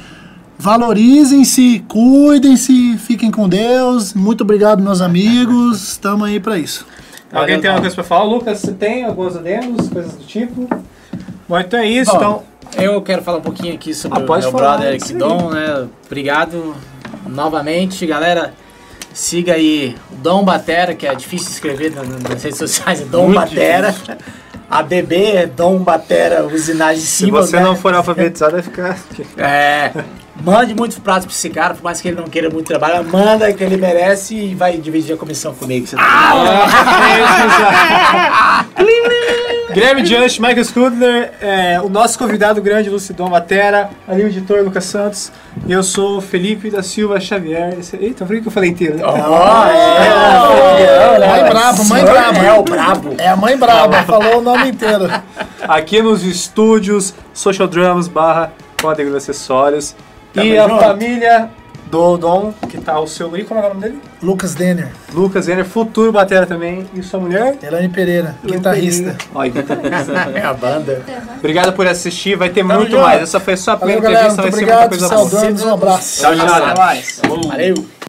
S1: valorizem-se, cuidem-se, fiquem com Deus. Muito obrigado, meus amigos. Estamos aí pra isso.
S2: Alguém tem alguma coisa pra falar? Lucas, você tem alguns adendos, coisas do tipo? Bom, então é isso.
S3: Bom,
S2: então,
S3: Eu quero falar um pouquinho aqui sobre
S2: Ah,
S3: o meu
S2: falar,
S3: brother Eric. Dom, né? Obrigado novamente, galera. Siga aí o Dom Batera, que é difícil escrever nas, redes sociais, é Dom
S2: Muito
S3: Batera. A BB é Dom Batera, usinagem de
S2: se você
S3: né?
S2: não for alfabetizado, vai ficar.
S3: É, mande muitos pratos pra esse cara, por mais que ele não queira muito trabalho, manda que ele merece e vai dividir a comissão comigo. Você tá
S2: Guilherme Just, Michael Scudler, é, o nosso convidado grande, Lucidon Matera, ali o editor Lucas Santos, e eu sou Felipe da Silva Xavier. Esse, eita, por que que eu falei inteiro? né?
S3: é,
S1: Mãe braba, mãe braba.
S3: É o brabo.
S1: É a mãe braba, falou o nome inteiro.
S2: Aqui nos estúdios Social Drums barra Código de Acessórios.
S3: Tamo
S2: e a
S3: junto.
S2: família do Dom, que tá o seu aí, como é o nome dele?
S1: Lucas Denner,
S2: Lucas Renner, futuro batera também. E sua mulher?
S1: Elane Pereira, guitarrista.
S2: Ó, e guitarrista.
S3: É a banda.
S2: Obrigado por assistir, vai ter
S3: Tamo
S2: muito
S3: junto.
S2: mais. Essa foi só a
S1: Valeu,
S2: primeira
S1: galera.
S2: entrevista,
S1: Muito
S2: vai ser muita
S1: obrigado.
S2: coisa boa.
S1: Saudames, um abraço.
S2: Tchau, tchau. Até mais.
S3: Valeu.